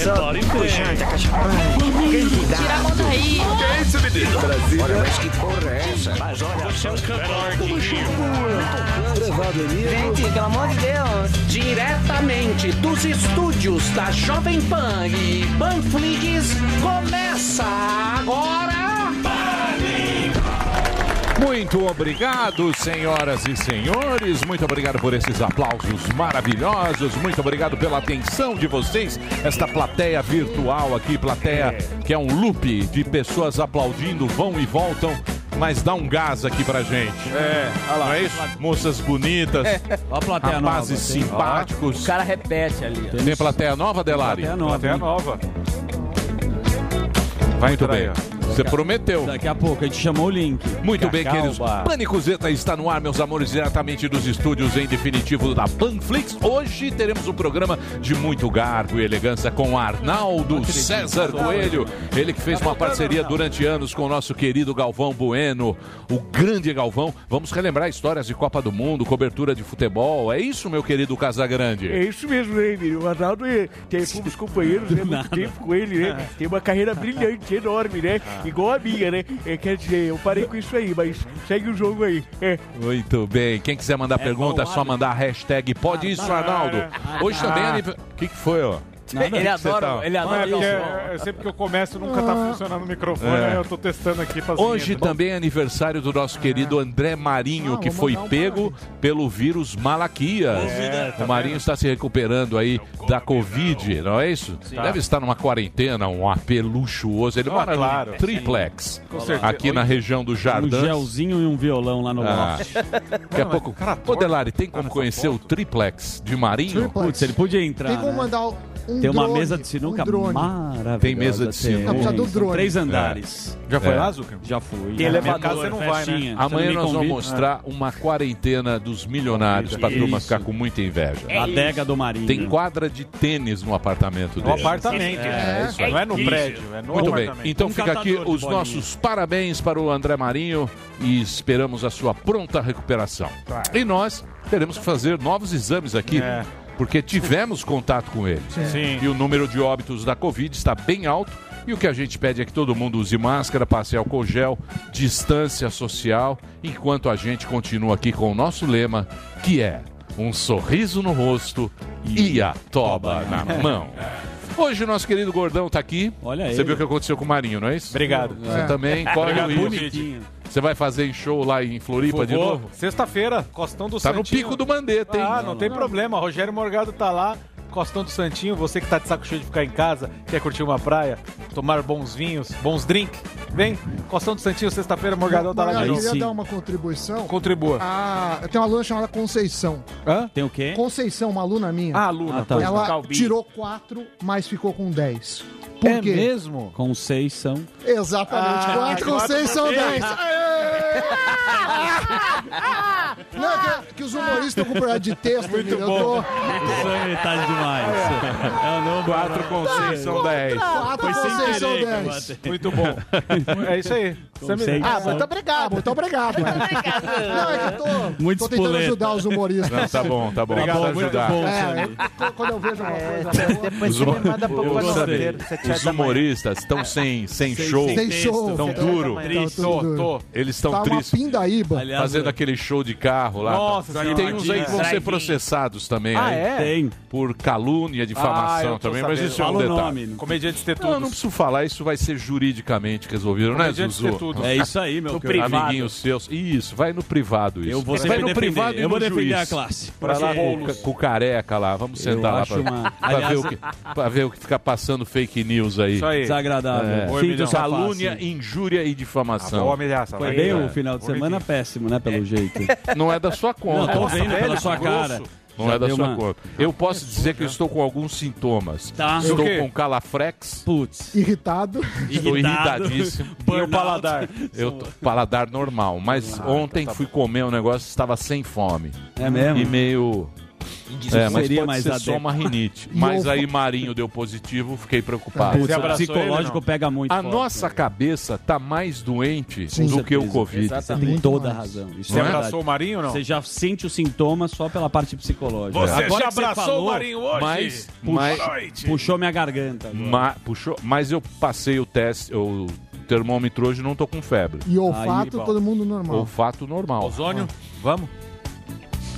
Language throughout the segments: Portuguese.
Repare bem. Tira a mão daí. Que é isso, menino? Brasília. Olha, mas que porra é essa? Mas olha, você é um cantor Prezado amigo. Gente, pelo amor de Deus. Diretamente dos estúdios da Jovem Pan e Panflix, começa agora... Muito obrigado, senhoras e senhores. Muito obrigado por esses aplausos maravilhosos. Muito obrigado pela atenção de vocês. Esta plateia virtual aqui, plateia que é um loop de pessoas aplaudindo, vão e voltam. Mas dá um gás aqui pra gente. É, olha lá. Não é isso? Moças bonitas, Ó a plateia rapazes nova, tem. simpáticos. O cara repete ali. ó. Tem plateia nova, Delari? Plateia nova, Plateia nova. Muito bem. Você prometeu. Daqui a pouco a gente chamou o link. Muito bem, Cacau, queridos. Pânico Zeta está no ar, meus amores, diretamente dos estúdios em definitivo da Panflix. Hoje teremos um programa de muito garbo e elegância com Arnaldo César Coelho. Ele que fez uma parceria durante anos com o nosso querido Galvão Bueno, o grande Galvão. Vamos relembrar histórias de Copa do Mundo, cobertura de futebol. É isso, meu querido Casagrande? É isso mesmo, menino? O Arnaldo é, tem fomos companheiros, né? Muito tempo com ele, né? Tem uma carreira brilhante, enorme, né? Igual a minha, né? É, quer dizer, eu parei com isso aí, mas segue o jogo aí. É. Muito bem. Quem quiser mandar pergunta, é só mandar a hashtag Pode Isso, Arnaldo. Hoje também é aniversário. O que, que foi, ó? Nada. Ele adora- tá- ele adora Não, é é, sempre que eu começo nunca tá funcionando o microfone, É. eu tô testando aqui pra Hoje também é aniversário do nosso querido André Marinho, que foi pego pelo vírus Malaquias. É, tá o Marinho está se recuperando aí da Covid, não é isso? Tá. Deve estar numa quarentena, um AP luxuoso. Ele Ah, mora claro. no triplex, Com certeza. aqui na região do Jardim. Um gelzinho e um violão lá no Ah. Daqui a pouco. Ô, Delari, tem como conhecer o triplex de Marinho? Putz, ele podia entrar. Tem como né? mandar um Tem uma drone, mesa de sinuca um drone. maravilhosa. Tem mesa de sinuca. Não, do drone. Três andares. Já foi É. lá, Zucca? Já fui. Tem elevador, casa você não vai, né? Amanhã nós vamos mostrar uma quarentena dos milionários pra Isso. turma ficar com muita inveja. A adega do Marinho. Tem quadra de tênis no apartamento No dele. apartamento. É, isso aí. Não é no prédio, é no Muito bem. Então Um fica aqui os nossos parabéns para o André Marinho e esperamos a sua pronta recuperação. E nós teremos que fazer novos exames aqui. É. Porque tivemos contato com ele. Sim. E o número de óbitos da Covid está bem alto. E o que a gente pede é que todo mundo use máscara, passe álcool gel, distância social, enquanto a gente continua aqui com o nosso lema, que é um sorriso no rosto e a toba na mão. Hoje o nosso querido Gordão tá aqui. Olha Você ele. viu o que aconteceu com o Marinho, não é isso? Obrigado. Você É. também corre Obrigado, o risco. Você vai fazer em show lá em Floripa de novo? Sexta-feira, Costão do Tá no Santinho. pico do Mandetta, hein? Ah, não, tem problema. Rogério Morgado tá lá. Costão do Santinho, você que tá de saco cheio de ficar em casa, quer curtir uma praia, tomar bons vinhos, bons drinks, vem. Costão do Santinho, sexta-feira, Morgadão tá lá de eu novo. queria dar uma contribuição. Contribua. Ah, eu tenho uma aluna chamada Conceição. Hã? Tem o quê? Conceição, uma aluna minha. Ah, aluna. Ah, tá. Ela Calbi. tirou quatro, mas ficou com 10. Por É quê? mesmo? Com seis são. Exatamente. Ah, quatro com quatro seis com são seis. 10. Não, que, que os humoristas estão com problema de texto, Muito menino. bom. Eu tô... Isso é metade demais. É o novo. 4 com 6 são 10. Quatro seis são querer que eu 10. bati. Muito bom. É isso aí. Seis. Ah, muito obrigado. muito obrigado. Não, é que eu tô, Muito tô tentando espoleta. ajudar os humoristas. Não, tá bom, tá bom. Tá bom, muito. É, eu- quando eu vejo alguma coisa Depois Os, você me manda pouco pra Os humoristas estão sem, sem Sem- show. sem show. Tão Sete horas duro. Eles estão Tá uma pindaíba. Aliás, Fazendo eu- aquele show de carro lá. Nossa e Senhora, tem uns aí que vão ser processados também. Ah, aí, é? Tem. Por calúnia, Ah, difamação tô também, mas sabendo. isso é um detalhe. nome. Comediantes ter Não, eu tudo. não preciso falar, isso vai ser juridicamente resolvido, né, Zuzu? tudo. É isso aí, meu querido. Amiguinhos seus. Isso, vai no privado isso. Eu vou vai no defender. privado e Eu no vou defender juiz. a classe. Vai lá com, o careca lá, vamos sentar lá pra, pra ver o que, pra ver o que fica passando fake news aí. Isso aí. Desagradável. É. Calúnia, injúria e difamação. Boa ameaça. Foi vai. bem É. o final de semana péssimo, né? Pelo jeito. Não é da sua Não, conta. tô vendo pela sua grosso. cara. Não Já é da deu sua uma- conta. Eu posso dizer que eu estou com alguns sintomas. Tá. Estou quê? com calafrex, Putz. Irritado. estou Irritado. irritadíssimo. E o paladar? Eu tô- paladar normal, mas ontem fui comer um negócio que estava sem fome É mesmo? e meio É, mas Seria pode mais ser só uma rinite. Mas aí Marinho deu positivo, fiquei preocupado. Putz, o abraçou ele, psicológico pega muito. A forte, nossa né? cabeça tá mais doente Sim. do que o. Covid. Você tem toda a razão. Isso Você é verdade. abraçou o Marinho ou não? Você já sente os sintomas só pela parte psicológica. Você Agora já que você abraçou falou, o Marinho hoje? Mas, puxou, mas, puxou minha garganta. ma- puxou, mas eu passei o teste, o termômetro hoje não tô com febre. E olfato, Aí, todo mundo normal. Olfato normal. Ozônio? Vamos?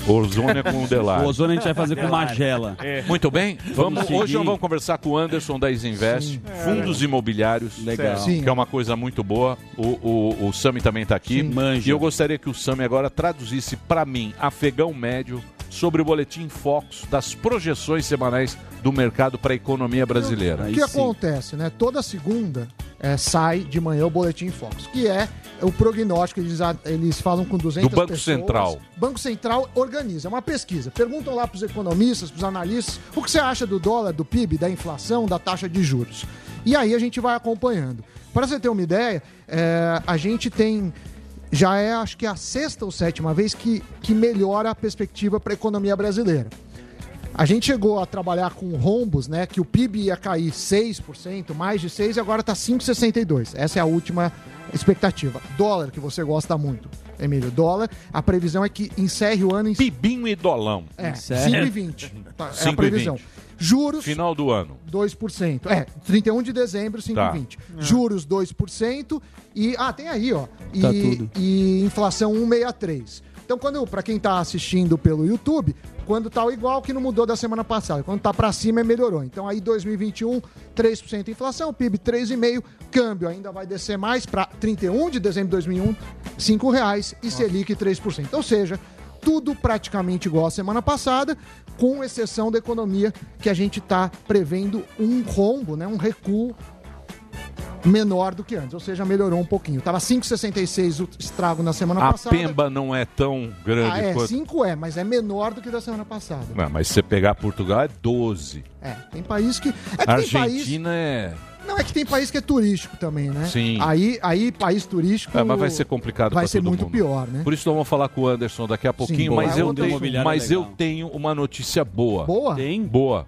Ozônio é com o Delar. O ozônio a gente vai fazer com magela. Muito bem, vamos, seguir. hoje nós vamos conversar com o Anderson da Isinvest, fundos imobiliários, Legal. Sim. que é uma coisa muito boa. O, o, o Sami também está aqui. Manja. E eu gostaria que o Sami agora traduzisse para mim, afegão médio, sobre o boletim Focus das projeções semanais do mercado para a economia brasileira. O que acontece, né? Toda segunda é, sai de manhã o Boletim Focus, que é o prognóstico, eles, eles falam com 200 Do Banco pessoas. Central. Banco Central organiza, é uma pesquisa. Perguntam lá para os economistas, para os analistas, o que você acha do dólar, do PIB, da inflação, da taxa de juros. E aí a gente vai acompanhando. Para você ter uma ideia, é, a gente tem já é acho que a sexta ou sétima vez que, que melhora a perspectiva para a economia brasileira. A gente chegou a trabalhar com rombos, né? Que o PIB ia cair 6%, mais de 6%, e agora está 5,62%. Essa é a última expectativa. Dólar, que você gosta muito, Emílio. Dólar, a previsão é que encerre o ano em Pibinho e dolão. é, Encerre. 5,20. Tá, é a 5,20. previsão. Juros, Final do ano. 2%. É, 31 de dezembro, 5,20. Juros, 2%. E, ah, tem aí, ó. E, Tá tudo. e inflação 1,63. Então, quando, para quem tá assistindo pelo YouTube, quando tá igual que não mudou da semana passada. Quando tá para cima, melhorou. Então, aí 2021, 3% inflação, PIB 3,5%, câmbio ainda vai descer mais para 31 de dezembro de 2001, 5 reais e Selic 3%. Ou seja, tudo praticamente igual à semana passada, com exceção da economia, que a gente está prevendo um rombo, né, um recuo menor do que antes, ou seja, melhorou um pouquinho. Tava 5,66 o estrago na semana A passada. Pemba não é tão grande Ah, é, quanto. 5 é, mas é menor do que da semana passada. Não, mas se você pegar Portugal é 12. É, tem país que. É que A tem país. Argentina é. Não, é que tem país que é turístico também, né? Sim. Aí, aí país turístico. É, mas vai ser complicado Vai ser todo muito mundo. pior, né? Por isso nós vamos falar com o Anderson daqui a pouquinho, mas, É eu outra tenho, mas eu tenho uma notícia boa. Boa? Tem? Boa.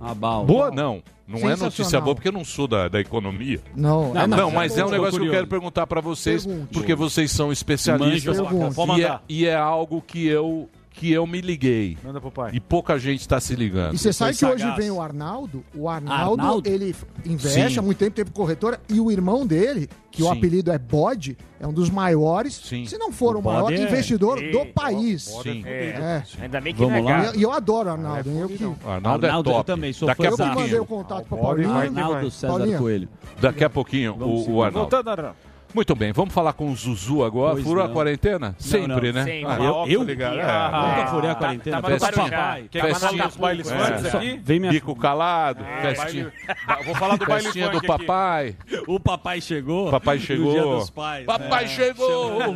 A bala. Boa não. Não é notícia boa porque eu não sou da, da economia. Não, Não, é, Não, mas é um negócio que eu quero perguntar pra vocês, Pergunte. porque vocês são especialistas. E é, e é algo que eu, que eu me liguei. Manda pro pai. E pouca gente está se ligando. E você sabe que foi hoje sagaz. vem o Arnaldo? O Arnaldo, Arnaldo? ele investe Sim. há muito tempo, teve corretora, e o irmão dele, que o Sim. apelido é Bode, é um dos maiores, Sim. se não for o, O maior é- investidor do país. Sim. É. Ainda bem que Vamos é lá. E eu, adoro o Arnaldo. hein? eu, que, O Arnaldo, Arnaldo, é eu top. também sou Daqui a eu que fãzão. mandei o pouquinho. contato pra Bode Paulinho. Arnaldo César Paulinha. Coelho. Daqui a pouquinho, Vamos o, o Arnaldo. Voltando, Muito bem, vamos falar com o Zuzu agora. Pois Furou a não. quarentena? Sempre, não. né? Sempre. Ah, Eu- eu? tô ligado. É. Ah, Nunca furei a tá- quarentena. Festinha. Guarujá. Quer fale dos bailes É. aqui? Vem minha... Bico calado, É, festinha, baile- Vou falar do baile festinha do aqui. papai. O papai chegou. Papai no chegou. Dia dos pais. Papai né? chegou! Uhul.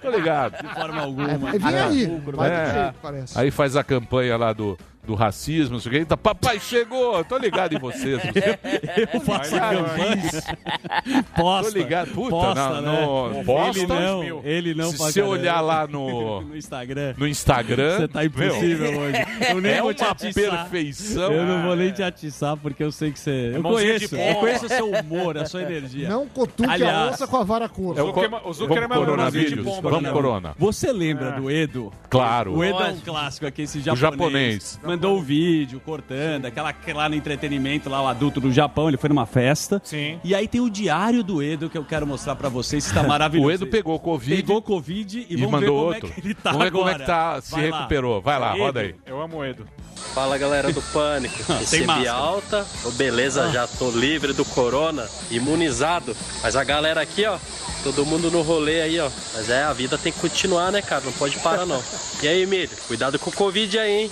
Tô ligado. De forma alguma. É, vem aí, vai É. do jeito, parece. Aí faz a campanha lá do, do racismo, não sei o que. Eita, papai chegou! Tô ligado em vocês. Eu faço a campanha. Tô Posta. ligado. Puta, Posta, não, né? no, posta. Ele não, ele não Se você caramba. olhar lá no, no Instagram. no Instagram, Você tá meu, impossível hoje. Eu nem é vou te uma atiçar. perfeição. Eu não vou nem te atiçar porque eu sei que você. Eu mãozinha de conheço. bomba. Eu conheço o seu humor, a sua energia. Não cutuque a Aliás, onça com a vara curta. É o, co- o Zuckerman é coronavírus. Vamos corona. Você lembra do Edo? Claro. O Edo é um clássico aqui, esse O japonês. Mandou o vídeo cortando, aquela lá no entretenimento, lá o adulto do Japão, ele foi numa festa. Sim. E aí tem o diário do Edo que eu quero mostrar pra vocês, que tá maravilhoso. O Edo pegou Covid Pegou Covid e, e vamos ver mandou como outro. é que ele tá Vamos ver como é agora. que tá, se Vai lá. recuperou. Vai lá, Edo. roda aí. Eu amo o Edo. Fala galera do Pânico, recebi máscara. alta, Ô, beleza, já tô livre do corona, imunizado, mas a galera aqui ó, todo mundo no rolê aí ó, mas é, a vida tem que continuar né cara, não pode parar não. E aí Emílio, cuidado com o Covid aí hein,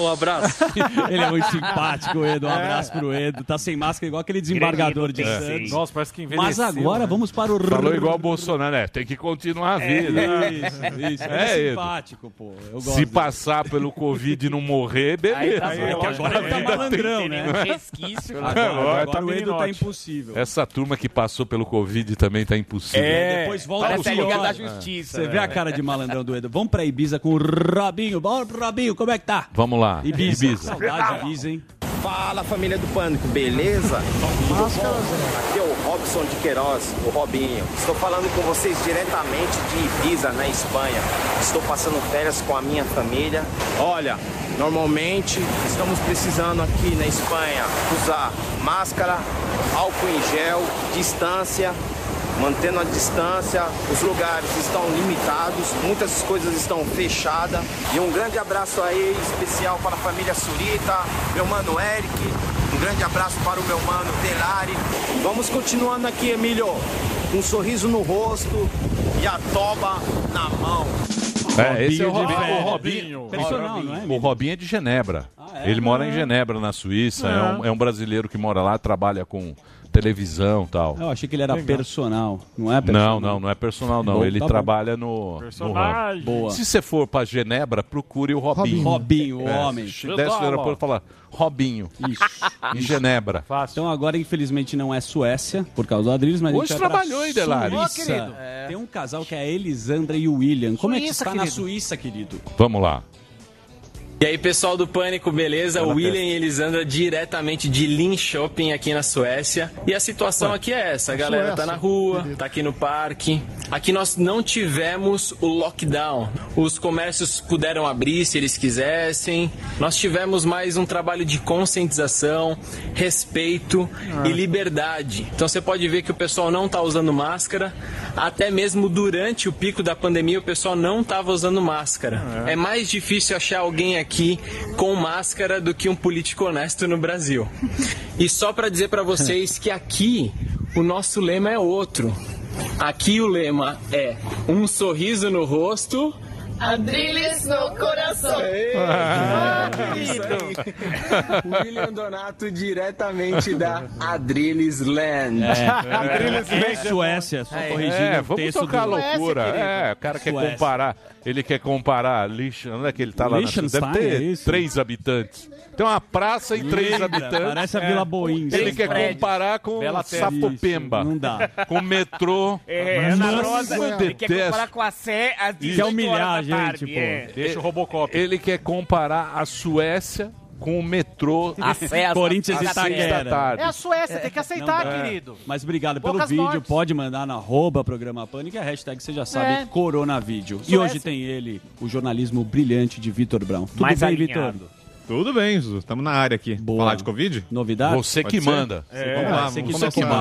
um abraço. Ele é muito simpático, o Edo. Um abraço pro Edo. Tá sem máscara igual aquele desembargador de Grande, Santos. Nossa, parece que envelheceu. Mas agora né? vamos para o... Falou igual o Bolsonaro, né? Tem que continuar a vida. Isso, isso. Ele É, é Edo. simpático, pô. Eu gosto Se passar pelo Covid e não morrer, beleza. Aí tá. É que agora A tá malandrão, tem- né? É, Resquício, né? Agora, Agora tá o Edu tá impossível. Essa turma que passou pelo Covid também tá impossível. É, depois volta Parece a Liga da Justiça. Você vê a cara de malandrão do Edu. Vamos pra Ibiza com o Robinho. Bora, Robinho, como é que tá? Vamos lá. Ibiza. Ibiza. Saudade de Ibiza, hein? Fala família do Pânico, beleza? Aqui é o Robson de Queiroz, o Robinho. Estou falando com vocês diretamente de Ibiza, na Espanha. Estou passando férias com a minha família. Olha, normalmente estamos precisando aqui na Espanha usar máscara, álcool em gel, distância. Mantendo a distância, os lugares estão limitados, muitas coisas estão fechadas. E um grande abraço aí, especial para a família Surita, meu mano Eric, um grande abraço para o meu mano Delari. Vamos continuando aqui, Emílio, com um sorriso no rosto e a toba na mão. É, esse é o. O Robinho. Personal, não é? O Robinho é de Genebra. é? Ele mora em Genebra, na Suíça. É. É. um, é um brasileiro que mora lá, trabalha com televisão e tal. Eu achei que ele era personal. Não é Não, personal? não, não é personal, não. Bom, ele tá bom. trabalha no, no Personagem. ramo. Boa. Se você for pra Genebra, procure o Robinho. Robinho, o homem. Desce no aeroporto e fala Robinho. em Genebra. Então agora, infelizmente, não é Suécia, por causa do Adriles, mas Hoje trabalhou, hein, Delari? Suíça. Querido. Tem um casal que é a Elisandra e o William. Como é que Suíça, está na querido. Suíça, querido? Vamos lá. E aí, pessoal do Pânico, beleza? Boa William festa. e Elisandra diretamente de Linköping aqui na Suécia. E a situação aqui é essa, a galera tá Suécia, na rua, tá aqui no parque. Aqui nós não tivemos o lockdown. Os comércios puderam abrir se eles quisessem. Nós tivemos mais um trabalho de conscientização, respeito Ah. e liberdade. Então você pode ver que o pessoal não tá usando máscara. Até mesmo durante o pico da pandemia, o pessoal não estava usando máscara. É mais difícil achar alguém aqui com máscara do que um político honesto no Brasil. E só para dizer para vocês que aqui o nosso lema é outro. Aqui o lema é um sorriso no rosto. Adriles no coração. Ah, isso aí. William Donato diretamente da Adriles Land. É, Suécia, só corrigindo É, o vamos texto tocar do... loucura. É, o cara quer Suécia. comparar. Ele quer comparar. Lish, onde é que ele tá lá? Na, deve Liechtenstein, ter é isso? três habitantes. Tem uma praça e três habitantes. parece a Vila Boim. Ele quer prédios. comparar com Bela. Sapopemba. Isso, não dá. Com metrô. É, Ana Nossa, Rosa, eu ele quer detesto. comparar com a Sé às Isso. 18 horas da tarde. é. Deixa o Robocop. Ele quer comparar a Suécia com o metrô A Sé, Corinthians e Itaquera. tarde. É a Suécia, tem que aceitar, Não querido. Mas obrigado Poucas pelo vídeo. mortes. Pode mandar na arroba programa Pânico e a hashtag você já sabe, É. Coronavídeo. E hoje tem ele, o jornalismo brilhante de Vitor Brown. Tudo Mais bem. Vitor? Tudo bem, Zuzu. Estamos na área aqui. Falar de Covid? Novidade? Você Pode que ser? manda. É, vamos lá, você que- vamos você que começar.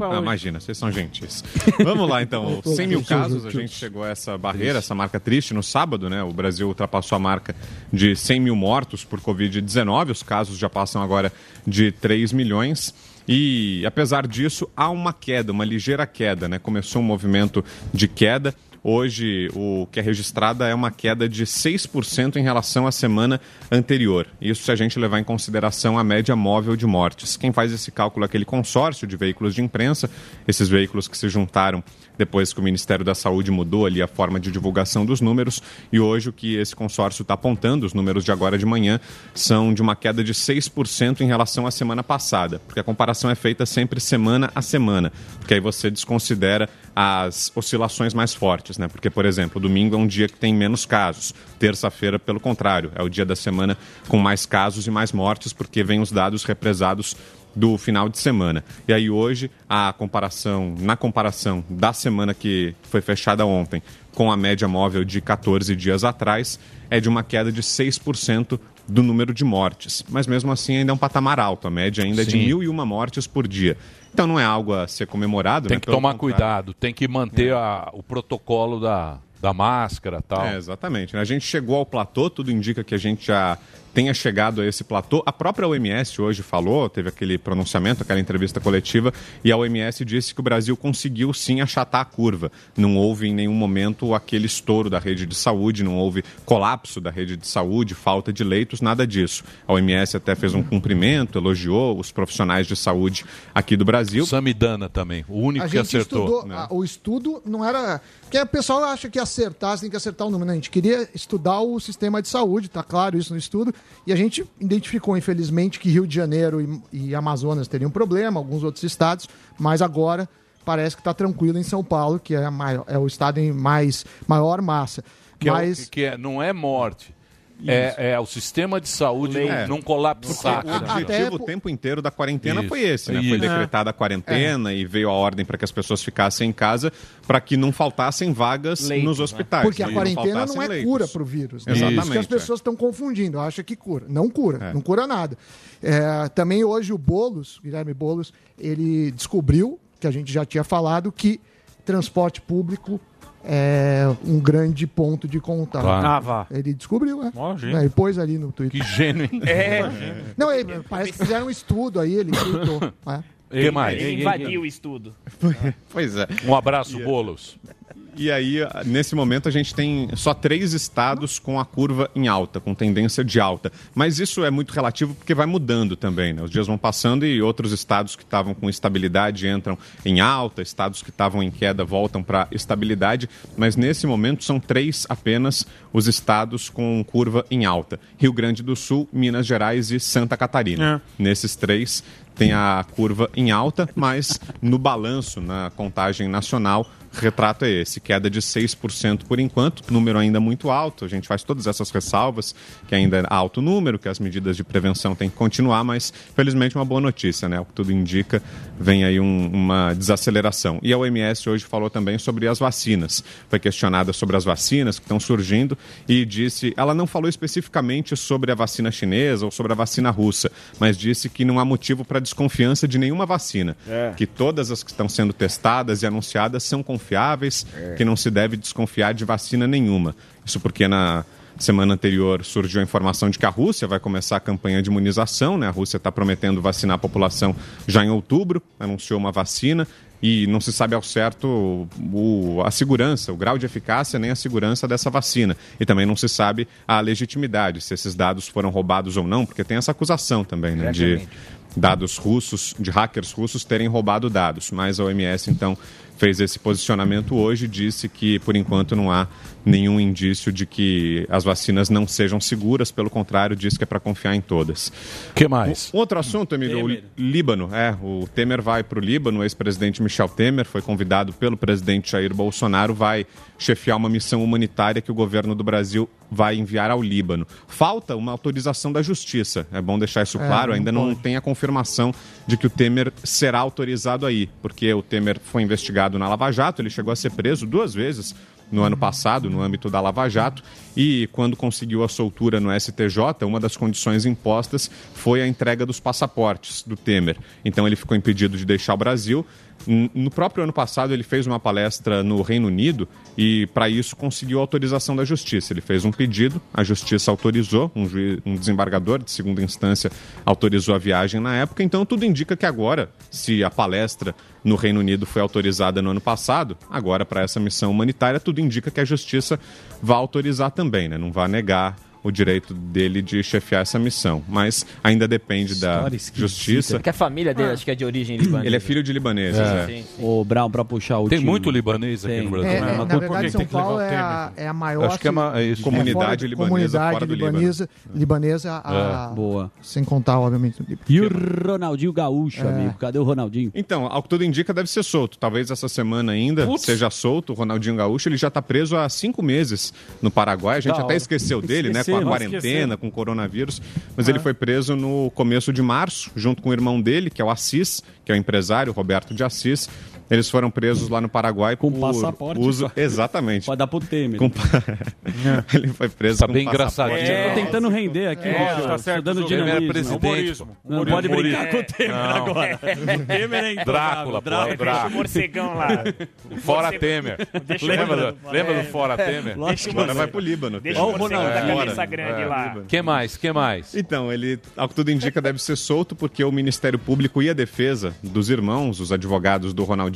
manda. Ah, imagina, vocês são gentis. Vamos lá, então. 100 mil casos, a gente chegou a essa barreira, essa marca triste no sábado, né? O Brasil ultrapassou a marca de 100 mil mortos por Covid-19. Os casos já passam agora de 3 milhões. E, apesar disso, há uma queda, uma ligeira queda, né? Começou um movimento de queda. Hoje, o que é registrada é uma queda de 6% em relação à semana anterior. Isso se a gente levar em consideração a média móvel de mortes. Quem faz esse cálculo é aquele consórcio de veículos de imprensa, esses veículos que se juntaram depois que o Ministério da Saúde mudou ali a forma de divulgação dos números. E hoje o que esse consórcio está apontando, os números de agora de manhã, são de uma queda de 6% em relação à semana passada. Porque a comparação é feita sempre semana a semana. Porque aí você desconsidera as oscilações mais fortes, né? Porque, por exemplo, domingo é um dia que tem menos casos. Terça-feira, pelo contrário, é o dia da semana com mais casos e mais mortes, porque vem os dados represados do final de semana. E aí hoje a comparação, na comparação da semana que foi fechada ontem com a média móvel de 14 dias atrás, é de uma queda de 6% do número de mortes. Mas mesmo assim ainda é um patamar alto, a média ainda é de mil e uma mortes por dia. Então não é algo a ser comemorado. Tem né? que Pelo tomar contrário. cuidado, tem que manter a- o protocolo da, da máscara tal. É, exatamente. A gente chegou ao platô, tudo indica que a gente já tenha chegado a esse platô. A própria OMS hoje falou, teve aquele pronunciamento, aquela entrevista coletiva, e a OMS disse que o Brasil conseguiu sim achatar a curva. Não houve em nenhum momento aquele estouro da rede de saúde, não houve colapso da rede de saúde, falta de leitos, nada disso. A OMS até fez um cumprimento, elogiou os profissionais de saúde aqui do Brasil. Samidana também, o único A que gente acertou. estudou, a- o estudo não era Porque o pessoal acha que acertar, você tem que acertar o número. Não, a gente queria estudar o sistema de saúde, tá claro isso no estudo, e a gente identificou, infelizmente, que Rio de Janeiro e, e Amazonas teriam problema, alguns outros estados, mas agora parece que está tranquilo em São Paulo, que é, maior- é o estado em mais maior massa. Que, mas é, que é- não é morte. É, é o sistema de saúde É. não, não colapsar. O objetivo o tempo inteiro da quarentena Isso. foi esse, né? Foi Isso. decretada a quarentena e veio a ordem para que as pessoas ficassem em casa para que não faltassem vagas Leitos, nos né? hospitais. Porque a não quarentena não faltassem é leitos. cura para o vírus. Né? Exatamente. Isso que as é. pessoas estão confundindo. Acha que cura. Não cura. Não cura nada. É, também hoje o Boulos, Guilherme Boulos, ele descobriu, que a gente já tinha falado, que transporte público é um grande ponto de contato. Claro. Ah, vá. Ele descobriu, né? Mó gênio. É, Ele pôs ali no Twitter. Que gênio, hein? É. Não, ele, parece que fizeram um estudo aí, ele tweetou. né? que mais? Ele invadiu o estudo. Pois é. Um abraço, Bolos. E aí, nesse momento, a gente tem só três estados com a curva em alta, com tendência de alta. Mas isso é muito relativo porque vai mudando também, né? Os dias vão passando e outros estados que estavam com estabilidade entram em alta, estados que estavam em queda voltam para estabilidade. Mas nesse momento são três apenas os estados com curva em alta: Rio Grande do Sul, Minas Gerais e Santa Catarina. Nesses três tem a curva em alta, mas no balanço, na contagem nacional, retrato é esse, queda de 6% por enquanto, número ainda muito alto, a gente faz todas essas ressalvas, que ainda é alto número, que as medidas de prevenção têm que continuar, mas felizmente uma boa notícia, né? O que tudo indica, vem aí um- uma desaceleração. E a OMS hoje falou também sobre as vacinas, foi questionada sobre as vacinas que estão surgindo e disse, ela não falou especificamente sobre a vacina chinesa ou sobre a vacina russa, mas disse que não há motivo para desconfiança de nenhuma vacina, É. que todas as que estão sendo testadas e anunciadas são confiáveis, É. que não se deve desconfiar de vacina nenhuma. Isso porque na semana anterior surgiu a informação de que a Rússia vai começar a campanha de imunização, né? A Rússia está prometendo vacinar a população já em outubro, anunciou uma vacina e não se sabe ao certo o- a segurança, o grau de eficácia nem a segurança dessa vacina. E também não se sabe a legitimidade, se esses dados foram roubados ou não, porque tem essa acusação também, né? De dados russos, de hackers russos terem roubado dados. Mas a OMS, então, fez esse posicionamento hoje, disse que, por enquanto, não há nenhum indício de que as vacinas não sejam seguras, pelo contrário, diz que é para confiar em todas. que mais? Um outro assunto, Emílio, o Líbano. É, o Temer vai para o Líbano, o ex-presidente Michel Temer foi convidado pelo presidente Jair Bolsonaro, vai chefiar uma missão humanitária que o governo do Brasil vai enviar ao Líbano. Falta uma autorização da justiça, é bom deixar isso É, claro, não ainda não pode. tem a confirmação de que o Temer será autorizado aí, porque o Temer foi investigado na Lava Jato, ele chegou a ser preso duas vezes no ano passado, no âmbito da Lava Jato, e quando conseguiu a soltura no STJ, uma das condições impostas foi a entrega dos passaportes do Temer. Então ele ficou impedido de deixar o Brasil. No próprio ano passado, ele fez uma palestra no Reino Unido e, para isso, conseguiu autorização da Justiça. Ele fez um pedido, a Justiça autorizou, um, juiz, um desembargador de segunda instância autorizou a viagem na época. Então, tudo indica que agora, se a palestra no Reino Unido foi autorizada no ano passado, agora, para essa missão humanitária, tudo indica que a Justiça vai autorizar também, né? não vai negar o direito dele de chefiar essa missão. Mas ainda depende da Justiça. Porque a família dele acho que é de origem libanesa. Ele é filho de libaneses, é. Sim, sim. O Brown, pra puxar o Tem time. muito libanês aqui Tem. no Brasil. É, né? é, na verdade, São tem que levar Paulo o é a, é a maior Acho que é uma- é isso. é Comunidade fora- libanesa comunidade fora do libanesa, libanesa a, É. Boa. sem contar, obviamente. o Líbano. E o Ronaldinho Gaúcho, É. amigo. Cadê o Ronaldinho? Então, ao que tudo indica, deve ser solto. Talvez essa semana ainda Putz. seja solto. O Ronaldinho Gaúcho ele já está preso há cinco meses no Paraguai. A gente Da até hora. esqueceu dele, né? Com a quarentena, com o coronavírus. Mas Ah. ele foi preso no começo de março, junto com o irmão dele, que é o Assis, que é o empresário, Roberto de Assis. Eles foram presos lá no Paraguai com por passaporte uso. Exatamente. Pode dar pro Temer. Com... Ele foi preso Tá com bem passaporte. engraçadinho. Tô tentando render aqui, É, tá certo, dando o Temer é dinamismo. presidente, Humorismo. Não Humorismo. pode brincar Humorismo. com o Temer Não. agora. O Temer é intocável. Drácula, pô, Deixa o Drácula. morcegão lá. Fora Morcego- Temer. Deixa Lembra, do, lembra do Fora Temer? Deixa o Agora vai pro Líbano. Deixa o morcego da cabeça grande É, lá. Líbano. Que mais? Que mais? Então, ele, ao que tudo indica, deve ser solto porque o Ministério Público e a defesa dos irmãos, os advogados do Ronaldinho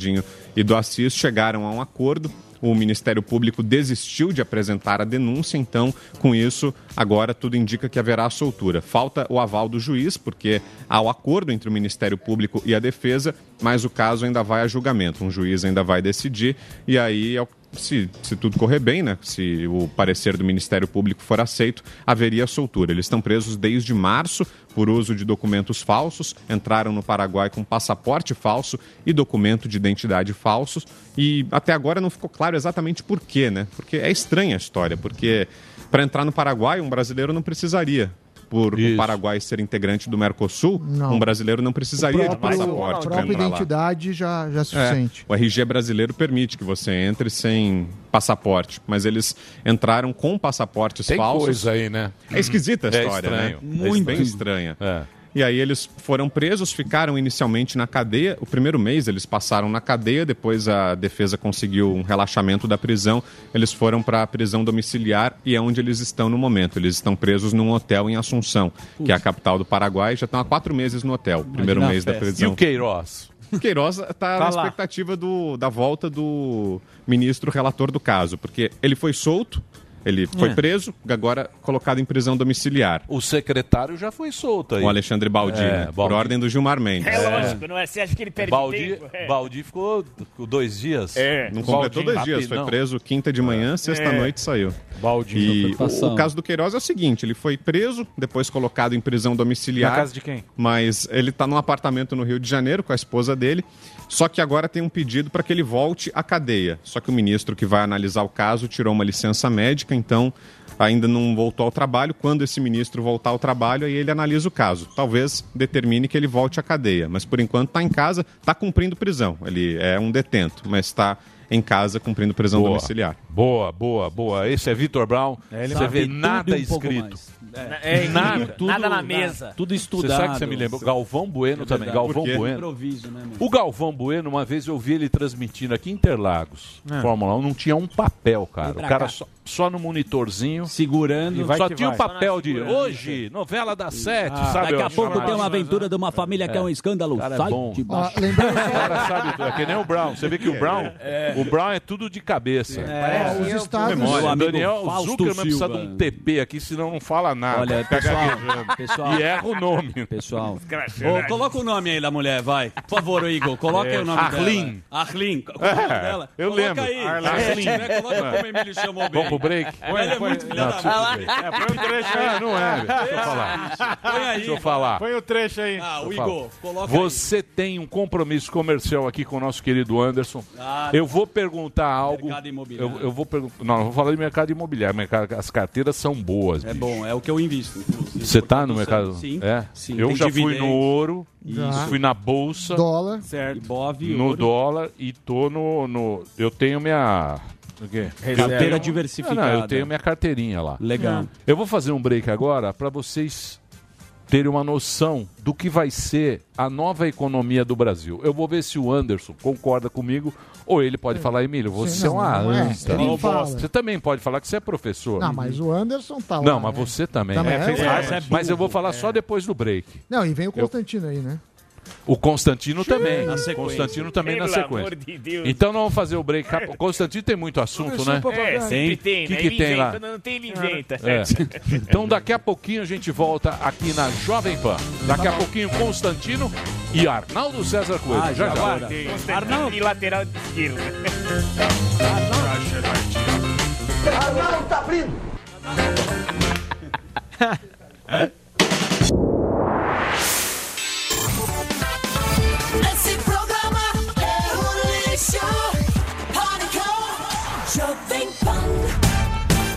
e do Assis, chegaram a um acordo. O Ministério Público desistiu de apresentar a denúncia, então, com isso, agora tudo indica que haverá soltura. Falta o aval do juiz, porque há o acordo entre o Ministério Público e a defesa, mas o caso ainda vai a julgamento. Um juiz ainda vai decidir, e aí, ao que se, se tudo correr bem, né? Se o parecer do Ministério Público for aceito, haveria soltura. Eles estão presos desde março por uso de documentos falsos, entraram no Paraguai com passaporte falso e documento de identidade falsos. E até agora não ficou claro exatamente por quê, né? Porque é estranha a história, porque para entrar no Paraguai, um brasileiro não precisaria. Por o Paraguai ser integrante do Mercosul, Não. um brasileiro não precisaria de próprio- passaporte a para própria entrar lá. identidade já, já é É, suficiente. o RG brasileiro permite que você entre sem passaporte, mas eles entraram com passaportes Tem falsos. coisa aí, né? É esquisita a É história, estranho. né? Muito. É bem estranha. É. E aí eles foram presos, ficaram inicialmente na cadeia. O primeiro mês eles passaram na cadeia, depois a defesa conseguiu um relaxamento da prisão. Eles foram para a prisão domiciliar e é onde eles estão no momento. Eles estão presos num hotel em Assunção, que é a capital do Paraguai. Já estão há quatro meses no hotel. Primeiro Imagina mês da prisão. E o Queiroz? Queiroz está Tá na lá. expectativa do, da volta do ministro relator do caso, porque ele foi solto, ele foi É. preso, agora colocado em prisão domiciliar. O secretário já foi solto aí. O Alexandre Baldi, É, né? por Baldi. ordem do Gilmar Mendes. É lógico, não é? Você acha que ele perde Baldi, tempo? É. Baldi ficou dois dias. É. Não completou dois dias, foi preso quinta de manhã, sexta-noite saiu. Baldinho, E o, o caso do Queiroz é o seguinte: ele foi preso, depois colocado em prisão domiciliar. Na casa de quem? Mas ele está num apartamento no Rio de Janeiro com a esposa dele. Só que agora tem um pedido para que ele volte à cadeia. Só que o ministro que vai analisar o caso tirou uma licença médica, então ainda não voltou ao trabalho. Quando esse ministro voltar ao trabalho, aí ele analisa o caso. Talvez determine que ele volte à cadeia. Mas por enquanto está em casa, está cumprindo prisão. Ele é um detento, mas está em casa cumprindo prisão Boa. domiciliar. Boa, boa, boa. Esse é Vitor Brown. ele você sabe vê tudo nada um escrito. mais. É, nada. nada na mesa. Tudo Você estudado. sabe que você me lembra? Galvão Bueno É também. Galvão? Bueno. Improviso, né? O Galvão Bueno, uma vez eu vi ele transmitindo aqui em Interlagos, É. Fórmula 1, não tinha um papel, cara. O cara cá. só, só no monitorzinho. Segurando. Só que tinha o vai. papel de hoje, novela das sete, Ah, sabe? Daqui a pouco tem uma mais- aventura de uma família que é um escândalo. Cara, é Sai bom. de baixo. Ó, lembrando O cara sabe tudo. É que nem o Brown. Você vê que o Brown, o Brown é tudo de cabeça. É, os estados-. Meu amigo Daniel Fausto Zuckerman precisa de um TP aqui, senão não fala nada. Olha, pessoal, pessoal. E erra o nome. Pessoal. Ô, coloca o nome aí da mulher, vai. Por favor, Igor, coloca É, aí o nome Arlin. dela. Arlin. Qual é o É, dela? eu coloca lembro. aí. Arlin. É, né? Coloca como o Emílio chamou bem. Break? Ela é muito filha Não, da. É, põe um trecho aí. Não é, deixa eu falar. Põe aí. Deixa eu falar. Põe o trecho aí. Ah, o Eu. Igor, coloca aí. Você tem um compromisso comercial aqui com o nosso querido Anderson. Ah, eu vou perguntar algo. Mercado imobiliário. Eu, eu vou perguntar. Não, não vou falar de mercado imobiliário. mercado- As carteiras são boas. É bicho. bom, é o que eu invisto. inclusive. Você tá no mercado? Sim. É? sim. Eu Tem já fui no ouro, Já. fui na bolsa, Dólar. Certo. Ibov, no ouro. dólar e tô no, no- Eu tenho minha. O quê? Carteira Eu tenho- diversificada. Ah, não, eu tenho minha carteirinha lá. Legal. Eu vou fazer um break agora para vocês terem uma noção do que vai ser a nova economia do Brasil. Eu vou ver se o Anderson concorda comigo ou ele pode falar, Emílio, você Sim, é não, uma não é. anta. Fala. Você também pode falar que você é professor. Não, mas o Anderson tá lá. Não, mas né? você também. Também é, é, é mas eu vou falar só depois do break. Não, e vem o Constantino aí, né? O Constantino também. Na O sequência. Constantino também na Pelo sequência. amor de Deus. Então nós vamos fazer o break. O Constantino tem muito assunto, né? É, sempre tem, que né? que Ele tem inventa, lá? Não tem, ele inventa. É. Então daqui a pouquinho a gente volta aqui na Jovem Pan. Daqui a pouquinho Constantino e Arnaldo César Coelho. Ah, já já já. Arnaldo. E lateral de esquerda. Arnaldo tá abrindo.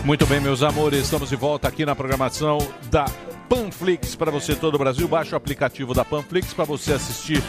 Muito bem, meus amores, estamos de volta aqui na programação da Panflix para você todo o Brasil. Baixe o aplicativo da Panflix para você assistir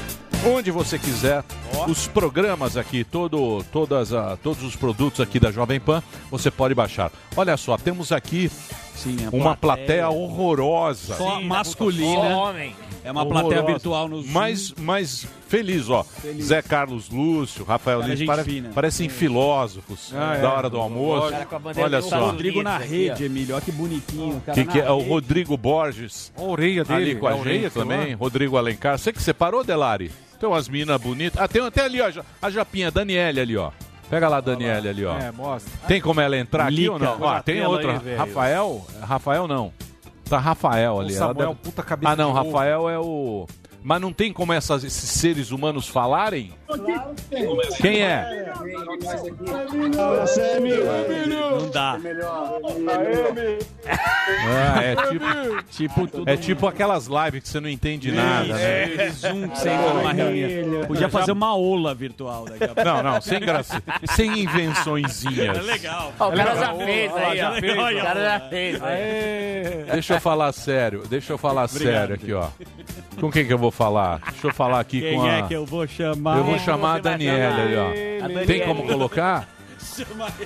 onde você quiser os programas aqui, todo, todas a, todos os produtos aqui da Jovem Pan, você pode baixar. Olha só, temos aqui Sim, uma plateia plateia. horrorosa. Só masculina. Só homem. É uma plateia Horrorosa. virtual no Zoom. Mas, mas feliz, ó. Zé Carlos Lúcio, Rafael Cara, Lins, pare- fina. parecem filósofos Ah, é. da hora do almoço. Cara, com a bandeira Olha só. Rodrigo na rede, Emílio. Olha que bonitinho. cara Que, que é o. Rodrigo Borges. A orelha dele. Ali com a, a orelha gente lá. também. Rodrigo Alencar. Você que separou, Delari? Tem umas minas bonitas. Ah, tem até ali, ó. A Japinha, Daniele ali, ó. Pega lá a Daniele ali, ó. É, mostra. Tem como ela entrar aqui Lica. ou não? Ó, tem outra. aí. Rafael? Rafael não. Tá Rafael ali. O Samuel, deve- puta cabeça Ah, não. de ovo. Rafael é o... Mas não tem como essas- esses seres humanos falarem? Quem é? Não dá. Ah, é tipo, tipo, é tipo aquelas lives que você não entende nada, né? É, Zoom que você entra numa reunião. Podia fazer uma aula virtual daqui a pouco. Não, não, sem graça. Sem invençõezinhas. É legal. O cara já fez aí, ó. O cara já fez. aí. Deixa eu falar sério, deixa eu falar sério aqui, ó. Com quem que eu vou falar? Deixa eu falar aqui Quem com a... é que eu vou chamar? Eu vou chamar a Daniela ali, ó. Daniele. Tem como colocar?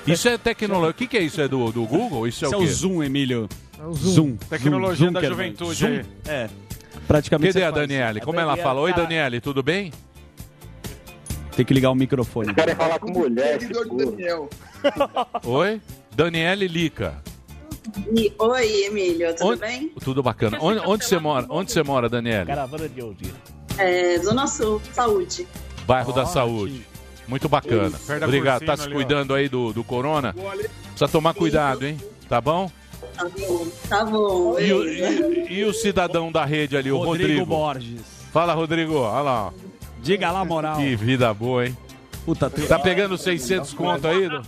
Isso é tecnologia. O que, que é isso? É do, do Google? Isso é Isso o é quê? o Zoom, Emílio. É o Zoom. Tecnologia da Zuckerberg. juventude Zoom. aí. É. Praticamente Cadê você a faz. Daniele? Como ela fala? Oi, Daniele, tudo bem? Tem que ligar o microfone. Querem falar com mulher, Seguidor de Daniel. Oi? Daniele Lica. E- Oi, Emílio, tudo Onde- bem? Tudo bacana. Onde, onde você mora? Onde você mora, Daniele? Caravana de ouvir. É, Zona Sul, saúde. Bairro da Saúde. Muito bacana. Isso. Obrigado. Tá se ali, ó. cuidando aí do, do corona? Precisa tomar cuidado, hein? Tá bom? Tá bom, tá bom. E e- e o cidadão da rede ali, o Rodrigo Rodrigo? Borges. Fala, Rodrigo. Olha lá. Diga lá, moral. Que vida boa, hein? Puta, tu... Tá pegando 600 conto aí do,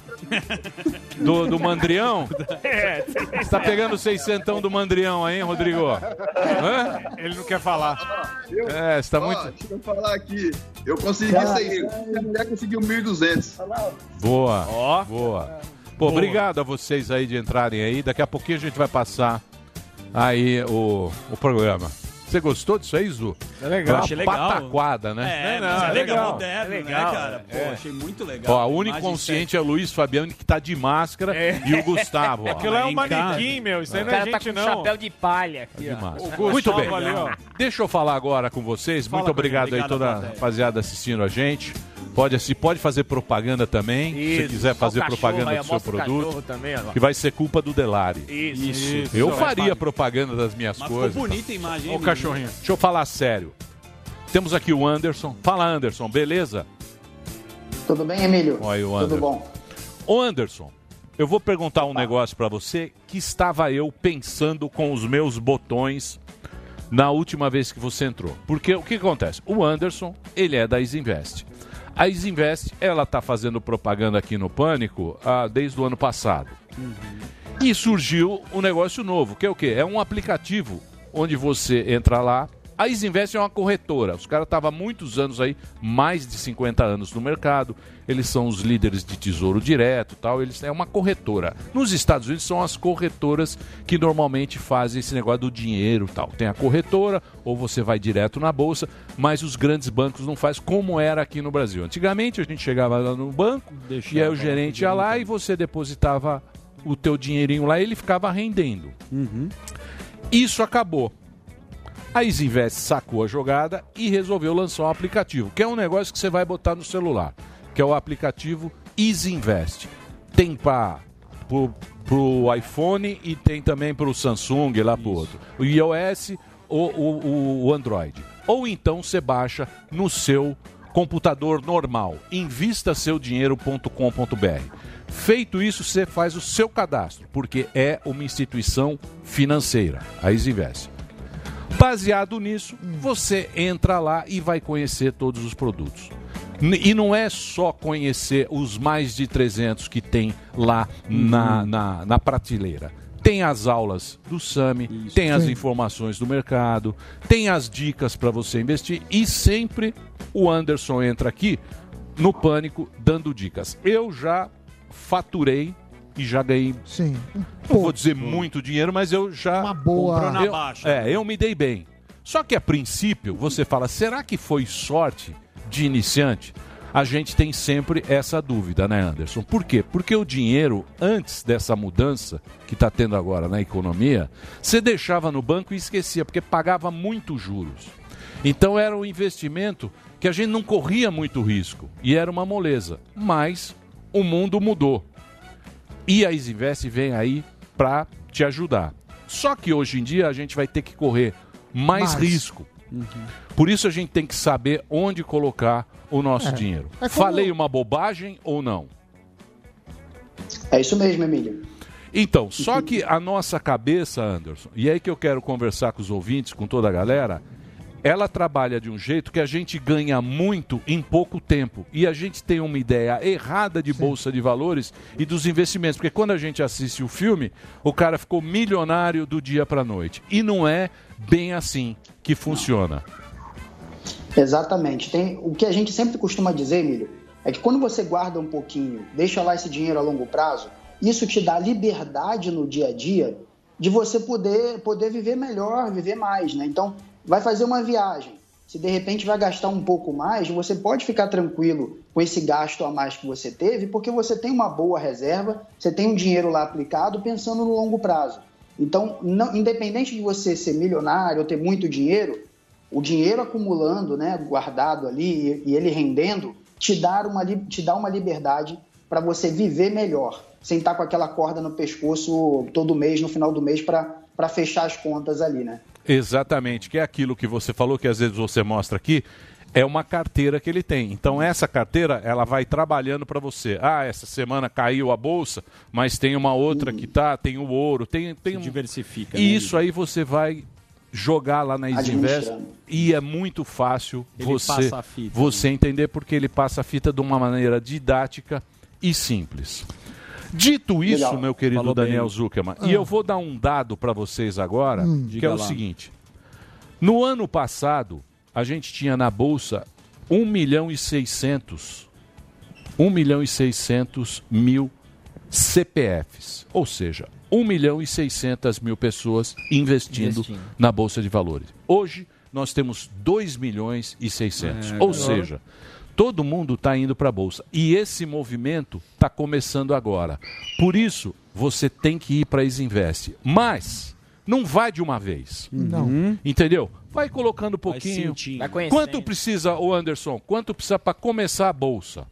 do, do Mandrião? É, Você tá pegando 600 do Mandrião aí, hein, Rodrigo? Hã? Ele não quer falar. Eu, É, você tá ó, muito... Deixa eu falar aqui. Eu consegui Cara. 600 e a mulher conseguiu 1.200. Boa, Ó. boa. Pô, obrigado a vocês aí de entrarem aí. Daqui a pouquinho a gente vai passar aí o, o programa. Você gostou disso aí, Zu? É legal. Uma Achei legal. pataquada, né? É, Não, mas é é legal, legal. moderno, É legal, né, cara? Pô, é. achei muito legal. Ó, a Imagem Uniconsciente é o Luiz Fabiano que tá de máscara e o Gustavo. ó. Aquilo é um manequim, meu. Isso aí não é cara tá gente, com um não. chapéu de palha aqui, De ó. Muito bem. Deixa eu falar agora com vocês. Fala Muito com gente. obrigado aí Obrigado, toda a rapaziada assistindo a gente. Pode, assi- pode fazer propaganda também, se você Isso. quiser Ó o fazer cachorro propaganda do seu mostra o produto, também, ó. que vai ser culpa do Delari. Isso. Isso. Eu Vai, faria propaganda das minhas Mas ficou coisas. bonita a imagem, hein, o cachorrinho. Deixa eu falar sério. Temos aqui o Anderson. Fala, Anderson, beleza? Tudo bem, Emílio? Olha aí o Tudo Anderson. bom. Ô Anderson, eu vou perguntar um negócio pra você que estava eu pensando com os meus botões na última vez que você entrou. Porque o que acontece? O Anderson, ele é da Isinvest. A Isinvest, ela tá fazendo propaganda aqui no Pânico ah, desde o ano passado. E surgiu um negócio novo, que é o quê? É um aplicativo onde você entra lá. A Isinvest é uma corretora. Os caras estavam há muitos anos aí, mais de 50 anos no mercado. Eles são os líderes de tesouro direto tal. Eles é uma corretora. Nos Estados Unidos são as corretoras que normalmente fazem esse negócio do dinheiro tal. Tem a corretora, ou você vai direto na bolsa, mas os grandes bancos não faz como era aqui no Brasil. Antigamente a gente chegava lá no banco Deixava e aí o gerente ia lá e você depositava o teu dinheirinho lá e ele ficava rendendo. Isso acabou. A Isinvest sacou a jogada e resolveu lançar um aplicativo, que é um negócio que você vai botar no celular, que é o aplicativo Isinvest. Tem para pro iPhone e tem também para o Samsung lá pro outro. O iOS ou o, o- o Android. Ou então você baixa no seu computador normal. Invistasseudinheiro.com.br. Feito isso, você faz o seu cadastro, porque é uma instituição financeira, a Isinvest. Baseado nisso, você entra lá e vai conhecer todos os produtos. E não é só conhecer os mais de 300 que tem lá na, na, na prateleira. Tem as aulas do SAMI, tem as Sim. informações do mercado, tem as dicas para você investir e sempre o Anderson entra aqui no Pânico dando dicas. Eu já faturei e já ganhei. Sim. Não vou dizer muito dinheiro, mas eu já. Uma boa- na eu, baixa. É, eu me dei bem. Só que a princípio você fala, será que foi sorte de iniciante? A gente tem sempre essa dúvida, né, Anderson? Por quê? Porque o dinheiro, antes dessa mudança que está tendo agora na economia, você deixava no banco e esquecia, porque pagava muito juros. Então era um investimento que a gente não corria muito risco e era uma moleza. Mas o mundo mudou. E a Isinvest vem aí para te ajudar. Só que hoje em dia a gente vai ter que correr mais, Mais. risco. Por isso a gente tem que saber onde colocar o nosso É. dinheiro. É como- Falei uma bobagem ou não? É isso mesmo, Emílio. Então, só que a nossa cabeça, Anderson, e é aí que eu quero conversar com os ouvintes, com toda a galera, ela trabalha de um jeito que a gente ganha muito em pouco tempo. E a gente tem uma ideia errada de bolsa de valores e dos investimentos. Porque quando a gente assiste o filme, o cara ficou milionário do dia para noite. E não é bem assim que funciona. Exatamente. Tem, o que a gente sempre costuma dizer, Emílio, é que quando você guarda um pouquinho, deixa lá esse dinheiro a longo prazo, isso te dá liberdade no dia a dia de você poder, poder viver melhor, viver mais, né? Então, vai fazer uma viagem. Se de repente vai gastar um pouco mais, você pode ficar tranquilo com esse gasto a mais que você teve, porque você tem uma boa reserva, você tem um dinheiro lá aplicado pensando no longo prazo. Então, não- independente de você ser milionário ou ter muito dinheiro, o dinheiro acumulando, né, guardado ali e, e ele rendendo, te dá uma, te dá uma liberdade para você viver melhor, sem estar com aquela corda no pescoço todo mês, no final do mês, para fechar as contas ali, né? Exatamente, que é aquilo que você falou, que às vezes você mostra aqui, é uma carteira que ele tem. Então essa carteira, ela vai trabalhando para você. Ah, essa semana caiu a bolsa, mas tem uma outra que tá, tem o ouro, tem tem um... diversifica. E né, isso aí você vai jogar lá na Easy Invest Administrando. e é muito fácil Ele você fita, você entender porque ele passa a fita de uma maneira didática e simples. Dito isso, Legal. meu querido Falou Daniel bem. Zuckerman, Ah. e eu vou dar um dado para vocês agora, Hum. que Diga é o lá. seguinte. No ano passado, a gente tinha na bolsa 1 milhão e 600 1 milhão e 600 mil CPFs, ou seja, 1 milhão e 600 mil pessoas investindo, Investindo. na bolsa de valores. Hoje nós temos 2 milhões e 600, É, ou cara. seja, todo mundo está indo para a bolsa e esse movimento está começando agora. Por isso você tem que ir para a Isinvest, mas não vai de uma vez. Não. Entendeu? Vai colocando um pouquinho. Vai. Quanto precisa, o Anderson? Quanto precisa para começar a bolsa?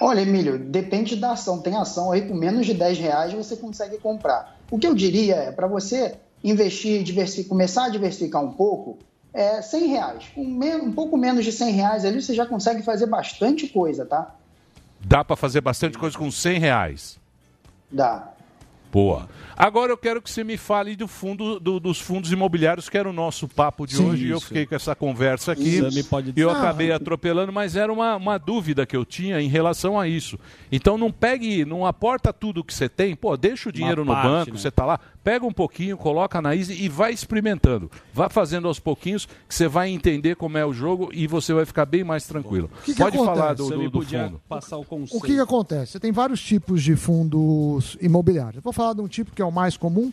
Olha, Emílio, depende da ação. Tem ação aí com menos de 10 reais você consegue comprar. O que eu diria é, para você investir, começar a diversificar um pouco, é 100 reais. Com me- um pouco menos de 100 reais ali você já consegue fazer bastante coisa, tá? Dá para fazer bastante coisa com 100 reais. Dá. Boa. Agora eu quero que você me fale do fundo, do- dos fundos imobiliários, que era o nosso papo de Sim, hoje. E eu isso. fiquei com essa conversa aqui. Isso. Você me pode E eu acabei atropelando, mas era uma, uma dúvida que eu tinha em relação a isso. Então não pegue, não aporta tudo que você tem. Pô, deixa o dinheiro no parte, banco, né? você tá lá, pega um pouquinho, coloca na Easy e vai experimentando. Vá fazendo aos pouquinhos, que você vai entender como é o jogo e você vai ficar bem mais tranquilo. que que Pode falar acontece? do, Você do, do podia fundo. passar o O que, que acontece? Você tem vários tipos de fundos imobiliários. Eu vou falar de um tipo que é o mais comum.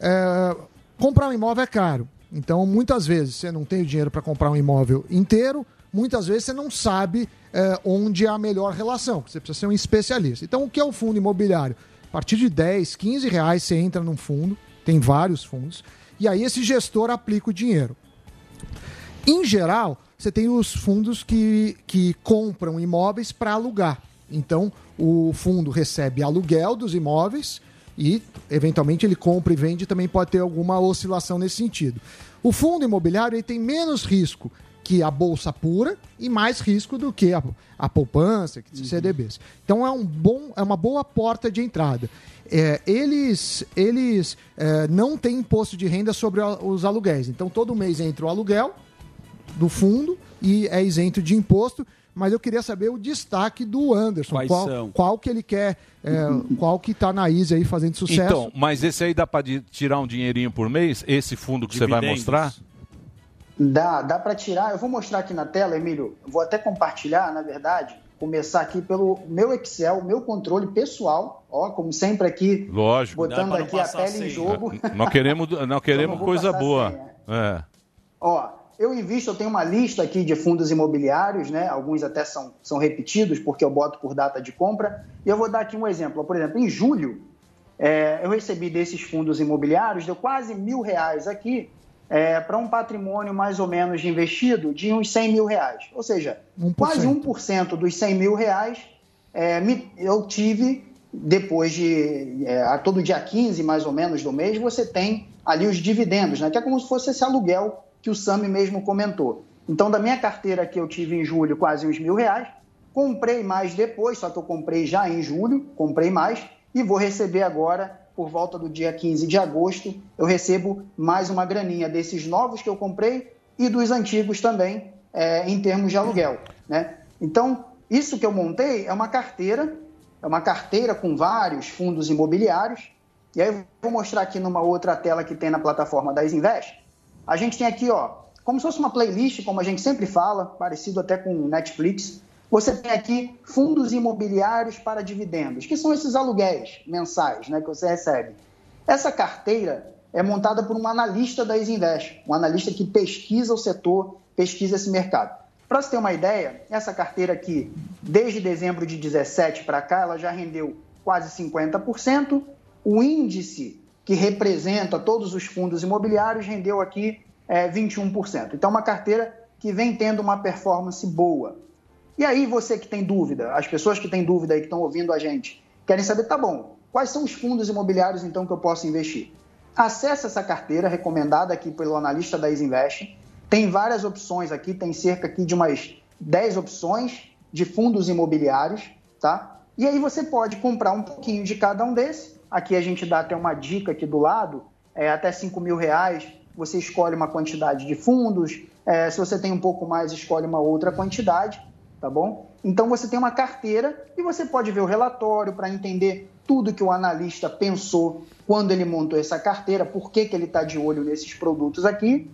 É, comprar um imóvel é caro. Então, muitas vezes, você não tem o dinheiro para comprar um imóvel inteiro. Muitas vezes, você não sabe é, onde é a melhor relação. porque Você precisa ser um especialista. Então, o que é o fundo imobiliário? Partir de 10, 15 reais, você entra num fundo. Tem vários fundos. E aí, esse gestor aplica o dinheiro. Em geral, você tem os fundos que, que compram imóveis para alugar. Então, o fundo recebe aluguel dos imóveis e, eventualmente, ele compra e vende. Também pode ter alguma oscilação nesse sentido. O fundo imobiliário ele tem menos risco que a bolsa pura e mais risco do que a, a poupança, que Uhum. CDBs. Então é um bom, é uma boa porta de entrada. É, eles eles é, não têm imposto de renda sobre os aluguéis. Então todo mês entra o aluguel do fundo e é isento de imposto. Mas eu queria saber o destaque do Anderson. Quais qual, são? qual que ele quer, é, qual que está na Easy aí fazendo sucesso. Então, mas esse aí dá para tirar um dinheirinho por mês? Esse fundo que você vai Dividendos. mostrar? Dá, dá para tirar. Eu vou mostrar aqui na tela, Emílio. Vou até compartilhar, na verdade. Começar aqui pelo meu Excel, meu controle pessoal. Ó, como sempre aqui, Lógico. botando não aqui a tela em senha. jogo. Nós queremos, nós queremos vou coisa passar a boa. senha. É. Ó, eu invisto, eu tenho uma lista aqui de fundos imobiliários, né? Alguns até são, são repetidos, porque eu boto por data de compra. E eu vou dar aqui um exemplo. Por exemplo, em julho, é, eu recebi desses fundos imobiliários, deu quase mil reais aqui, para um patrimônio mais ou menos de investido de uns 100 mil reais. Ou seja, 1%. quase 1% dos 100 mil reais é, me- eu tive depois de é, a todo dia 15 mais ou menos do mês você tem ali os dividendos, né? Que é como se fosse esse aluguel que o Sami mesmo comentou. Então da minha carteira que eu tive em julho quase uns mil reais, comprei mais depois, só que eu comprei já em julho, comprei mais e vou receber agora por volta do dia 15 de agosto, eu recebo mais uma graninha desses novos que eu comprei e dos antigos também, é, em termos de aluguel. Né? Então, isso que eu montei é uma carteira, é uma carteira com vários fundos imobiliários. E aí eu vou mostrar aqui numa outra tela que tem na plataforma da Isinvest. A gente tem aqui, ó, como se fosse uma playlist, como a gente sempre fala, parecido até com Netflix. Você tem aqui fundos imobiliários para dividendos, que são esses aluguéis mensais né, que você recebe. Essa carteira é montada por um analista da Isinvest, um analista que pesquisa o setor, pesquisa esse mercado. Para você ter uma ideia, essa carteira aqui, desde dezembro de 17 para cá, ela já rendeu quase 50%. O índice que representa todos os fundos imobiliários rendeu aqui é, 21%. Então, uma carteira que vem tendo uma performance boa. E aí, você que tem dúvida, as pessoas que têm dúvida aí que estão ouvindo a gente, querem saber, tá bom, quais são os fundos imobiliários então que eu posso investir? Acesse essa carteira recomendada aqui pelo analista da Isinvest. Tem várias opções aqui, tem cerca aqui de umas 10 opções de fundos imobiliários, tá? E aí você pode comprar um pouquinho de cada um desses. Aqui a gente dá até uma dica aqui do lado, é, até 5 mil reais você escolhe uma quantidade de fundos, é, se você tem um pouco mais, escolhe uma outra quantidade, tá bom? Então você tem uma carteira e você pode ver o relatório para entender tudo que o analista pensou quando ele montou essa carteira, por que, que ele está de olho nesses produtos aqui.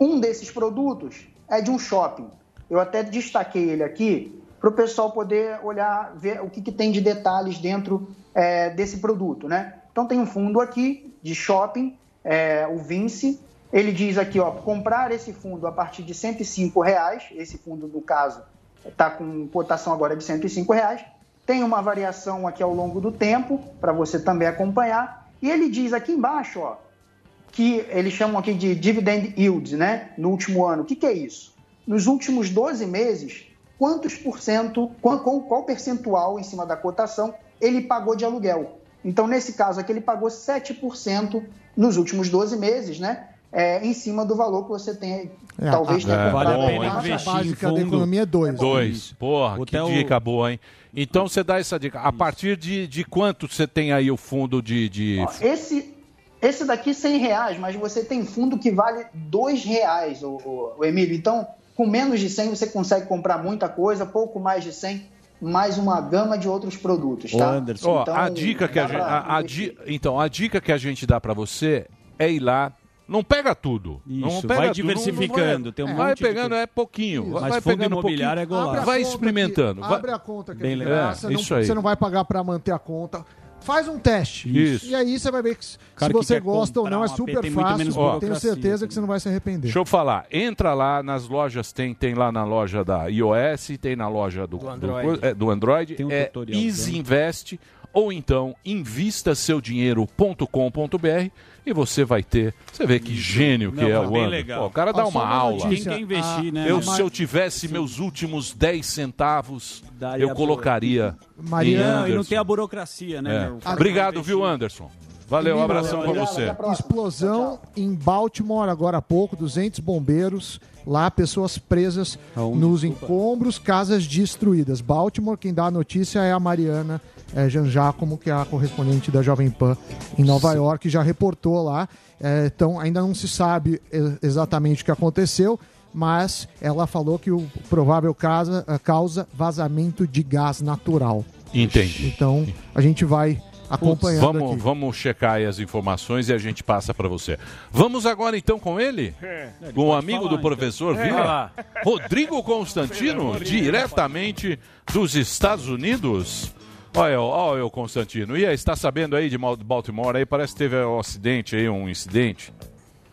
Um desses produtos é de um shopping. Eu até destaquei ele aqui para o pessoal poder olhar, ver o que, que tem de detalhes dentro é, desse produto, né? Então tem um fundo aqui de shopping, é, o Vinci. Ele diz aqui, ó, comprar esse fundo a partir de 105 reais. Esse fundo, no caso, está com cotação agora de 105 reais. Tem uma variação aqui ao longo do tempo para você também acompanhar. E ele diz aqui embaixo, ó, que eles chamam aqui de dividend yield, né? No último ano. O que, que é isso? Nos últimos 12 meses, quantos por cento, qual, qual percentual em cima da cotação ele pagou de aluguel? Então, nesse caso aqui, ele pagou 7% nos últimos 12 meses, né? É, em cima do valor que você tem, É, talvez a- tenha é, comprado. bom, hein? A taxa básica da economia é dois. Dois. Porra, Hotel- que dica boa, hein? Então você dá essa dica. A partir de, de quanto você tem aí o fundo de. de... Ó, esse, esse daqui 100 reais, mas você tem fundo que vale 2 reais, o, o, o Emílio. Então, com menos de 100 você consegue comprar muita coisa, pouco mais de 100, mais uma gama de outros produtos, tá? Ó, Então, a dica que a dá gente, a- a di- então a dica que a gente dá pra você é ir lá. Não pega tudo. não Isso, pega vai tudo, diversificando, Não, não tem um vai monte de pegando é pouquinho. Isso. Vai Mas fundo pegando imobiliário é pouquinho. golaço. Vai experimentando. aqui, vai- Abre a conta que é Bem de legal. graça, É, não- isso aí. você não vai pagar para manter a conta. Faz um teste. Isso. E aí você vai ver que se Cara se que você quer gosta ou não, é AP super muito fácil. menos Tenho certeza que você não vai se arrepender. Deixa eu falar, entra lá nas lojas, tem, tem lá na loja da iOS, tem na loja do, do Android. do, é, do Android, Tem um é tutorial Easy Invest, ou então invistaseudinheiro.com.br e você vai ter. Você vê que gênio que Não, é o. Pô, o cara dá Ó, uma aula. notícia, Quem quer investir, né, Eu, se eu tivesse meus últimos 10 centavos, Daria eu colocaria. Mariana, em e não tem a burocracia, né? É. meu? Obrigado, viu, Anderson? Valeu, um abração pra você. Explosão em Baltimore agora há pouco, 200 bombeiros, lá pessoas presas nos encombros, casas destruídas. Baltimore, quem dá a notícia é a Mariana é, Jean Giacomo, que é a correspondente da Jovem Pan em Nova York, já reportou lá. É, então, ainda não se sabe exatamente o que aconteceu, mas ela falou que o provável causa, causa vazamento de gás natural. Entendi. Então, a gente vai acompanhando vamos, aqui. vamos checar aí as informações e a gente passa para você. Vamos agora então com ele? É. Com o amigo do professor É. Vila, Rodrigo Constantino, diretamente dos Estados Unidos. Olha, eu- olha eu, Constantino. E aí, está sabendo aí de Baltimore aí? Parece que teve um acidente aí, um incidente.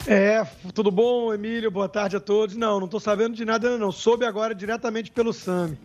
É, tudo bom, Emílio? Boa tarde a todos. Não, não tô sabendo de nada ainda não. Soube agora diretamente pelo Sami.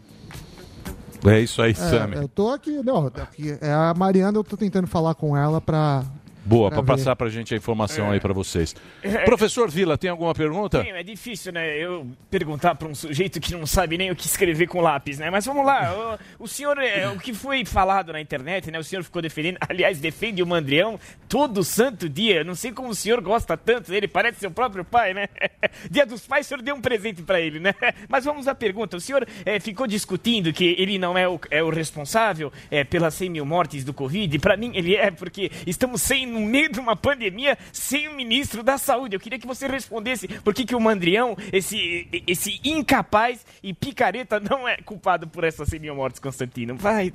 É isso aí, É, Sammy. eu tô aqui, não, aqui. É a Mariana, eu tô tentando falar com ela pra. Boa, pra para passar pra gente a informação É. aí para vocês. É. Professor Vila, tem alguma pergunta? Sim, é difícil, né? Eu perguntar para um sujeito que não sabe nem o que escrever com lápis, né? Mas vamos lá. O, o senhor, é, o que foi falado na internet, né? O senhor ficou defendendo, aliás, defende o Mandrião todo santo dia. Eu Não sei como o senhor gosta tanto dele, parece seu próprio pai, né? Dia dos pais, o senhor deu um presente para ele, né? Mas vamos à pergunta. O senhor é, ficou discutindo que ele não é o, é o responsável é, pelas 100 mil mortes do Covid. Para mim, ele é, porque estamos sem no meio de uma pandemia sem o ministro da Saúde. Eu queria que você respondesse por que, que o Mandrião, esse, esse incapaz e picareta, não é culpado por essas 100 mil mortes, Constantino. Vai,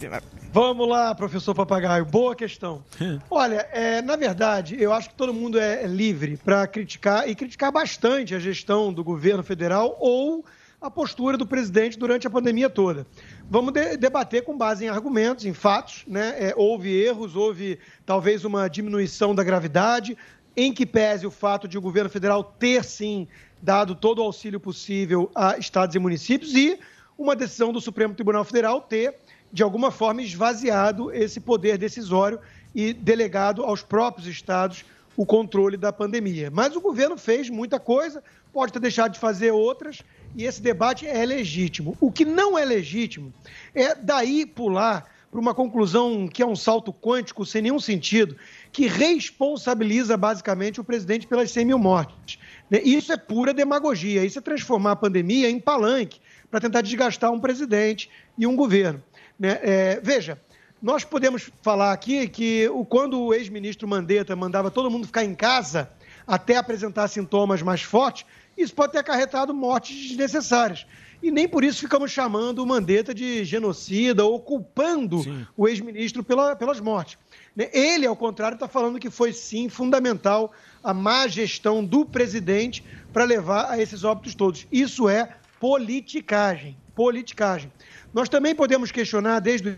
Vamos lá, professor Papagaio. Boa questão. Olha, é, na verdade, eu acho que todo mundo é, é livre para criticar e criticar bastante a gestão do governo federal ou a postura do presidente durante a pandemia toda. Vamos de- debater com base em argumentos, em fatos. Né? É, houve erros, houve talvez uma diminuição da gravidade, em que pese o fato de o governo federal ter sim dado todo o auxílio possível a estados e municípios e uma decisão do Supremo Tribunal Federal ter, de alguma forma, esvaziado esse poder decisório e delegado aos próprios estados o controle da pandemia. Mas o governo fez muita coisa, pode ter deixado de fazer outras, e esse debate é legítimo. O que não é legítimo é daí pular para uma conclusão que é um salto quântico sem nenhum sentido, que responsabiliza basicamente o presidente pelas 100 mil mortes. né? Isso é pura demagogia, isso é transformar a pandemia em palanque para tentar desgastar um presidente e um governo. né? É, veja, nós podemos falar aqui que quando o ex-ministro Mandetta mandava todo mundo ficar em casa até apresentar sintomas mais fortes, isso pode ter acarretado mortes desnecessárias. E nem por isso ficamos chamando o Mandetta de genocida ou culpando o ex-ministro pela- pelas mortes. Né? Ele, ao contrário, está falando que foi sim fundamental a má gestão do presidente para levar a esses óbitos todos. Isso é politicagem. Politicagem. Nós também podemos questionar, desde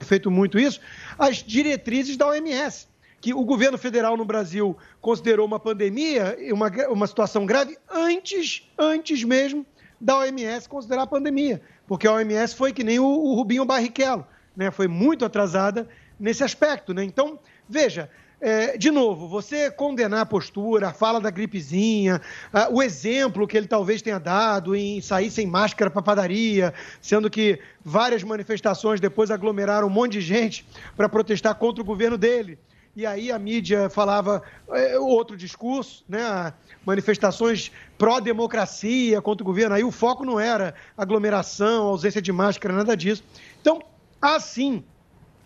o feito muito isso, as diretrizes da OMS, que o governo federal no Brasil considerou uma pandemia, uma, uma situação grave, antes, antes mesmo da OMS considerar a pandemia. Porque a OMS foi que nem o, o Rubinho Barrichello, né? foi muito atrasada nesse aspecto. Né? Então, veja, é, de novo, você condenar a postura, a fala da gripezinha, ah, o exemplo que ele talvez tenha dado em sair sem máscara para padaria, sendo que várias manifestações depois aglomeraram um monte de gente para protestar contra o governo dele. E aí a mídia falava é, outro discurso, né? manifestações pró-democracia contra o governo. Aí o foco não era aglomeração, ausência de máscara, nada disso. Então, há sim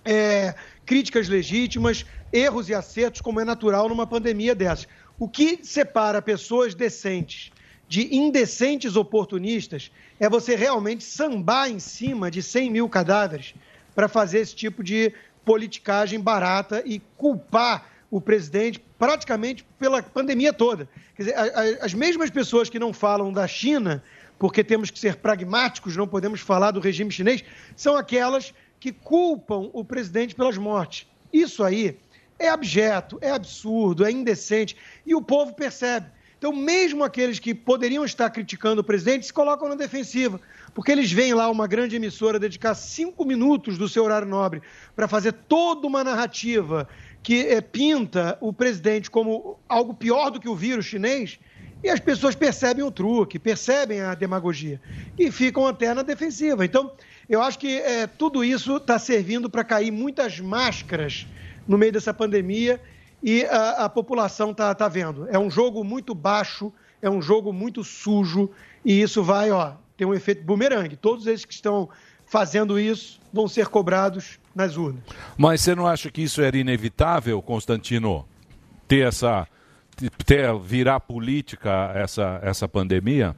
é, críticas legítimas, erros e acertos, como é natural numa pandemia dessas. O que separa pessoas decentes de indecentes oportunistas é você realmente sambar em cima de 100 mil cadáveres para fazer esse tipo de politicagem barata e culpar o presidente praticamente pela pandemia toda. Quer dizer, a- a- as mesmas pessoas que não falam da China, porque temos que ser pragmáticos, não podemos falar do regime chinês, são aquelas que culpam o presidente pelas mortes. Isso aí é abjeto, é absurdo, é indecente e o povo percebe. Então, mesmo aqueles que poderiam estar criticando o presidente se colocam na defensiva, porque eles veem lá uma grande emissora dedicar cinco minutos do seu horário nobre para fazer toda uma narrativa que eh, pinta o presidente como algo pior do que o vírus chinês, e as pessoas percebem o truque, percebem a demagogia e ficam até na defensiva. Então, eu acho que eh, tudo isso está servindo para cair muitas máscaras no meio dessa pandemia e a, a população está tá vendo. É um jogo muito baixo, é um jogo muito sujo e isso vai ó, ter um efeito bumerangue. Todos esses que estão fazendo isso vão ser cobrados nas urnas. Mas você não acha que isso era inevitável, Constantino? Ter essa. Ter, virar política essa, essa pandemia?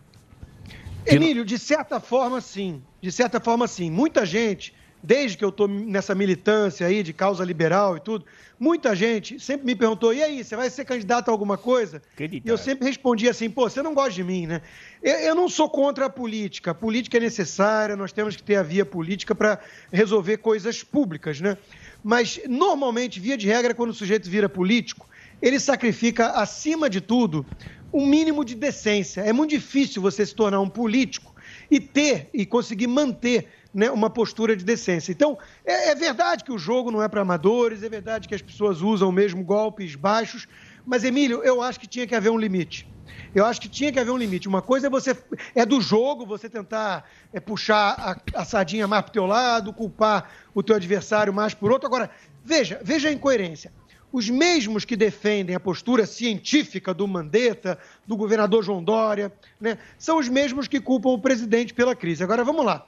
Emílio, de certa forma, sim. De certa forma, sim. Muita gente, desde que eu estou nessa militância aí de causa liberal e tudo, muita gente sempre me perguntou: e aí, você vai ser candidato a alguma coisa? E eu sempre respondi assim: pô, você não gosta de mim, né? Eu, eu não sou contra a política. A política é necessária, nós temos que ter a via política para resolver coisas públicas, né? Mas, normalmente, via de regra, quando o sujeito vira político, ele sacrifica, acima de tudo, um mínimo de decência. É muito difícil você se tornar um político e ter e conseguir manter né, uma postura de decência. Então, é, é verdade que o jogo não é para amadores, é verdade que as pessoas usam mesmo golpes baixos, mas, Emílio, eu acho que tinha que haver um limite. Eu acho que tinha que haver um limite. Uma coisa é você é do jogo, você tentar é, puxar a, a sardinha mais para o teu lado, culpar o teu adversário mais por outro. Agora, veja, veja a incoerência. Os mesmos que defendem a postura científica do Mandetta, do governador João Dória, né, são os mesmos que culpam o presidente pela crise. Agora, vamos lá.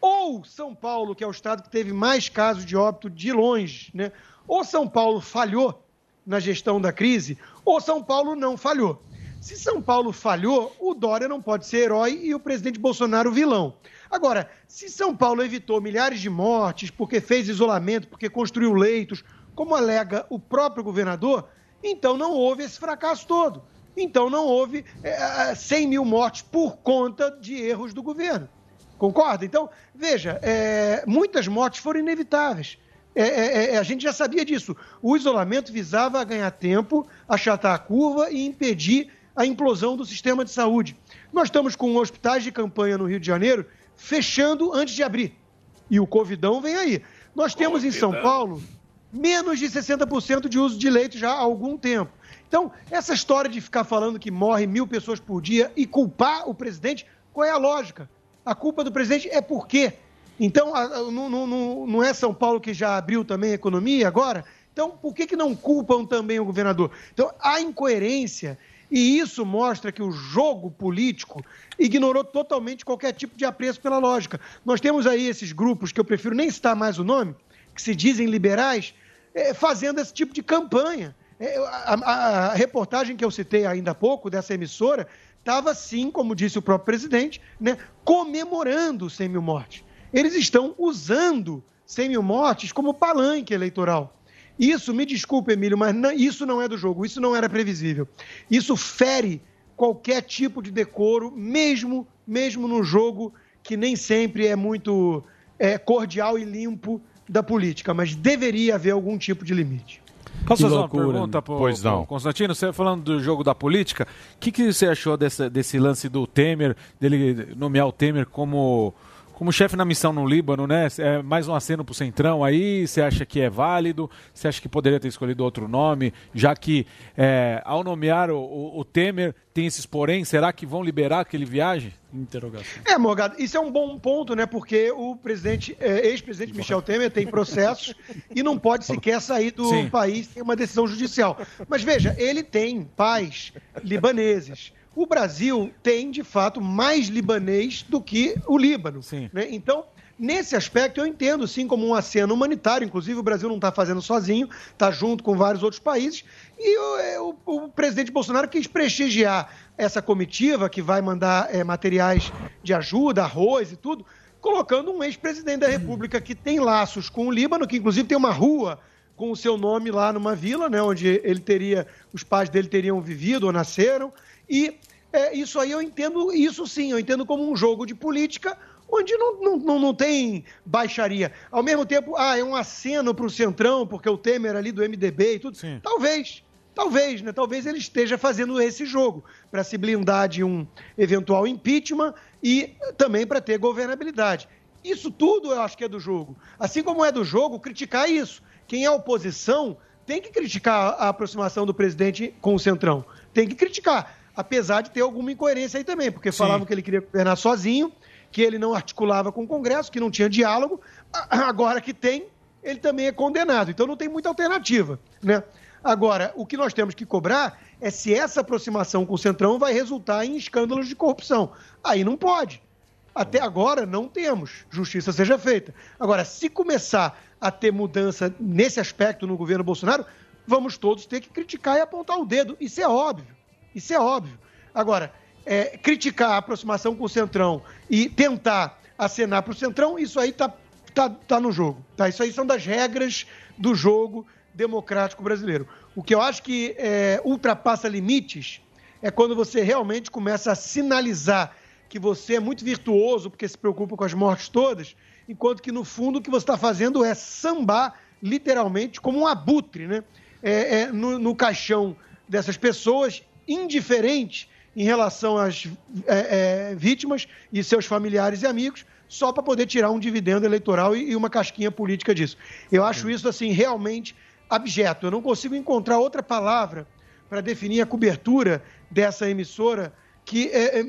Ou São Paulo, que é o estado que teve mais casos de óbito de longe, né? ou São Paulo falhou na gestão da crise, ou São Paulo não falhou. Se São Paulo falhou, o Dória não pode ser herói e o presidente Bolsonaro vilão. Agora, se São Paulo evitou milhares de mortes porque fez isolamento, porque construiu leitos, como alega o próprio governador, então não houve esse fracasso todo. Então não houve é, 100 mil mortes por conta de erros do governo. Concorda? Então, veja, é, muitas mortes foram inevitáveis. É, é, é, a gente já sabia disso. O isolamento visava ganhar tempo, achatar a curva e impedir a implosão do sistema de saúde. Nós estamos com hospitais de campanha no Rio de Janeiro fechando antes de abrir. E o Covidão vem aí. Nós temos em São Paulo menos de 60% de uso de leito já há algum tempo. Então, essa história de ficar falando que morre mil pessoas por dia e culpar o presidente, qual é a lógica? A culpa do presidente é por quê? Então, a- a- não, não- é São Paulo que já abriu também a economia agora? Então, por que, que não culpam também o governador? Então, há incoerência e isso mostra que o jogo político ignorou totalmente qualquer tipo de apreço pela lógica. Nós temos aí esses grupos, que eu prefiro nem citar mais o nome, que se dizem liberais, eh, fazendo esse tipo de campanha. Eh, a, a- a reportagem que eu citei ainda há pouco, dessa emissora, estava sim, como disse o próprio presidente, né, comemorando 100 mil mortes. Eles estão usando 100 mil mortes como palanque eleitoral. Isso, me desculpe, Emílio, mas não- isso não é do jogo, isso não era previsível. Isso fere qualquer tipo de decoro, mesmo, mesmo no jogo que nem sempre é muito é, cordial e limpo da política, mas deveria haver algum tipo de limite. Posso fazer loucura, uma pergunta né? pro, Pois não. pro Constantino? Você falando do jogo da política, o que, que você achou dessa- desse lance do Temer, dele nomear o Temer como, como chefe na missão no Líbano, né? É mais um aceno pro Centrão aí, você acha que é válido? Você acha que poderia ter escolhido outro nome? Já que é, ao nomear o, o- o Temer, tem esses porém, será que vão liberar que ele viaje? Interrogação. É, Morgado, isso é um bom ponto, né? Porque o presidente, é, ex-presidente Michel Temer tem processos e não pode sequer sair do Sim. país sem uma decisão judicial. Mas veja, ele tem pais libaneses. O Brasil tem, de fato, mais libanês do que o Líbano. né? Então, nesse aspecto, eu entendo sim como um aceno humanitário. Inclusive, o Brasil não está fazendo sozinho, está junto com vários outros países. E o, é, o- o presidente Bolsonaro quis prestigiar essa comitiva que vai mandar é, materiais de ajuda, arroz e tudo, colocando um ex-presidente da República que tem laços com o Líbano, que inclusive tem uma rua com o seu nome lá numa vila, né, onde ele teria, os pais dele teriam vivido ou nasceram. E é, isso aí eu entendo, isso sim, eu entendo como um jogo de política onde não, não, não, não tem baixaria. Ao mesmo tempo, ah, é um aceno para o Centrão, porque o Temer ali do MDB e tudo. Talvez, talvez, né? Talvez ele esteja fazendo esse jogo para se blindar de um eventual impeachment e também para ter governabilidade. Isso tudo eu acho que é do jogo. Assim como é do jogo criticar isso. Quem é oposição tem que criticar a aproximação do presidente com o Centrão. Tem que criticar. Apesar de ter alguma incoerência aí também, porque falavam que ele queria governar sozinho, que ele não articulava com o Congresso, que não tinha diálogo. Agora que tem, ele também é condenado. Então não tem muita alternativa. Né? Agora, o que nós temos que cobrar é se essa aproximação com o Centrão vai resultar em escândalos de corrupção. Aí não pode. Até agora não temos. Justiça seja feita. Agora, se começar a ter mudança nesse aspecto no governo Bolsonaro, vamos todos ter que criticar e apontar o dedo. Isso é óbvio. Isso é óbvio. Agora, é, criticar a aproximação com o Centrão e tentar acenar para o Centrão, isso aí tá, tá, tá no jogo. Tá? Isso aí são das regras do jogo democrático brasileiro. O que eu acho que é, ultrapassa limites é quando você realmente começa a sinalizar que você é muito virtuoso porque se preocupa com as mortes todas, enquanto que no fundo o que você está fazendo é sambar literalmente como um abutre, né? É, é, no, no caixão dessas pessoas, indiferente em relação às é, é, vítimas e seus familiares e amigos, só para poder tirar um dividendo eleitoral e, e uma casquinha política disso. Eu acho isso assim realmente abjeto. Eu não consigo encontrar outra palavra para definir a cobertura dessa emissora que é, é,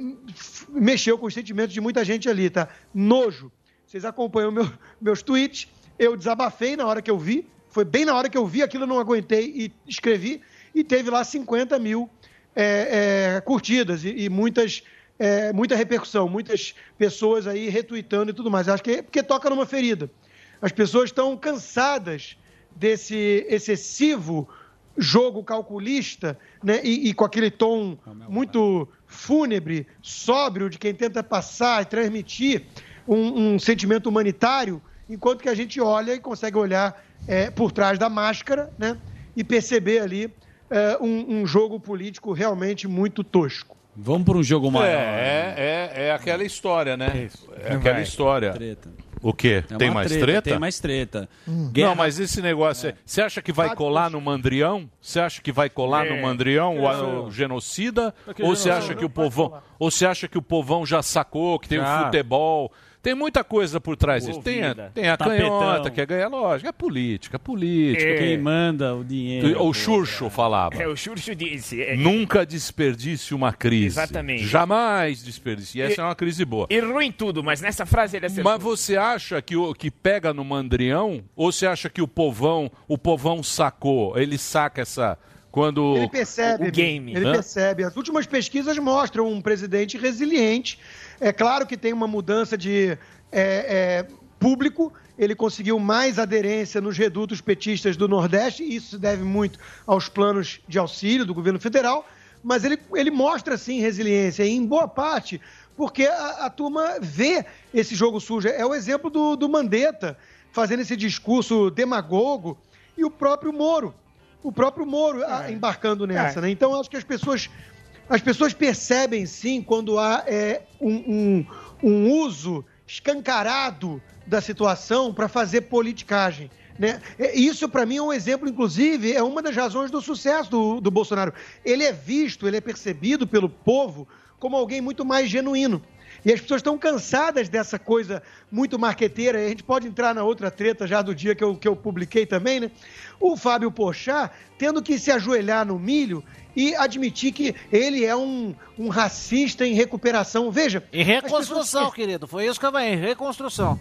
mexeu com os sentimentos de muita gente ali, tá? Nojo. Vocês acompanham meu- meus tweets. Eu desabafei na hora que eu vi. Foi bem na hora que eu vi aquilo, eu não aguentei e escrevi. E teve lá 50 mil é, é, curtidas e, e muitas, é, muita repercussão, muitas pessoas aí retweetando e tudo mais. Acho que é porque toca numa ferida. As pessoas estão cansadas desse excessivo jogo calculista né, e, e com aquele tom muito fúnebre, sóbrio de quem tenta passar e transmitir um, um sentimento humanitário, enquanto que a gente olha e consegue olhar é, por trás da máscara né, e perceber ali é, um, um jogo político realmente muito tosco. Vamos para um jogo maior. É, é, é aquela história, né? É aquela Vai. história. Treta. O quê? É tem mais treta, treta? tem mais treta. Não, Guerra- mas esse negócio. é- Você acha que vai colar no Mandrião? Você acha que vai colar É. no Mandrião o, É. o genocida? Aquele Ou você acha que o povão. Ou você acha que o povão já sacou, que tem o Já. futebol? Tem muita coisa por trás disso. Tem, a- tem a Tapetão. canhota, que é ganhar lógico. É política, é política. Quem manda o dinheiro. O Xurxo falava. É, o Xurxo disse. é, Nunca desperdice uma crise. Exatamente. Jamais desperdice. E essa E- é uma crise boa. Errou em tudo, mas nessa frase ele acertou. Mas você acha que, o, que pega no mandrião? Ou você acha que o povão, o povão sacou? Ele saca essa. Quando. Ele percebe. Ele Hã? percebe. As últimas pesquisas mostram um presidente resiliente. É claro que tem uma mudança de é, é, público. Ele conseguiu mais aderência nos redutos petistas do Nordeste. E isso se deve muito aos planos de auxílio do governo federal. Mas ele, ele mostra, sim, resiliência. E em boa parte, porque a, a turma vê esse jogo sujo. É o exemplo do, do Mandetta fazendo esse discurso demagogo. E o próprio Moro o próprio Moro ah, embarcando nessa, É. né? Então, acho que as pessoas, as pessoas percebem, sim, quando há é, um, um- um uso escancarado da situação para fazer politicagem. Né? É, Isso, para mim, é um exemplo, inclusive, é uma das razões do sucesso do, do Bolsonaro. Ele é visto, ele é percebido pelo povo como alguém muito mais genuíno. E as pessoas estão cansadas dessa coisa muito marqueteira. A gente pode entrar na outra treta já do dia que eu, que eu publiquei também, né? O Fábio Porchat tendo que se ajoelhar no milho e admitir que ele é um, um racista em recuperação. Veja. Em reconstrução, querido. Foi isso que eu falei, em reconstrução.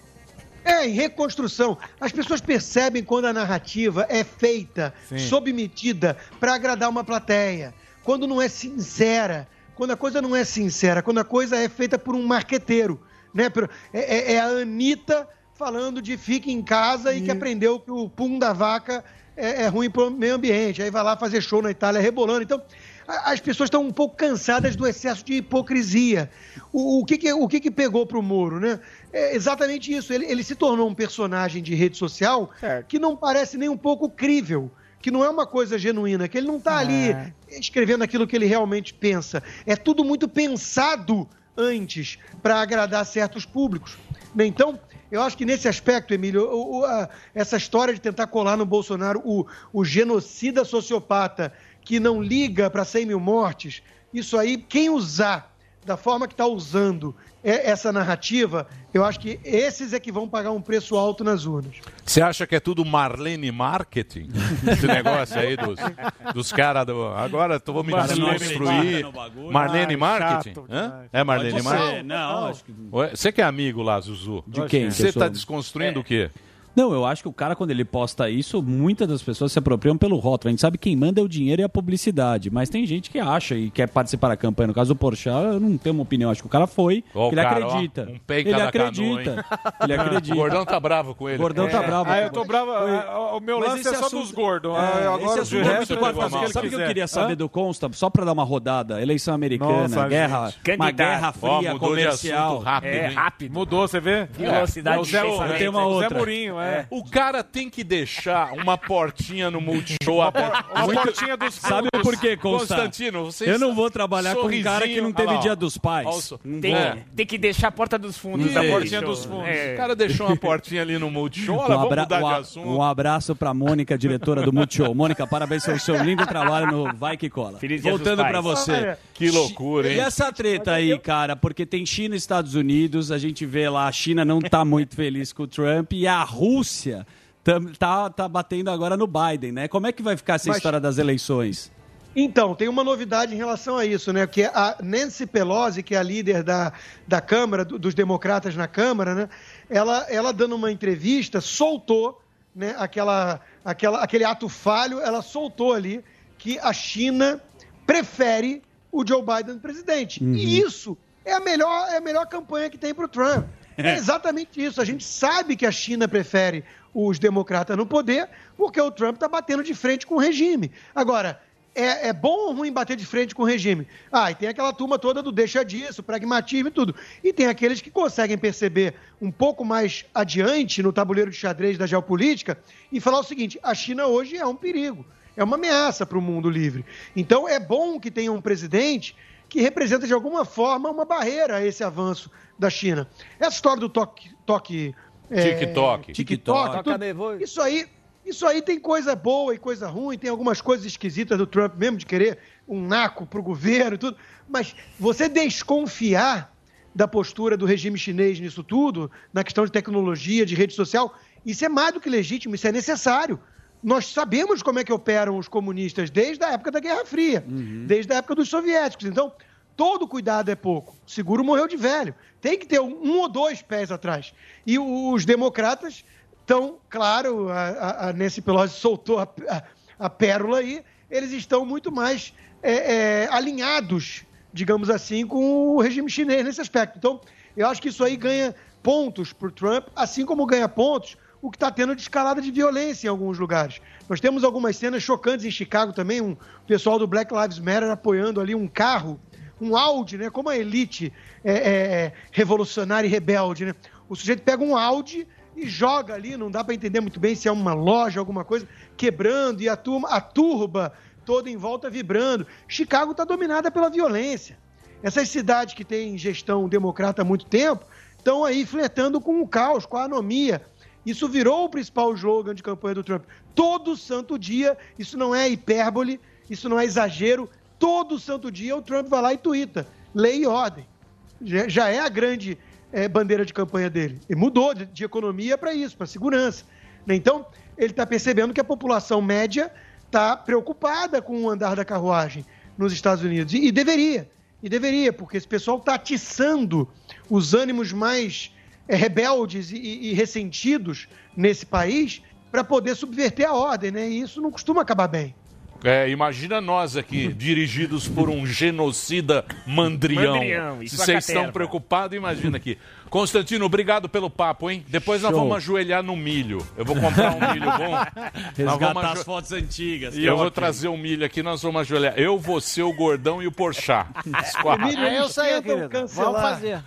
É, em reconstrução. As pessoas percebem quando a narrativa é feita, Sim. sob medida, para agradar uma plateia. Quando não é sincera. Quando a coisa não é sincera. Quando a coisa é feita por um marqueteiro. Né? É, é- é a Anitta falando de fique em casa e que aprendeu que o pum da vaca é, é ruim para o meio ambiente. Aí vai lá fazer show na Itália rebolando. Então, as pessoas estão um pouco cansadas do excesso de hipocrisia. O, o que, que, o que, que pegou para o Moro, né? É exatamente isso. Ele, ele se tornou um personagem de rede social que não parece nem um pouco crível. Que não é uma coisa genuína, que ele não está ali escrevendo aquilo que ele realmente pensa. É tudo muito pensado antes para agradar certos públicos. Então, eu acho que nesse aspecto, Emílio, o- o- a- essa história de tentar colar no Bolsonaro o, o genocida sociopata que não liga para 100 mil mortes, isso aí, quem usar da forma que está usando é- essa narrativa, eu acho que esses é que vão pagar um preço alto nas urnas. Você acha que é tudo Marlene Marketing? Esse negócio aí dos, dos caras do. Agora eu vou me bagulho. Marlene Ah, Marketing? chato Hã? É Marlene Marketing? não, acho que- Você que é amigo lá, Zuzu. De quem que Você está desconstruindo o quê? Não, eu acho que o cara, quando ele posta isso, muitas das pessoas se apropriam pelo rótulo. A gente sabe que quem manda é o dinheiro e a publicidade. Mas tem gente que acha e quer participar da campanha. No caso do Porchat, eu não tenho uma opinião. Acho que o cara foi, Ó, o ele cara, ó, acredita. um pé em ele acredita. canoa, ele acredita. O Gordão tá bravo com ele. O Gordão tá É. bravo. Ah, eu tô bravo. ah, O meu Mas lance esse é só assunto- dos gordos. É, esse Agora assunto o é resto pode fazer Sabe o que eu queria saber Hã? do Consta? Só pra dar uma rodada. Eleição americana, Nossa, guerra, gente. uma Candidato. guerra Ó, fria mudou de comercial. assunto rápido, É, rápido. Mudou, você vê? Velocidade É, o de Zé, pensamento. Tem uma o Zé outra. Mourinho, é. O cara tem que deixar uma portinha no Multishow aberta. Uma portinha dos Sabe por quê, Consta? Constantino, você Eu não vou trabalhar com um cara que não teve dia dos pais. Tem, É. tem que deixar a porta dos fundos A portinha dos dos fundos. fundos. É. O cara deixou uma portinha ali no Multishow. Olha, Um, vamos abra- mudar um de assunto. um abraço pra Mônica, diretora do Multishow. Mônica, parabéns pelo seu lindo trabalho no Vai Que Cola. Feliz Dia dos Voltando Pais. pra você. Que loucura, hein? E essa treta aí, cara, porque tem China e Estados Unidos, a gente vê lá, a China não tá muito feliz com o Trump e a Rússia tá, tá batendo agora no Biden, né? Como é que vai ficar essa Mas- história das eleições? Então, tem uma novidade em relação a isso, né? Que a Nancy Pelosi, que é a líder da, da Câmara, do- dos democratas na Câmara, né? Ela, ela dando uma entrevista, soltou né, aquela, aquela, aquele ato falho, ela soltou ali que a China prefere o Joe Biden presidente. Uhum. E isso é a melhor, é a melhor campanha que tem para o Trump. É exatamente isso. A gente sabe que a China prefere os democratas no poder porque o Trump está batendo de frente com o regime. Agora, é, é bom ou ruim bater de frente com o regime? Ah, e tem aquela turma toda do deixa disso, pragmatismo e tudo. E tem aqueles que conseguem perceber um pouco mais adiante no tabuleiro de xadrez da geopolítica e falar o seguinte: a China hoje é um perigo, é uma ameaça para o mundo livre. Então é bom que tenha um presidente que representa de alguma forma uma barreira a esse avanço da China. Essa história do toque. toque é, TikTok. TikTok. TikTok. tudo, isso aí. Isso aí tem coisa boa e coisa ruim, tem algumas coisas esquisitas do Trump mesmo, de querer um naco pro governo e tudo. Mas você desconfiar da postura do regime chinês nisso tudo, na questão de tecnologia, de rede social, isso é mais do que legítimo, isso é necessário. Nós sabemos como é que operam os comunistas desde a época da Guerra Fria, desde a época dos soviéticos. Então, todo cuidado é pouco. O seguro morreu de velho. Tem que ter um, um ou dois pés atrás. E os democratas estão, claro, a, a, a Nancy Pelosi soltou a, a, a pérola aí, eles estão muito mais é, é, alinhados, digamos assim, com o regime chinês nesse aspecto. Então, eu acho que isso aí ganha pontos para o Trump, assim como ganha pontos o que está tendo de escalada de violência em alguns lugares. Nós temos algumas cenas chocantes em Chicago também, um pessoal do Black Lives Matter apoiando ali um carro, um Audi, né? Como a elite é, é, revolucionária e rebelde, né? O sujeito pega um Audi e joga ali, não dá para entender muito bem se é uma loja, alguma coisa, quebrando e a turma, a turba toda em volta vibrando. Chicago está dominada pela violência. Essas cidades que têm gestão democrata há muito tempo estão aí flertando com o caos, com a anomia. Isso virou o principal slogan de campanha do Trump. Todo santo dia, isso não é hipérbole, isso não é exagero, todo santo dia o Trump vai lá e tuita. Lei e ordem. Já, é a grande é, bandeira de campanha dele. Ele mudou de, de economia para isso, para segurança. Né? Então, ele está percebendo que a população média está preocupada com o andar da carruagem nos Estados Unidos. E, e deveria. E deveria, porque esse pessoal está atiçando os ânimos mais rebeldes e, e, ressentidos nesse país para poder subverter a ordem, né? E isso não costuma acabar bem. É, imagina nós aqui, dirigidos por um genocida mandrião. Mandrião, Se vocês estão preocupados, imagina aqui. Constantino, obrigado pelo papo, hein? Depois nós Show. vamos ajoelhar no milho. Eu vou comprar um milho bom. Nós Resgatar vamos ajo- as fotos antigas. E eu vou trazer um milho aqui, nós vamos ajoelhar. Eu, você, o Gordão e o Porchat. Quatro. Emílio, É, eu eles sei, tentam querido. cancelar. Vamos fazer.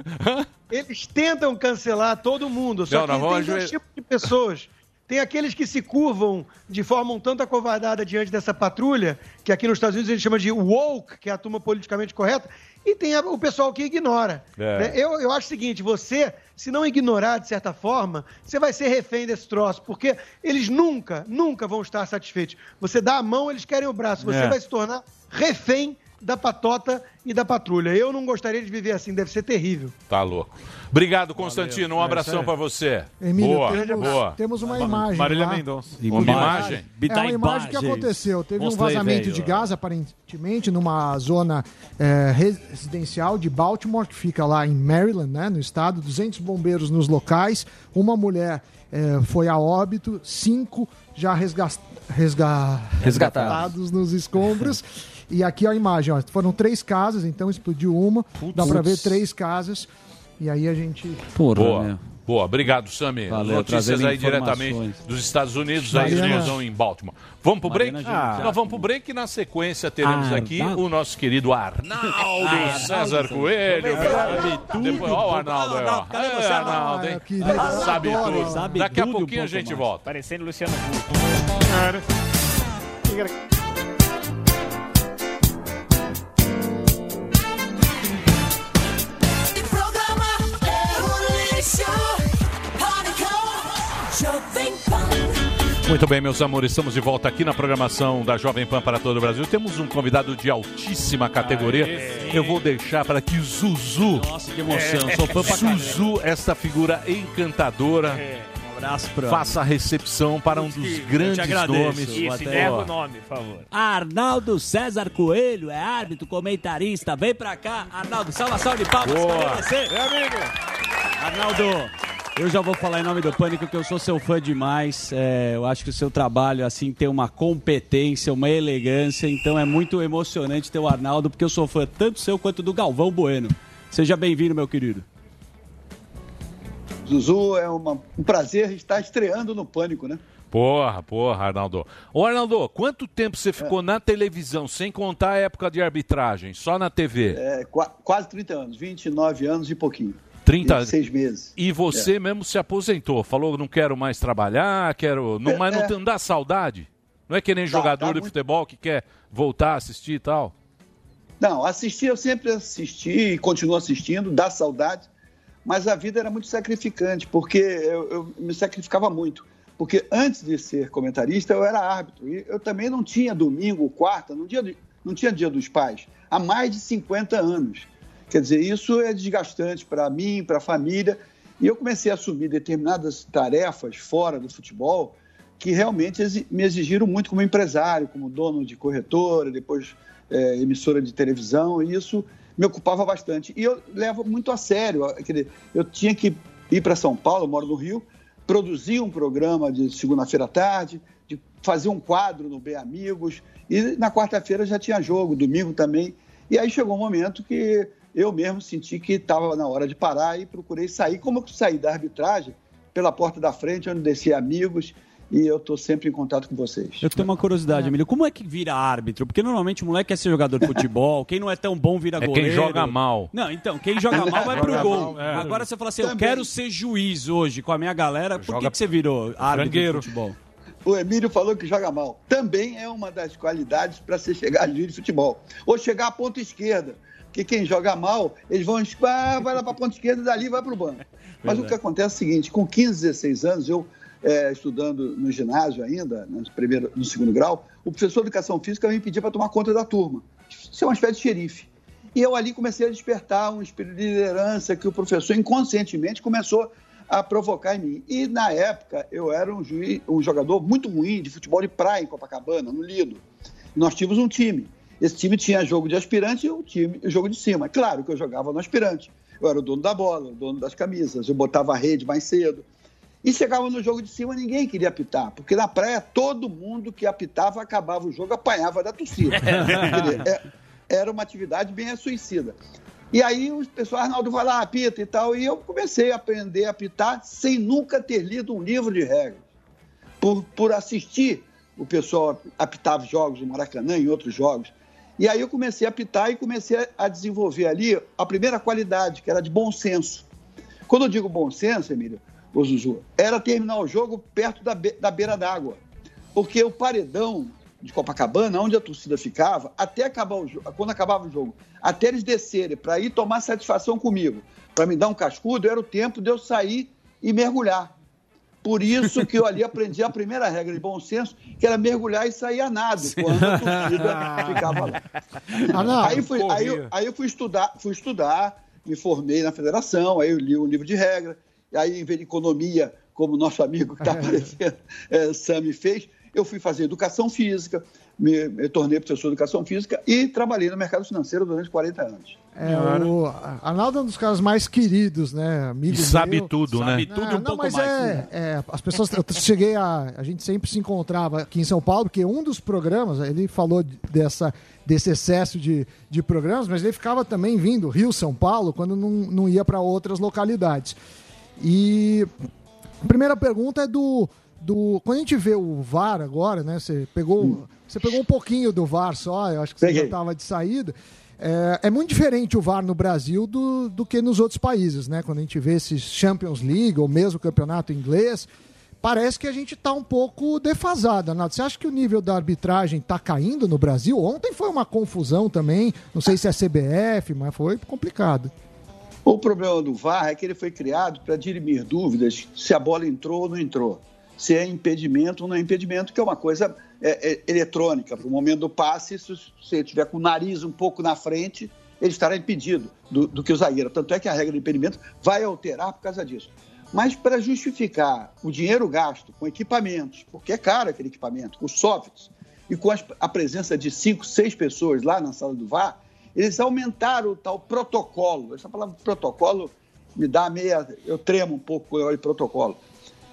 Eles tentam cancelar todo mundo, só Não, nós que vamos tem dois ajoelhar- tipos de pessoas. Tem aqueles que se curvam de forma um tanto acovardada diante dessa patrulha, que aqui nos Estados Unidos a gente chama de woke, que é a turma politicamente correta, e tem o pessoal que ignora. É. né? Eu, eu acho o seguinte, você, se não ignorar de certa forma, você vai ser refém desse troço, porque eles nunca, nunca vão estar satisfeitos. Você dá a mão, eles querem o braço. Você É. vai se tornar refém da patota e da patrulha. Eu não gostaria de viver assim, deve ser terrível. Tá louco. Obrigado, Constantino. Um É, abração aí. pra você. Emílio, boa, temos, boa. temos uma imagem. Marília lá. Mendonça. Uma imagem? É uma imagem que aconteceu. Teve um vazamento velho. de gás, aparentemente, numa zona é, residencial de Baltimore, que fica lá em Maryland, né, no estado. 200 bombeiros nos locais. Uma mulher é, foi a óbito, cinco já resga resga resgatados nos escombros. E aqui ó, a imagem, ó, foram três casas, então explodiu uma. Dá pra ver Putz. três casas. E aí a gente. boa. Boa, obrigado, Sami. Valeu, Notícias aí diretamente dos Estados Unidos, a Mariana- explosão em Baltimore. Vamos pro break? Mariana já- Nós vamos pro break e na sequência teremos Ah, aqui tá. o nosso querido Arnaldo Ah, César. Coelho. Depois, ó o Arnaldo aí, ó. Cadê É, você, Arnaldo, hein? Ah, Sabe tudo. Sabe Daqui a pouquinho a gente mais. volta. Parecendo Luciano Huck. Muito bem, meus amores, estamos de volta aqui na programação da Jovem Pan para todo o Brasil. Temos um convidado de altíssima categoria. Eu vou deixar para que Zuzu. Nossa, que emoção. Sou fã pra Zuzu, essa figura encantadora. Um abraço pra- Faça a recepção para um dos grandes agradeço. nomes. Isso, encerra o nome, por favor. Arnaldo César Coelho é árbitro, comentarista. Vem pra cá, Arnaldo. Salva, salve de palmas. Boa. Cadê você? Meu amigo. Arnaldo, eu já vou falar em nome do Pânico que eu sou seu fã demais. É, eu acho que o seu trabalho assim tem uma competência, uma elegância. Então é muito emocionante ter o Arnaldo, porque eu sou fã tanto seu quanto do Galvão Bueno. Seja bem-vindo, meu querido. Zuzu, é uma- um prazer estar estreando no Pânico, né? Porra, porra, Arnaldo. Ô, Arnaldo, quanto tempo você ficou na televisão, sem contar a época de arbitragem, só na TV? É, qua- quase 30 anos, 29 anos e pouquinho. 30 E seis meses. E você É. mesmo se aposentou, falou não quero mais trabalhar, quero. Não, É, mas não, é. não dá saudade? Não é que nem Dá, jogador dá de muito. futebol que quer voltar a assistir e tal? Não, assistir eu sempre assisti e continuo assistindo, dá saudade, mas a vida era muito sacrificante, porque eu, eu me sacrificava muito. Porque antes de ser comentarista, eu era árbitro. E eu também não tinha domingo, quarta, não tinha, não tinha dia dos pais, há mais de 50 anos. Quer dizer, isso é desgastante para mim, para a família. E eu comecei a assumir determinadas tarefas fora do futebol que realmente me exigiram muito como empresário, como dono de corretora, depois é, emissora de televisão, e isso me ocupava bastante. E eu levo muito a sério. Eu tinha que ir para São Paulo, eu moro no Rio, produzir um programa de segunda-feira à tarde, de fazer um quadro no Bem Amigos, e na quarta-feira já tinha jogo, domingo também. E aí chegou um momento que eu mesmo senti que estava na hora de parar e procurei sair. Como eu saí da arbitragem, pela porta da frente, onde desci amigos, e eu estou sempre em contato com vocês. Eu tenho uma curiosidade, Emílio. Como é que vira árbitro? Porque normalmente o moleque quer ser jogador de futebol, quem não é tão bom vira É quem goleiro. joga mal. Não, então, quem joga mal vai pro gol. é. Agora você fala assim, eu Também. quero ser juiz hoje com a minha galera. Por que, Joga que você virou árbitro frangueiro. de futebol? O Emílio falou que joga mal. Também é uma das qualidades para se chegar a juiz de futebol. Ou chegar à ponta esquerda. Porque quem joga mal, eles vão, ah, vai lá para a ponta esquerda e dali vai para o banco. Mas o que acontece é o seguinte: com 15, 16 anos, eu eh, estudando no ginásio ainda, no, primeiro, no segundo grau, o professor de educação física me pedia para tomar conta da turma. Isso é uma espécie de xerife. E eu ali comecei a despertar um espírito de liderança que o professor inconscientemente começou a provocar em mim. E na época eu era um, juiz, um jogador muito ruim de futebol de praia em Copacabana, no Lido. Nós tínhamos um time. Esse time tinha jogo de aspirante e o time o jogo de cima. Claro que eu jogava no aspirante. Eu era o dono da bola, o dono das camisas, eu botava a rede mais cedo. E chegava no jogo de cima, ninguém queria apitar, porque na praia todo mundo que apitava acabava o jogo, apanhava da torcida. É- era uma atividade bem suicida. E aí o pessoal, Arnaldo, vai lá, apita e tal. E eu comecei a aprender a apitar sem nunca ter lido um livro de regras. Por, por assistir o pessoal apitar jogos no Maracanã e outros jogos. E aí eu comecei a apitar e comecei a desenvolver ali a primeira qualidade, que era de bom senso. Quando eu digo bom senso, Emílio, ô Zuzu, era terminar o jogo perto da, be- da beira d'água. Porque o paredão de Copacabana, onde a torcida ficava, até acabar o quando acabava o jogo, até eles descerem para ir tomar satisfação comigo, para me dar um cascudo, era o tempo de eu sair e mergulhar. Por isso que eu ali aprendi a primeira regra de bom senso, que era mergulhar e sair a nado, quando a torcida ficava lá. Ah, não, aí, fui, aí, eu, aí eu fui estudar, fui estudar, me formei na federação, aí eu li um livro de regra, e aí em vez de economia, como o nosso amigo que está aparecendo, é, Sami fez, eu fui fazer educação física, me, me tornei professor de educação física e trabalhei no mercado financeiro durante 40 anos. É, o Arnaldo é um dos caras mais queridos, né? Amigo E sabe meu. tudo, né? Sabe tudo Ah, e um não, pouco mas mais. É, é, as pessoas, eu cheguei a, a gente sempre se encontrava aqui em São Paulo, porque um dos programas, ele falou dessa, desse excesso de, de programas, mas ele ficava também vindo Rio, São Paulo, quando não, não ia para outras localidades. E a primeira pergunta é do, do. Quando a gente vê o VAR agora, né? Você pegou, você pegou um pouquinho do VAR só, eu acho que você Peguei. já estava de saída. É, é muito diferente o VAR no Brasil do, do que nos outros países, né? Quando a gente vê esses Champions League ou mesmo o campeonato inglês, parece que a gente está um pouco defasado, Arnaldo. Você acha que o nível da arbitragem está caindo no Brasil? Ontem foi uma confusão também, não sei se é CBF, mas foi complicado. O problema do VAR é que ele foi criado para dirimir dúvidas se a bola entrou ou não entrou, se é impedimento ou não é impedimento, que é uma coisa é, é, eletrônica. Para o momento do passe, se você estiver com o nariz um pouco na frente, ele estará impedido do, do que o zagueiro. Tanto é que a regra de impedimento vai alterar por causa disso. Mas para justificar o dinheiro gasto com equipamentos, porque é caro aquele equipamento, com softs, e com a presença de cinco, seis pessoas lá na sala do VAR, eles aumentaram o tal protocolo. Essa palavra protocolo me dá meia. Eu tremo um pouco quando eu olho protocolo.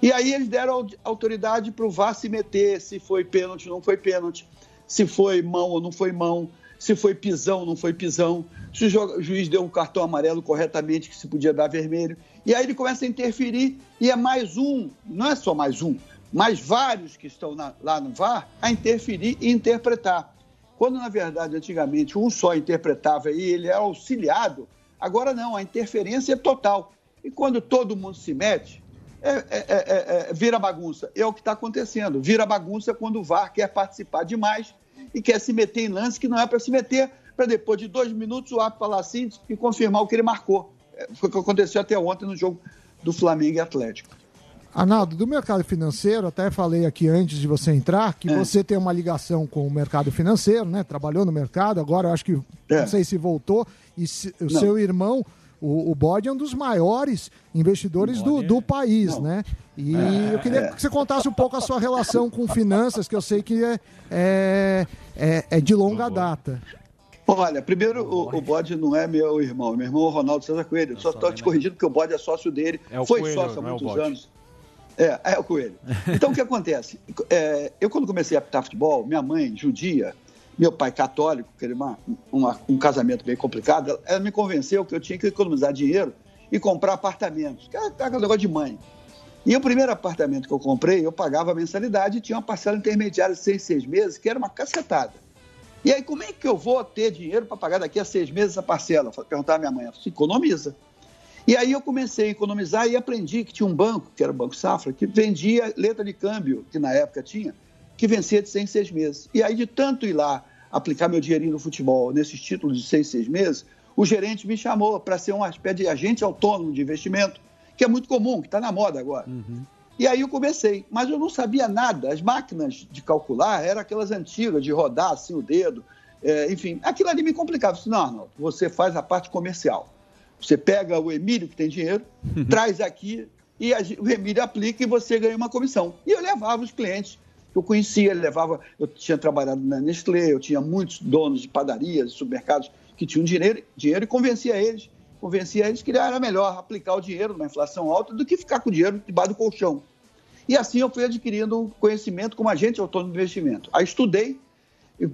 E aí eles deram au- autoridade para o VAR se meter se foi pênalti ou não foi pênalti, se foi mão ou não foi mão, se foi pisão, não foi pisão, se o juiz deu um cartão amarelo corretamente, que se podia dar vermelho. E aí ele começa a interferir e é mais um, não é só mais um, mas vários que estão na- lá no VAR a interferir e interpretar. Quando, na verdade, antigamente um só interpretava e ele é auxiliado, agora não, a interferência é total. E quando todo mundo se mete, é- é- é- é- vira bagunça. É o que está acontecendo. Vira bagunça quando o VAR quer participar demais e quer se meter em lance que não é para se meter, para depois de dois minutos o árbitro falar assim e confirmar o que ele marcou. É, Foi o que aconteceu até ontem no jogo do Flamengo e Atlético. Arnaldo, do mercado financeiro, até falei aqui antes de você entrar que É. você tem uma ligação com o mercado financeiro, né? Trabalhou no mercado, agora eu acho que É. não sei se voltou. E se- o seu irmão, o, o Bode, é um dos maiores investidores do, do país, né? E eu queria É. que você contasse um pouco a sua relação com finanças, que eu sei que é, é, é, é de longa data. Olha, primeiro, o, o Bode não é meu irmão. Meu irmão é o Ronaldo César Coelho. Eu só estou te corrigindo porque o Bode é sócio dele. É o Foi Coelho, sócio há é muitos Bode. anos. É, é o Coelho. Então, o que acontece? É, eu, quando comecei a apitar futebol, minha mãe, judia, meu pai católico, que uma, uma- um casamento bem complicado, ela, me convenceu que eu tinha que economizar dinheiro e comprar apartamentos. Que era aquele negócio de mãe. E o primeiro apartamento que eu comprei, eu pagava a mensalidade e tinha uma parcela intermediária de seis, seis meses, que era uma cacetada. E aí, como é que eu vou ter dinheiro para pagar daqui a seis meses essa parcela? Perguntar à minha mãe. Ela falou, economiza. E aí eu comecei a economizar e aprendi que tinha um banco, que era o Banco Safra, que vendia letra de câmbio, que na época tinha, que vencia de seis em seis meses. E aí, de tanto ir lá aplicar meu dinheirinho no futebol, nesses títulos de seis, seis meses, o gerente me chamou para ser uma espécie de agente autônomo de investimento, que é muito comum, que está na moda agora. E aí eu comecei, mas eu não sabia nada. As máquinas de calcular eram aquelas antigas, de rodar assim o dedo, é, enfim, aquilo ali me complicava. Eu disse, não, Arnaldo, você faz a parte comercial. Você pega o Emílio, que tem dinheiro, traz aqui e a o Emílio aplica e você ganha uma comissão. E eu levava os clientes eu conhecia, ele levava, eu tinha trabalhado na Nestlé, eu tinha muitos donos de padarias, supermercados que tinham dinheiro, dinheiro e convencia eles, convencia eles que era melhor aplicar o dinheiro numa inflação alta do que ficar com o dinheiro debaixo do colchão. E assim eu fui adquirindo conhecimento como agente autônomo de investimento. Aí estudei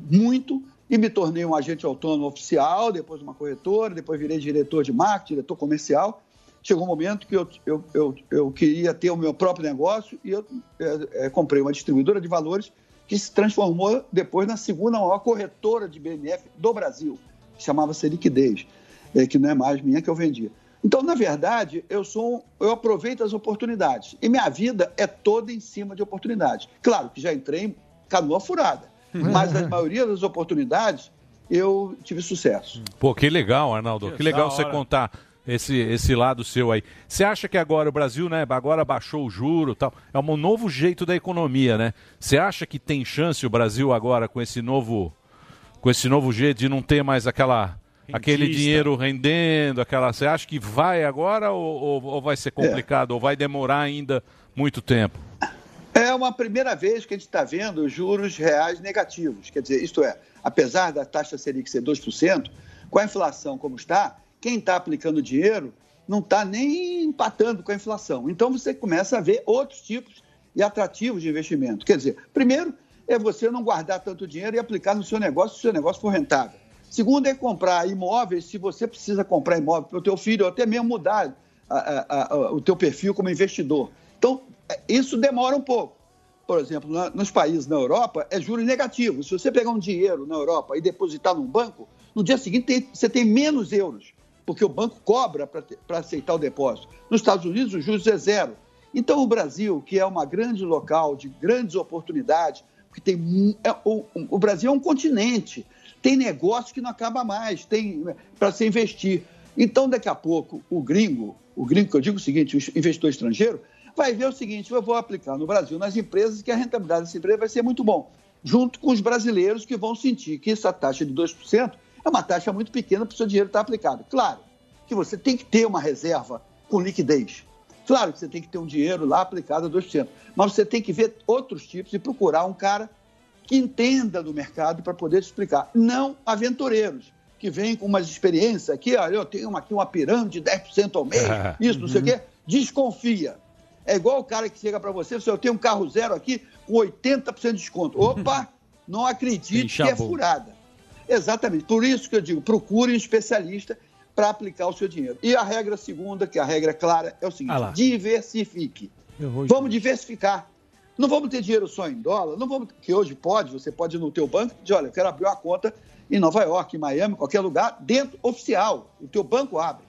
muito e me tornei um agente autônomo oficial, depois uma corretora, depois virei diretor de marketing, diretor comercial. Chegou um momento que eu, eu, eu, eu queria ter o meu próprio negócio e eu é, é, comprei uma distribuidora de valores que se transformou depois na segunda maior corretora de BNF do Brasil, que chamava-se Liquidez, é, que não é mais minha que eu vendia. Então, na verdade, eu sou, eu aproveito as oportunidades e minha vida é toda em cima de oportunidades. Claro que já entrei em canoa furada, mas a maioria das oportunidades eu tive sucesso. Pô, que legal, Arnaldo. Que, Que legal você hora. contar esse, esse lado seu aí. Você acha que agora o Brasil, né, agora baixou o juro e tal, é um novo jeito da economia, né? Você acha que tem chance o Brasil agora com esse novo com esse novo jeito de não ter mais aquela aquele Rentista. dinheiro rendendo, aquela, você acha que vai agora ou, ou- ou vai ser complicado ou vai demorar ainda muito tempo? É uma primeira vez que a gente está vendo juros reais negativos. Quer dizer, isto é, apesar da taxa Selic ser 2%, com a inflação como está, quem está aplicando dinheiro não está nem empatando com a inflação. Então você começa a ver outros tipos e atrativos de investimento. Quer dizer, primeiro é você não guardar tanto dinheiro e aplicar no seu negócio se o seu negócio for rentável. Segundo é comprar imóveis se você precisa comprar imóvel para o teu filho ou até mesmo mudar a- a- a- o teu perfil como investidor. Então, é, isso demora um pouco. Por exemplo, nos países na Europa, é juros negativos. Se você pegar um dinheiro na Europa e depositar num banco, no dia seguinte você tem menos euros, porque o banco cobra para aceitar o depósito. Nos Estados Unidos, os juros é zero. Então, o Brasil, que é uma grande local de grandes oportunidades, que tem é, o, o Brasil é um continente, tem negócio que não acaba mais, tem para se investir. Então, daqui a pouco, o gringo, o gringo que eu digo o seguinte, o investidor estrangeiro, vai ver o seguinte: eu vou aplicar no Brasil, nas empresas, que a rentabilidade dessa empresa vai ser muito bom, junto com os brasileiros que vão sentir que essa taxa de 2% é uma taxa muito pequena para o seu dinheiro estar aplicado. Claro que você tem que ter uma reserva com liquidez. Claro que você tem que ter um dinheiro lá aplicado a 2%, mas você tem que ver outros tipos e procurar um cara que entenda do mercado para poder te explicar. Não aventureiros, que vêm com umas experiências aqui, olha, eu tenho aqui uma pirâmide de 10% ao mês, isso, não sei o quê, desconfia. É igual o cara que chega para você, se eu tenho um carro zero aqui com 80% de desconto. Opa, não acredite que é furada. Exatamente. Por isso que eu digo, procure um especialista para aplicar o seu dinheiro. E a regra segunda, que é a regra clara, é o seguinte: Ah diversifique. Vamos diversificar. Não vamos ter dinheiro só em dólar, não vamos, que hoje pode, você pode ir no teu banco e dizer, olha, eu quero abrir uma conta em Nova York, em Miami, qualquer lugar, dentro oficial. O teu banco abre.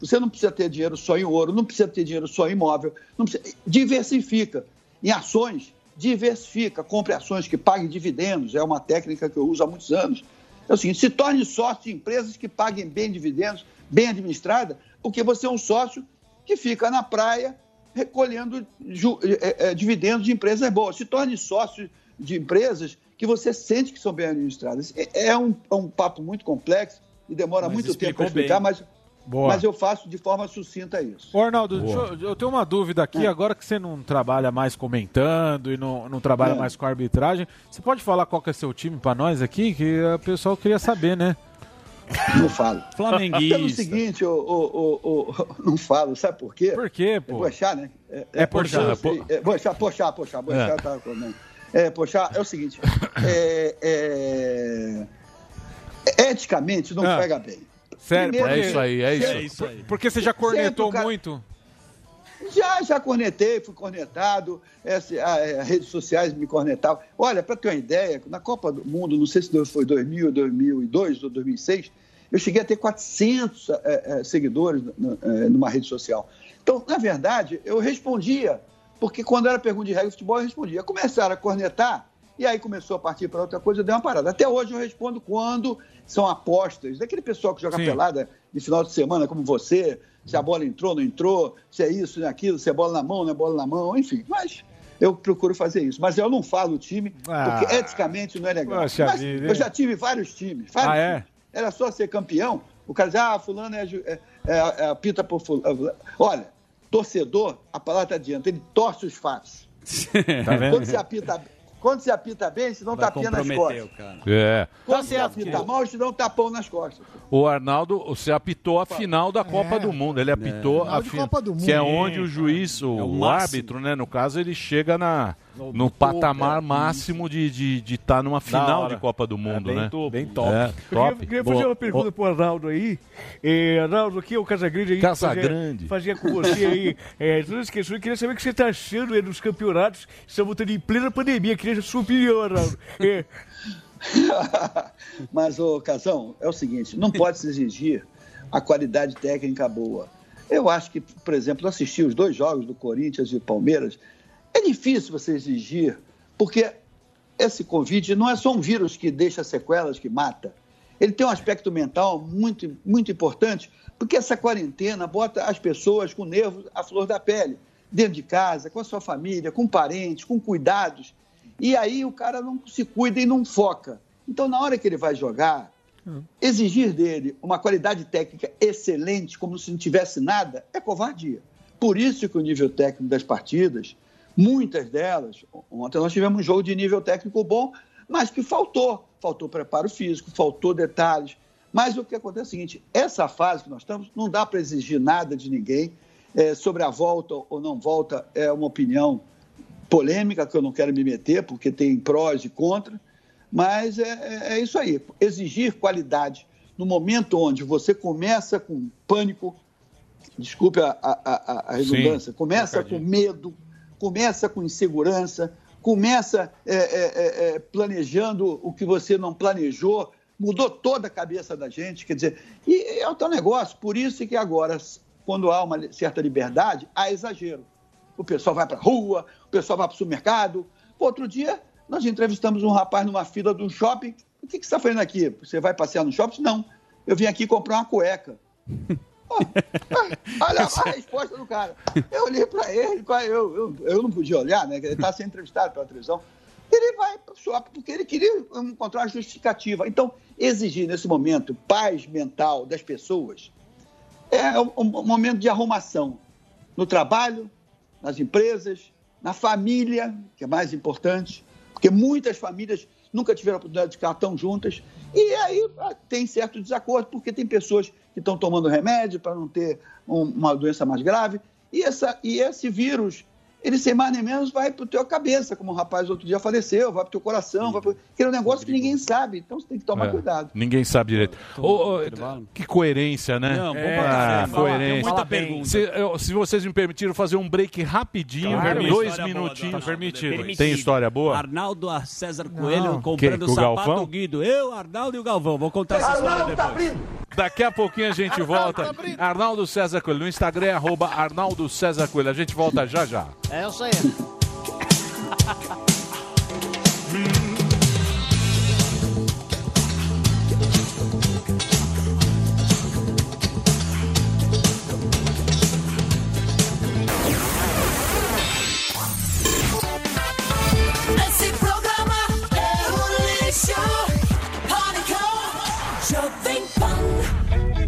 Você não precisa ter dinheiro só em ouro, não precisa ter dinheiro só em imóvel, não precisa, diversifica. Em ações, diversifica, compre ações que paguem dividendos, é uma técnica que eu uso há muitos anos. É o seguinte, se torne sócio de empresas que paguem bem dividendos, bem administrada, porque você é um sócio que fica na praia recolhendo eh, eh, dividendos de empresas boas. Se torne sócio de empresas que você sente que são bem administradas. É, é um, é um papo muito complexo e demora Mas muito tempo para explicar, bem. mas, Boa. mas eu faço de forma sucinta isso. Ô, Arnaldo, eu, eu tenho uma dúvida aqui, agora que você não trabalha mais comentando e não, não trabalha É. mais com arbitragem, você pode falar qual que é seu time pra nós aqui? Que o pessoal queria saber, né? Não falo. Flamenguista. Pelo seguinte, ô, ô, ô, não falo, sabe por quê? Por quê, pô? É Pochá, né? É, É Pochá, Pochá, é po- é Pochá, Pochá, Pochá, Pochá, É. tá comendo. É, Pochá, é o seguinte, é, é, eticamente não Ah. pega bem. Sério, Primeiro, é isso aí, é isso. É isso aí. Porque você já cornetou cara- muito. Já, já cornetei, fui cornetado, essa, a- a- as redes sociais me cornetavam. Olha, para ter uma ideia, na Copa do Mundo, não sei se foi 2000, 2002 ou 2006, eu cheguei a ter 400 eh, eh, seguidores eh, numa rede social. Então, na verdade, eu respondia, porque quando era pergunta de regra de futebol, eu respondia. Começaram a cornetar, e aí começou a partir para outra coisa, eu dei uma parada. Até hoje eu respondo quando são apostas, daquele pessoal que joga Sim. pelada de final de semana, como você, se a bola entrou, não entrou, se é isso, não é aquilo, se é bola na mão, não é bola na mão, enfim. Mas eu procuro fazer isso. Mas eu não falo o time, porque Ah. eticamente não é legal. Vida, eu já tive vários times. vários Ah, é? times. Era só ser campeão. O cara dizia, ah, fulano é, é, é, é pita por fulano. Olha, torcedor, a palavra está adianta, ele torce os fatos. Tá vendo? Quando se apita, quando se apita bem, se não Vai tapinha nas comprometer costas. o cara. É. Quando se apita mal, se não tapão nas costas. O Arnaldo, você apitou a final da Copa do Mundo. Ele apitou Final a final. Copa do Mundo. Que é onde o juiz, o, É o o máximo. árbitro, né? No caso, ele chega na, No no topo, patamar é. máximo de estar de, de tá numa final de Copa do Mundo, bem né? topo. Bem top. É, Eu top. queria, queria fazer Boa. uma pergunta pro Arnaldo aí. É, Arnaldo, aqui é o Casagrande aí. Casagrande. Fazia, fazia com você aí é, todas as questões. Queria saber o que você está achando aí dos campeonatos. Estamos voltando em plena pandemia. Queria a sua opinião, Arnaldo. É, Mas, ô Casão, é o seguinte: não pode se exigir a qualidade técnica boa. Eu acho que, por exemplo, assistir os dois jogos do Corinthians e Palmeiras, é difícil você exigir, porque esse Covid não é só um vírus que deixa sequelas, que mata. Ele tem um aspecto mental muito, muito importante, porque essa quarentena bota as pessoas com nervos à flor da pele, dentro de casa, com a sua família, com parentes, com cuidados. E aí o cara não se cuida e não foca. Então, na hora que ele vai jogar, exigir dele uma qualidade técnica excelente, como se não tivesse nada, é covardia. Por isso que o nível técnico das partidas, muitas delas, ontem nós tivemos um jogo de nível técnico bom, mas que faltou. Faltou preparo físico, faltou detalhes. Mas o que acontece é o seguinte: essa fase que nós estamos, não dá para exigir nada de ninguém. É, sobre a volta ou não volta, é uma opinião polêmica que eu não quero me meter, porque tem prós e contras. Mas é, é- é isso aí. Exigir qualidade no momento onde você começa com pânico, desculpe a, a- a- redundância, Sim, começa com medo, começa com insegurança, começa é, é, é, é, planejando o que você não planejou, mudou toda a cabeça da gente, quer dizer, e é o teu negócio. Por isso que agora, quando há uma certa liberdade, há exagero. O pessoal vai para a rua, o pessoal vai para o supermercado. Outro dia, nós entrevistamos um rapaz numa fila de um shopping. O que, que você está fazendo aqui? Você vai passear no shopping? Não. Eu vim aqui comprar uma cueca. Pô, olha a resposta do cara. Eu olhei para ele, eu, eu, eu não podia olhar, né? Ele está sendo entrevistado pela televisão. Ele vai shopping porque ele queria encontrar uma justificativa. Então, exigir nesse momento paz mental das pessoas é um momento de arrumação no trabalho, nas empresas, na família, que é mais importante, porque muitas famílias nunca tiveram a oportunidade de ficar tão juntas, e aí ah, tem certo desacordo, porque tem pessoas que estão tomando remédio para não ter um- uma doença mais grave, e, essa, e esse vírus, ele sem mais nem menos vai pro teu cabeça, como o rapaz outro dia faleceu, vai pro teu coração, vai pro... que é um negócio que ninguém sabe, então você tem que tomar É, cuidado. Ninguém sabe direito. Ô, que coerência, né? Não, pra ah, coerência. Muita pergunta. Se, eu- se vocês me permitiram fazer um break rapidinho, Claro, dois história boa, minutinhos. Tá permitido. Tem história boa? Arnaldo a César Coelho Não. comprando com o sapato Galvão? Guido. Eu, Arnaldo e o Galvão. Vou contar essa história depois. Daqui a pouquinho a gente volta. Arnaldo César Coelho. No Instagram é arroba Arnaldo César Coelho. A gente volta já já. É isso aí.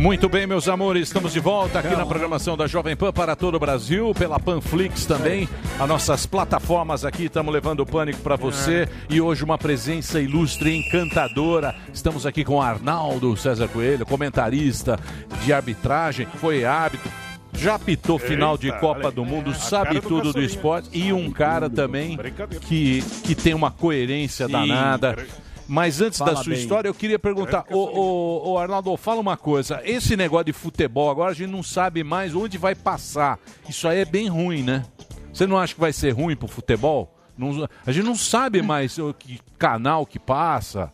Muito bem, meus amores, estamos de volta aqui na programação da Jovem Pan para todo o Brasil, pela Panflix também, as nossas plataformas aqui, estamos levando o pânico para você e hoje uma presença ilustre e encantadora. Estamos aqui com Arnaldo César Coelho, comentarista de arbitragem, foi árbitro, já apitou final de Copa do Mundo, A sabe tudo do esporte e um cara também que, que tem uma coerência danada. Mas antes da Fala sua bem. história, eu queria perguntar, ô, ô, ô, Arnaldo, fala uma coisa. Esse negócio de futebol, agora a gente não sabe mais onde vai passar. Isso aí é bem ruim, né? Você não acha que vai ser ruim pro futebol? Não- a gente não sabe mais o que canal que passa.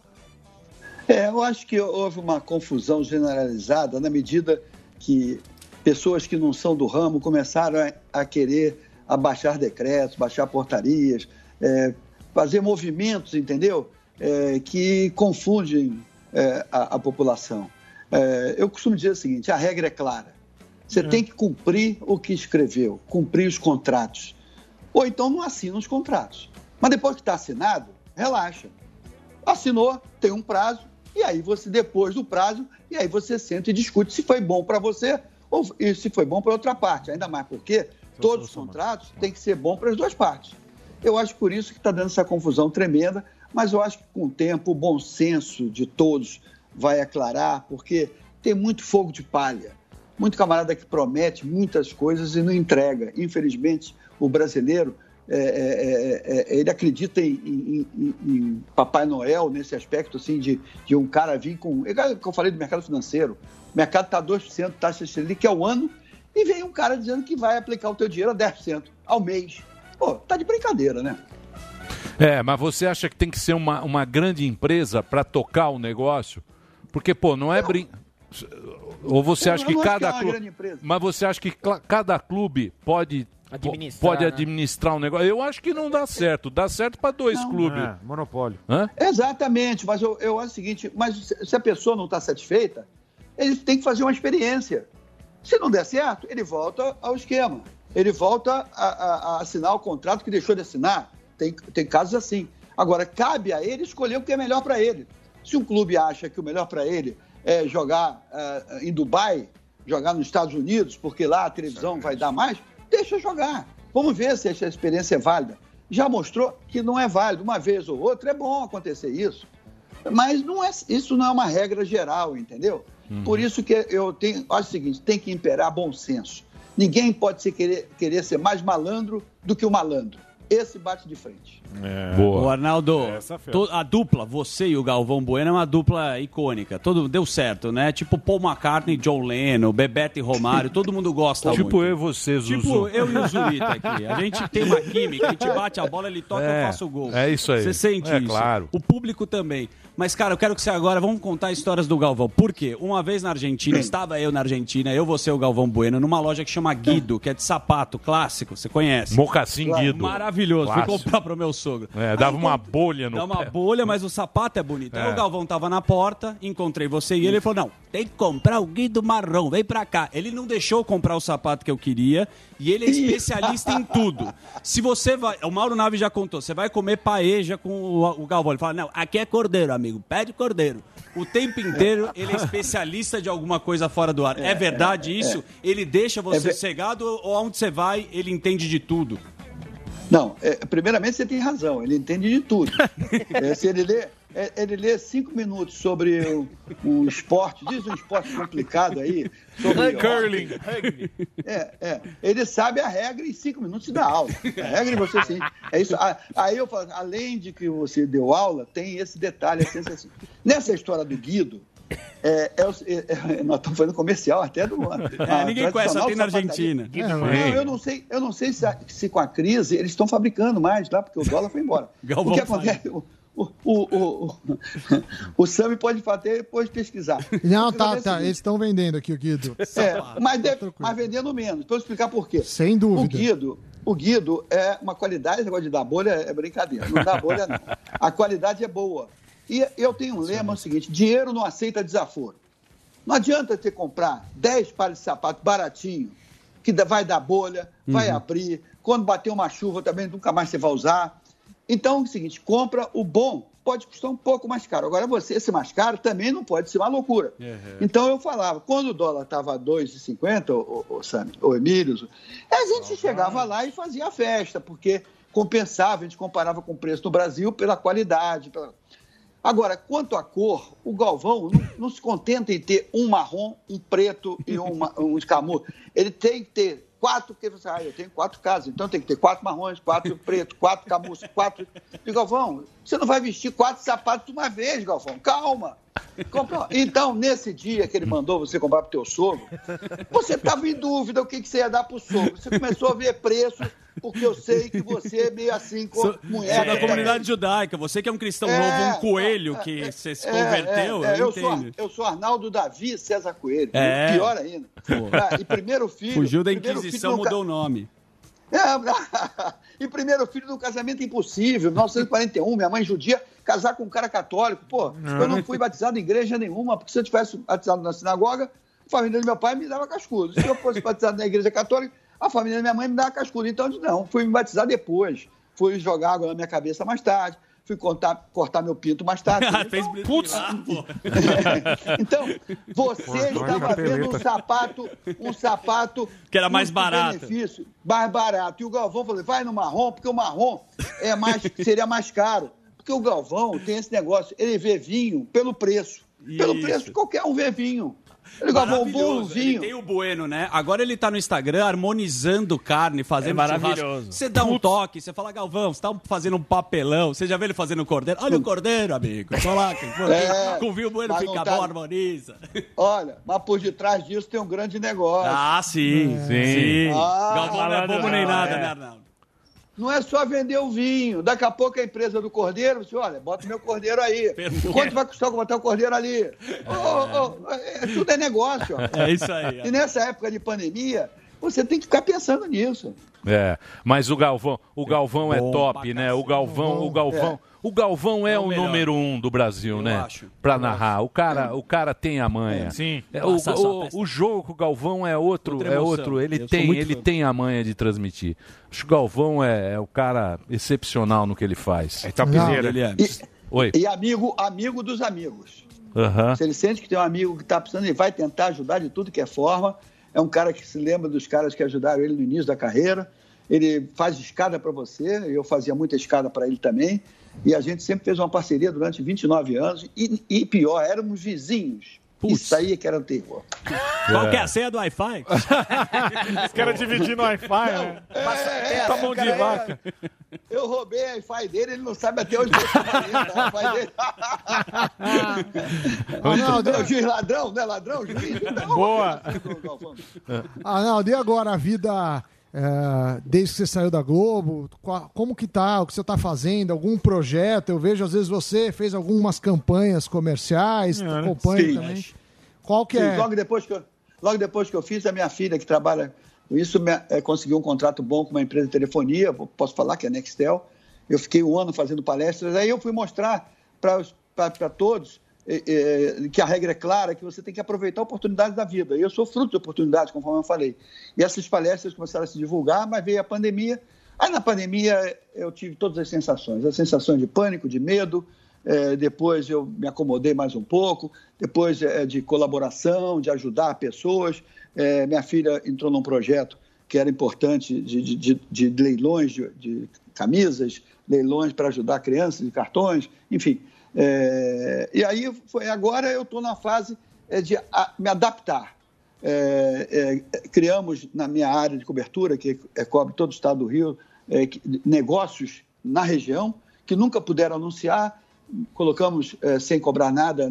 É, eu acho que houve uma confusão generalizada na medida que pessoas que não são do ramo começaram a, a querer abaixar decretos, baixar portarias, é, fazer movimentos, entendeu? É, que confundem é, a, a população. É, eu costumo dizer o seguinte: a regra é clara. Você tem que cumprir o que escreveu, cumprir os contratos. Ou então não assina os contratos. Mas depois que está assinado, relaxa assinou, tem um prazo, e aí você, depois do prazo, e aí você senta e discute se foi bom para você ou e se foi bom para outra parte. Ainda mais porque todos os contratos têm que ser bom para as duas partes. Eu acho por isso que está dando essa confusão tremenda, mas eu acho que com o tempo o bom senso de todos vai aclarar, porque tem muito fogo de palha, muito camarada que promete muitas coisas e não entrega. Infelizmente, o brasileiro é, é, é, é, ele acredita em, em- em- em Papai Noel nesse aspecto assim de, de um cara vir com. É que eu falei do mercado financeiro. O mercado está 2% taxa Selic ao ano e vem um cara dizendo que vai aplicar o teu dinheiro a 10% ao mês. Pô, tá de brincadeira, né? É, mas você acha que tem que ser uma, uma grande empresa para tocar o negócio? Porque, pô, não é brin... Ou você acha que cada é uma clube. grande empresa. Mas você acha que cada clube pode. Administrar, pode né? administrar um negócio? Eu acho que não dá certo. Dá certo para dois Não. clubes. É, monopólio. Hã? Exatamente, mas eu, eu acho o seguinte: mas se se a pessoa não está satisfeita, ele tem que fazer uma experiência. Se não der certo, ele volta ao esquema. Ele volta a, a- a assinar o contrato que deixou de assinar. Tem, tem casos assim. Agora, cabe a ele escolher o que é melhor para ele. Se um clube acha que o melhor para ele é jogar ah, em Dubai, jogar nos Estados Unidos, porque lá a televisão vai dar mais, deixa jogar. Vamos ver se essa experiência é válida. Já mostrou que não é válido. Uma vez ou outra é bom acontecer isso. Mas não é, isso não é uma regra geral, entendeu? Por isso que eu tenho, acho o seguinte, tem que imperar bom senso. Ninguém pode se querer, querer ser mais malandro do que o malandro. Esse bate de frente. Boa. O Arnaldo, to- a dupla, você e o Galvão Bueno, é uma dupla icônica. Todo, deu certo, né? Tipo Paul McCartney, John Lennon, Bebeto e Romário, todo mundo gosta Tipo muito. eu e você, Zuzu. Tipo eu e o Zurita aqui. A gente tem uma química, a gente bate a bola, ele toca, É, eu faço o gol. é isso aí. Você sente É isso. claro. O público também. Mas, cara, eu quero que você agora, vamos contar histórias do Galvão. Por quê? Uma vez na Argentina, estava eu na Argentina, eu, você e o Galvão Bueno, numa loja que chama Guido, que é de sapato clássico, você conhece? Mocassim Guido. Maravilhoso. Fui Clássico. comprar pro meu sogro. É, Aí dava uma encont- bolha no Dá uma pé. bolha, mas o sapato é bonito. Aí É. o Galvão tava na porta, encontrei você e ele, ele falou: não, tem que comprar o Guido marrom, vem pra cá. Ele não deixou comprar o sapato que eu queria e ele é especialista em tudo. Se você vai. O Mauro Naves já contou, você vai comer paeja com o, o Galvão. Ele fala: não, aqui é cordeiro, amigo, pede cordeiro. O tempo inteiro ele é especialista de alguma coisa fora do ar. É, verdade é, isso? é. Ele deixa você É ver- cegado ou aonde você vai, ele entende de tudo? Não, é, primeiramente você tem razão, ele entende de tudo. É, se, ele lê, é, ele lê cinco minutos sobre um, um esporte, diz um esporte complicado aí. Sobre Curling. É, é. Ele sabe a regra em cinco minutos dá aula. A regra de você sim. É isso. Ah, Aí eu falo, além de que você deu aula, tem esse detalhe. Assim, assim. Nessa história do Guido, é, é é- é- nós estamos fazendo comercial até do. É, ninguém conhece, só tem na Argentina. Não, eu não sei, eu não sei se, a- se com a crise eles estão fabricando mais lá, porque o dólar foi embora. Galvão o que acontece? O, o, o, o, o Sami pode até depois pesquisar. Não, tá, é tá. seguinte, Eles estão vendendo aqui o Guido. é, mas, deve- mas vendendo menos. Para eu explicar por quê. Sem dúvida. O Guido, o Guido é uma qualidade, esse negócio de dar bolha é brincadeira. Não dá bolha, não. A qualidade é boa. E eu tenho um lema é o seguinte: dinheiro não aceita desaforo. Não adianta você comprar 10 pares de sapato baratinho, que vai dar bolha, vai Uhum. abrir. Quando bater uma chuva também nunca mais você vai usar. Então é o seguinte: compra o bom. Pode custar um pouco mais caro. Agora, você ser mais caro também não pode ser uma loucura. Então eu falava, quando o dólar estava a 2,50, o, o, Sam, o Emílio, a gente chegava lá e fazia a festa, porque compensava, a gente comparava com o preço no Brasil pela qualidade. Pela... Agora, quanto à cor, o Galvão não, não se contenta em ter um marrom, um preto e uma- um escamoso. Ele tem que ter quatro, porque você, ah, eu tenho quatro casas, então tem que ter quatro marrons, quatro pretos, quatro camus, quatro. E Galvão, você não vai vestir quatro sapatos de uma vez, Galvão. Calma. Compra- Então, nesse dia que ele mandou você comprar pro teu sogro, você estava em dúvida o que, que você ia dar pro sogro. Você começou a ver preço, porque eu sei que você é meio assim com Sou, mulher. sou da também. comunidade judaica. Você que é um cristão É, novo, um coelho que você se converteu, É, é, é, eu, eu, sou, eu sou Arnaldo Davi César Coelho. É. Pior ainda. Ah, e primeiro filho. Fugiu da Inquisição, no ca- mudou o nome. É, e primeiro filho do casamento impossível, 1941, minha mãe judia, casar com um cara católico. Pô, eu não fui batizado em igreja nenhuma, porque se eu tivesse batizado na sinagoga, a família do meu pai me dava cascudo. Se eu fosse batizado na igreja católica, a família da minha mãe me dava cascudo. Então, eu disse, não, fui me batizar depois. Fui jogar água na minha cabeça mais tarde. Fui cortar, cortar meu pinto mais tarde. Fez Putz! Então, você Pô, estava vendo um sapato, um sapato Que era mais barato. benefício, mais barato. E o Galvão falou: vai no marrom, porque o marrom é mais, seria mais caro. Porque o Galvão tem esse negócio, ele vê vinho pelo preço. Pelo Isso. preço, qualquer um vê vinho. Ele Galvão, um bom Maravilhoso. Ele vinho. tem o Bueno, né? Agora ele tá no Instagram harmonizando carne, fazendo É maravilhoso. churrasco. Você dá um toque, você fala, Galvão, você tá fazendo um papelão. Você já vê ele fazendo cordeiro? Olha o cordeiro, amigo. Tô lá, É, com o vinho Bueno fica tá- bom, harmoniza. Olha, mas por detrás disso tem um grande negócio. Ah, sim. Sim. Ah, Galvão não é bobo nem nada, né, Arnaldo? Não é só vender o vinho. Daqui a pouco a empresa do cordeiro, você olha, bota meu cordeiro aí. Quanto vai custar botar o cordeiro ali? Ô, ô, ô, é, tudo é negócio. ó. É isso aí. E nessa época de pandemia, você tem que ficar pensando nisso. É, mas o Galvão, o Galvão é Bom top, né? O Galvão, o Galvão, o Galvão é, É o, o número um do Brasil, né? acho. Pra narrar. O cara, o cara tem a manha. Sim. É, o, o, o jogo com o Galvão é outro, é outro. Ele Eu tem, ele fã. tem a manha de transmitir. Acho que o Galvão é, é o cara excepcional no que ele faz. É topzera. Ele é. E, Oi. e amigo, amigo dos amigos. Aham. Se ele sente que tem um amigo que está precisando, ele vai tentar ajudar de tudo que é forma. É um cara que se lembra dos caras que ajudaram ele no início da carreira. Ele faz escada para você, eu fazia muita escada para ele também. E a gente sempre fez uma parceria durante 29 anos. E, e pior, éramos vizinhos. Isso aí é que era terror. Qual que é a senha do Wi-Fi? Os caras dividindo o Wi-Fi, né? É, Tá mão de é- vaca. Eu roubei a Wi-Fi dele, ele não sabe até onde eu dele. Arnaldo, É o juiz ladrão, não é ladrão? Juiz? Não, Boa. Arnaldo, e agora a vida é, desde que você saiu da Globo? Como que tá? O que você tá fazendo? Algum projeto? Eu vejo, às vezes, você fez algumas campanhas comerciais, acompanha Sim. também. Qual que Sim, é? Logo depois que eu, logo depois que eu fiz, a minha filha que trabalha com isso me- eh, conseguiu um contrato bom com uma empresa de telefonia, posso falar que é a Nextel. Eu fiquei um ano fazendo palestras, aí eu fui mostrar para todos eh, eh, que a regra é clara, que você tem que aproveitar a oportunidade da vida. E eu sou fruto de oportunidades, conforme eu falei. E essas palestras começaram a se divulgar, mas veio a pandemia. Aí na pandemia eu tive todas as sensações, a sensação de pânico, de medo, eh, depois eu me acomodei mais um pouco, depois eh, de colaboração, de ajudar pessoas. Eh, minha filha entrou num projeto que era importante de, de- de- de leilões de, de camisas, leilões para ajudar crianças de cartões, enfim. É, e aí, foi, agora eu estou na fase é, de me adaptar. É, é, criamos na minha área de cobertura, que é, cobre todo o estado do Rio, é, que- negócios na região que nunca puderam anunciar. Colocamos sem cobrar nada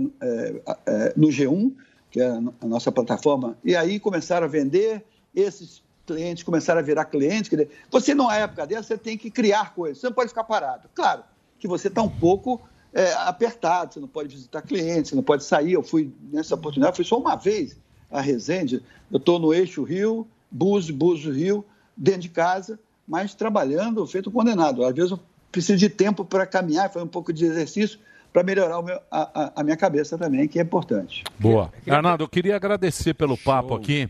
no G1, que é a nossa plataforma, e aí começaram a vender. Esses clientes começaram a virar clientes. Você, numa época dessa, você tem que criar coisas, você não pode ficar parado. Claro que você está um pouco é, apertado, você não pode visitar clientes, você não pode sair. Eu fui nessa oportunidade, fui só uma vez a Resende. Eu estou no eixo Rio, Búzios, Búzios Rio, dentro de casa, mas trabalhando, feito condenado. Às vezes eu preciso de tempo para caminhar, fazer um pouco de exercício para melhorar o meu- a, a- a minha cabeça também, que é importante. Boa. Arnaldo, eu queria agradecer pelo papo aqui.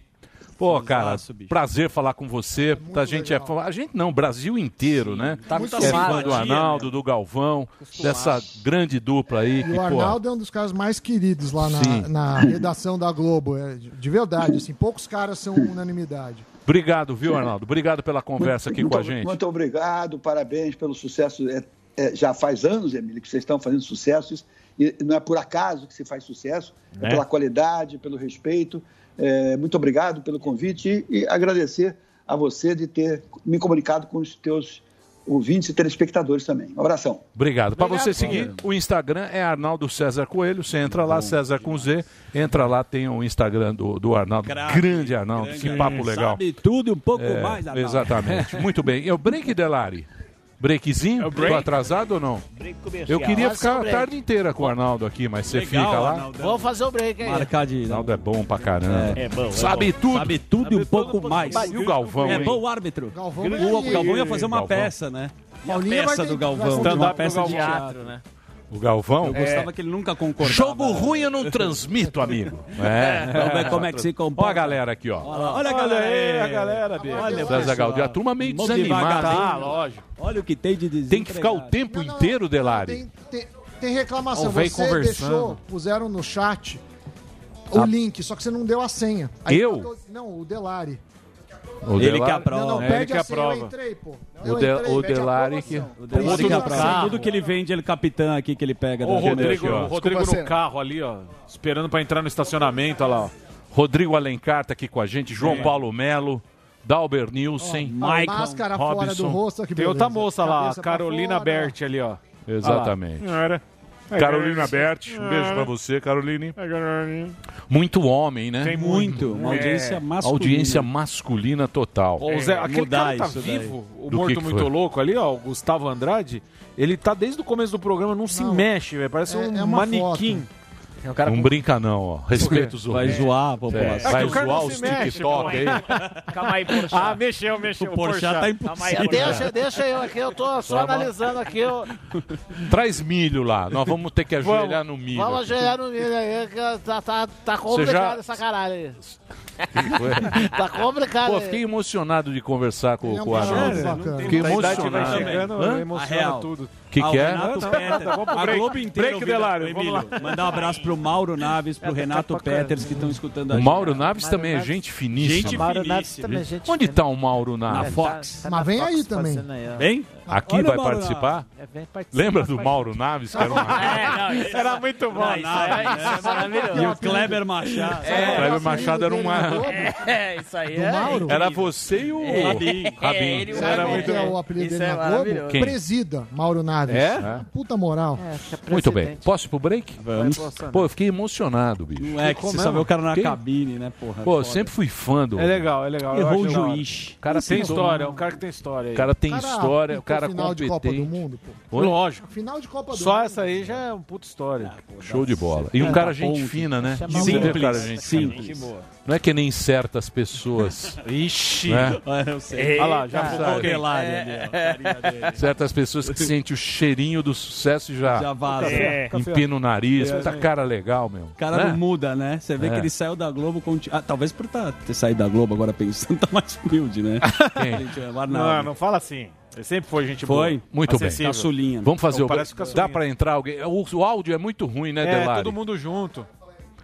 Pô, cara, prazer falar com você. a gente é fã- a gente não, Brasil inteiro, né? Tá muito é fã acostumado. do Arnaldo, do Galvão, dessa grande dupla aí que, E o pô, Arnaldo é um dos caras mais queridos lá Sim. na, na redação da Globo. É, de de verdade, assim, poucos caras são unanimidade. Obrigado, viu, Arnaldo? Obrigado pela conversa aqui muito, com a gente. Muito obrigado, parabéns pelo sucesso. É, é, já faz anos, Emílio, que vocês estão fazendo sucessos. E não é por acaso que se faz sucesso, é, É. pela qualidade, pelo respeito. É, muito obrigado pelo convite e, e agradecer a você de ter me comunicado com os teus ouvintes e telespectadores também. Um abração. Obrigado. Para você seguir, o Instagram é Arnaldo César Coelho. Você entra lá, César com Z. Entra lá, tem o Instagram do, do Arnaldo. Craque, grande Arnaldo, que papo legal. Sabe tudo e um pouco É, mais, Arnaldo. Exatamente. Muito bem. E o break, Delari? Breakzinho? É break. Tô atrasado ou não? Eu queria Faz ficar a tarde inteira com o Arnaldo aqui, mas você Legal, fica lá. Arnaldo. Vamos fazer o break aí. Marcadinho. Arnaldo é bom pra caramba. É, é bom, é Sabe bom. tudo. Sabe tudo e um pouco mais. E o Galvão, É hein? bom o árbitro. Galvão o Galvão ia fazer uma Galvão. peça, né? A Paulinho vai peça do Galvão. stand-up peça de teatro, né? O Galvão? Eu gostava que ele nunca concordava. Jogo ruim eu não transmito, amigo. É. Vamos ver como é que se comporta. Ó a galera aqui, ó. Olha, olha a galera aí, aí. a galera, bicho. Olha, César. Gaudio. A turma meio desanimada. hein? lógico. Olha o que tem de dizer. Tem que ficar o tempo inteiro, Delari. Tem, tem reclamação. Ó, vem Você conversando. deixou, puseram no chat o Ah. link, só que você não deu a senha. Eu? botou- não, o Delari. O Ele Delari- que aprova. Não, não, É, pede ele que a senha, eu aprova. entrei, pô. O, De- entrei, o Delari que... O Delari Tudo que aprova. Tudo que ele vende, ele capitã aqui que ele pega. O da Rodrigo, aqui, o Rodrigo Desculpa, no carro ali, ó, esperando pra entrar no estacionamento, olha lá, ó. Rodrigo Alencar tá aqui com a gente, João Paulo Melo, Dalber Nielsen, Ó, máscara fora do rosto, que Tem outra moça lá, Carolina. Berti ali, ó. Exatamente. Lá. Carolina Berti, um beijo pra você, Caroline. Muito homem, né? Tem Muito. Uma audiência É. masculina. Audiência masculina total. Ô, Zé, aquele mudar cara tá vivo, o Do morto que que muito foi? louco ali, ó, o Gustavo Andrade. Ele tá desde o começo do programa, não se Não. mexe, velho. Parece É- um é uma manequim. É um cara Não com... brinca não, ó. Respeita os Vai ouvintes. zoar a É, população. vai o cara zoar os TikTok aí. Calma aí, Porchat. Ah, mexeu, mexeu. O Porchat tá impossível. Deixa, deixa eu aqui, eu tô só analisando aqui. Eu... Traz milho lá. Nós vamos ter que ajoelhar no milho. Vamos ajoelhar no milho aí, que tá, tá, tá complicado já- essa caralho aí. Tá complicado Pô, fiquei emocionado de conversar com, é com o Arnaldo. Fiquei A idade vai emocionado. chegando, emociona tudo. O que, Ah, que o é? Renato Não, Peters. vamos pro A break. Globo inteira. Break, Delário, Mandar um abraço pro Mauro Naves, pro Renato Peters que estão escutando a O gente. Mauro Naves também é Naves- gente finíssima. Gente Mauro Naves finíssima. também, gente. Onde tá o Mauro Na Naves? Fox. Tá Mas na vem Fox aí também. aí, ó. Aqui Olha o vai participar? É, vem participar, Lembra do Mauro Naves? Que era uma... É, não, isso Era muito bom. Não, isso é, isso é maravilhoso. E o Kleber Machado. É, Kleber Machado era uma... É, isso aí Do é. Mauro? Era você e o É, Rabin. é, ele- Isso Era Sabe muito é o apelido dele é na Globo? Presida, Mauro Naves. É? Puta moral. É, é Muito bem. Posso ir pro break? Vamos. Pô, eu fiquei emocionado, bicho. Não é que você mesmo? o cara na cabine, né, porra? Pô, sempre fui fã do... É legal, é legal. eu Errou o juiz. O cara Tem história, é um cara que tem história. O cara tem história, o cara final de Copa do competente. Mundo, pô. Lógico. Final de Copa do Só Mundo. essa aí já é um puta história. Show de bola. E um É, cara tá gente ponto. fina, né? O Simples. cara gente. Simples. Não é que nem certas pessoas. Ixi. né? É, eu sei. Olha lá, já a carinha dele. Certas pessoas que sentem o cheirinho do sucesso e já, Já vaza. É. empina o nariz. É. Puta cara legal, meu. O cara Né? não muda, né? Você vê É. que ele saiu da Globo. Conti... Ah, talvez por tá, ter saído da Globo agora pensando, tá mais humilde, né? Gente, Não, não fala assim. Ele sempre foi gente Foi? boa. Muito bem. Acessível. Caçulinha. Vamos fazer o. parece o Dá pra entrar alguém? O, o áudio é muito ruim, né, É, Delari? todo mundo junto.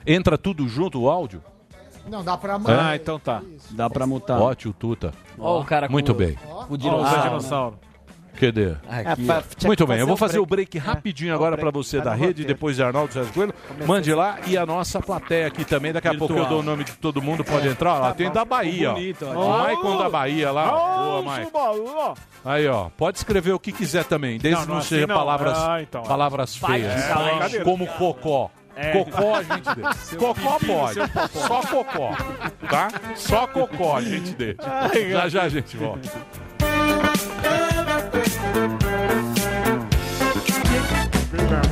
Entra tudo junto o áudio? Não, dá pra Ah, então tá. Dá pra mutar. Ó, tio Tuta. Ó, o cara com Muito bem. O o dinossauro. Dinossauro. O QD. Aqui, ó. Muito bem, eu vou fazer o o break rapidinho agora para você da rede, depois de Arnaldo César Coelho. Mande lá e a nossa plateia aqui também. Daqui a pouco eu dou o nome de todo mundo, pode entrar. Ó, lá tem da Bahia, ó. bonito, ó. O Maicon da Bahia lá. Boa, Maicon. Aí, ó, pode escrever o que quiser também, desde Não, que não, não, assim seja não. palavras, Ah, então. palavras feias. como cocó. É. Cocó a gente deixa. Cocó pepino, pode. Só cocó. Tá? Só cocó a gente deixa. Ai, Já já a gente volta.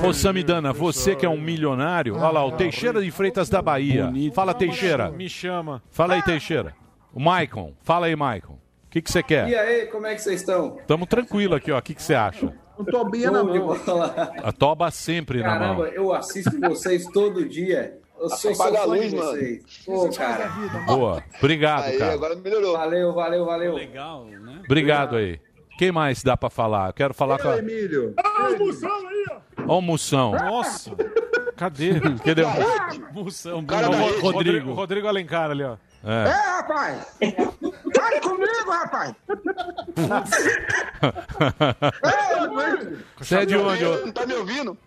Ô Samidana, você que é um milionário, olha lá, o Teixeira de Freitas da Bahia. Fala, Teixeira. Me chama. Fala aí, Teixeira. O Maicon. Fala aí, Maicon. O que que você E quer? aí, como é que vocês estão? Tamo tranquilo aqui, ó. O que você acha? Um tobinha na mão. A toba sempre na Caramba, mão. eu assisto vocês todo dia. Eu sou, sou Apaga a fã luz, de mano. vocês. Pô, cara. Boa. Obrigado, cara. melhorou. Valeu, valeu, valeu. Legal, né? Obrigado aí. Quem mais dá pra falar? Eu quero falar com a... Emílio. Ó o Moção. Nossa. Cadê? Cadê o... Moção, Cara Rodrigo. Rodrigo. Rodrigo. Rodrigo Alencar ali, ó. É, É. rapaz! Fale comigo, rapaz! Você é de onde? ô? Não tá me ouvindo?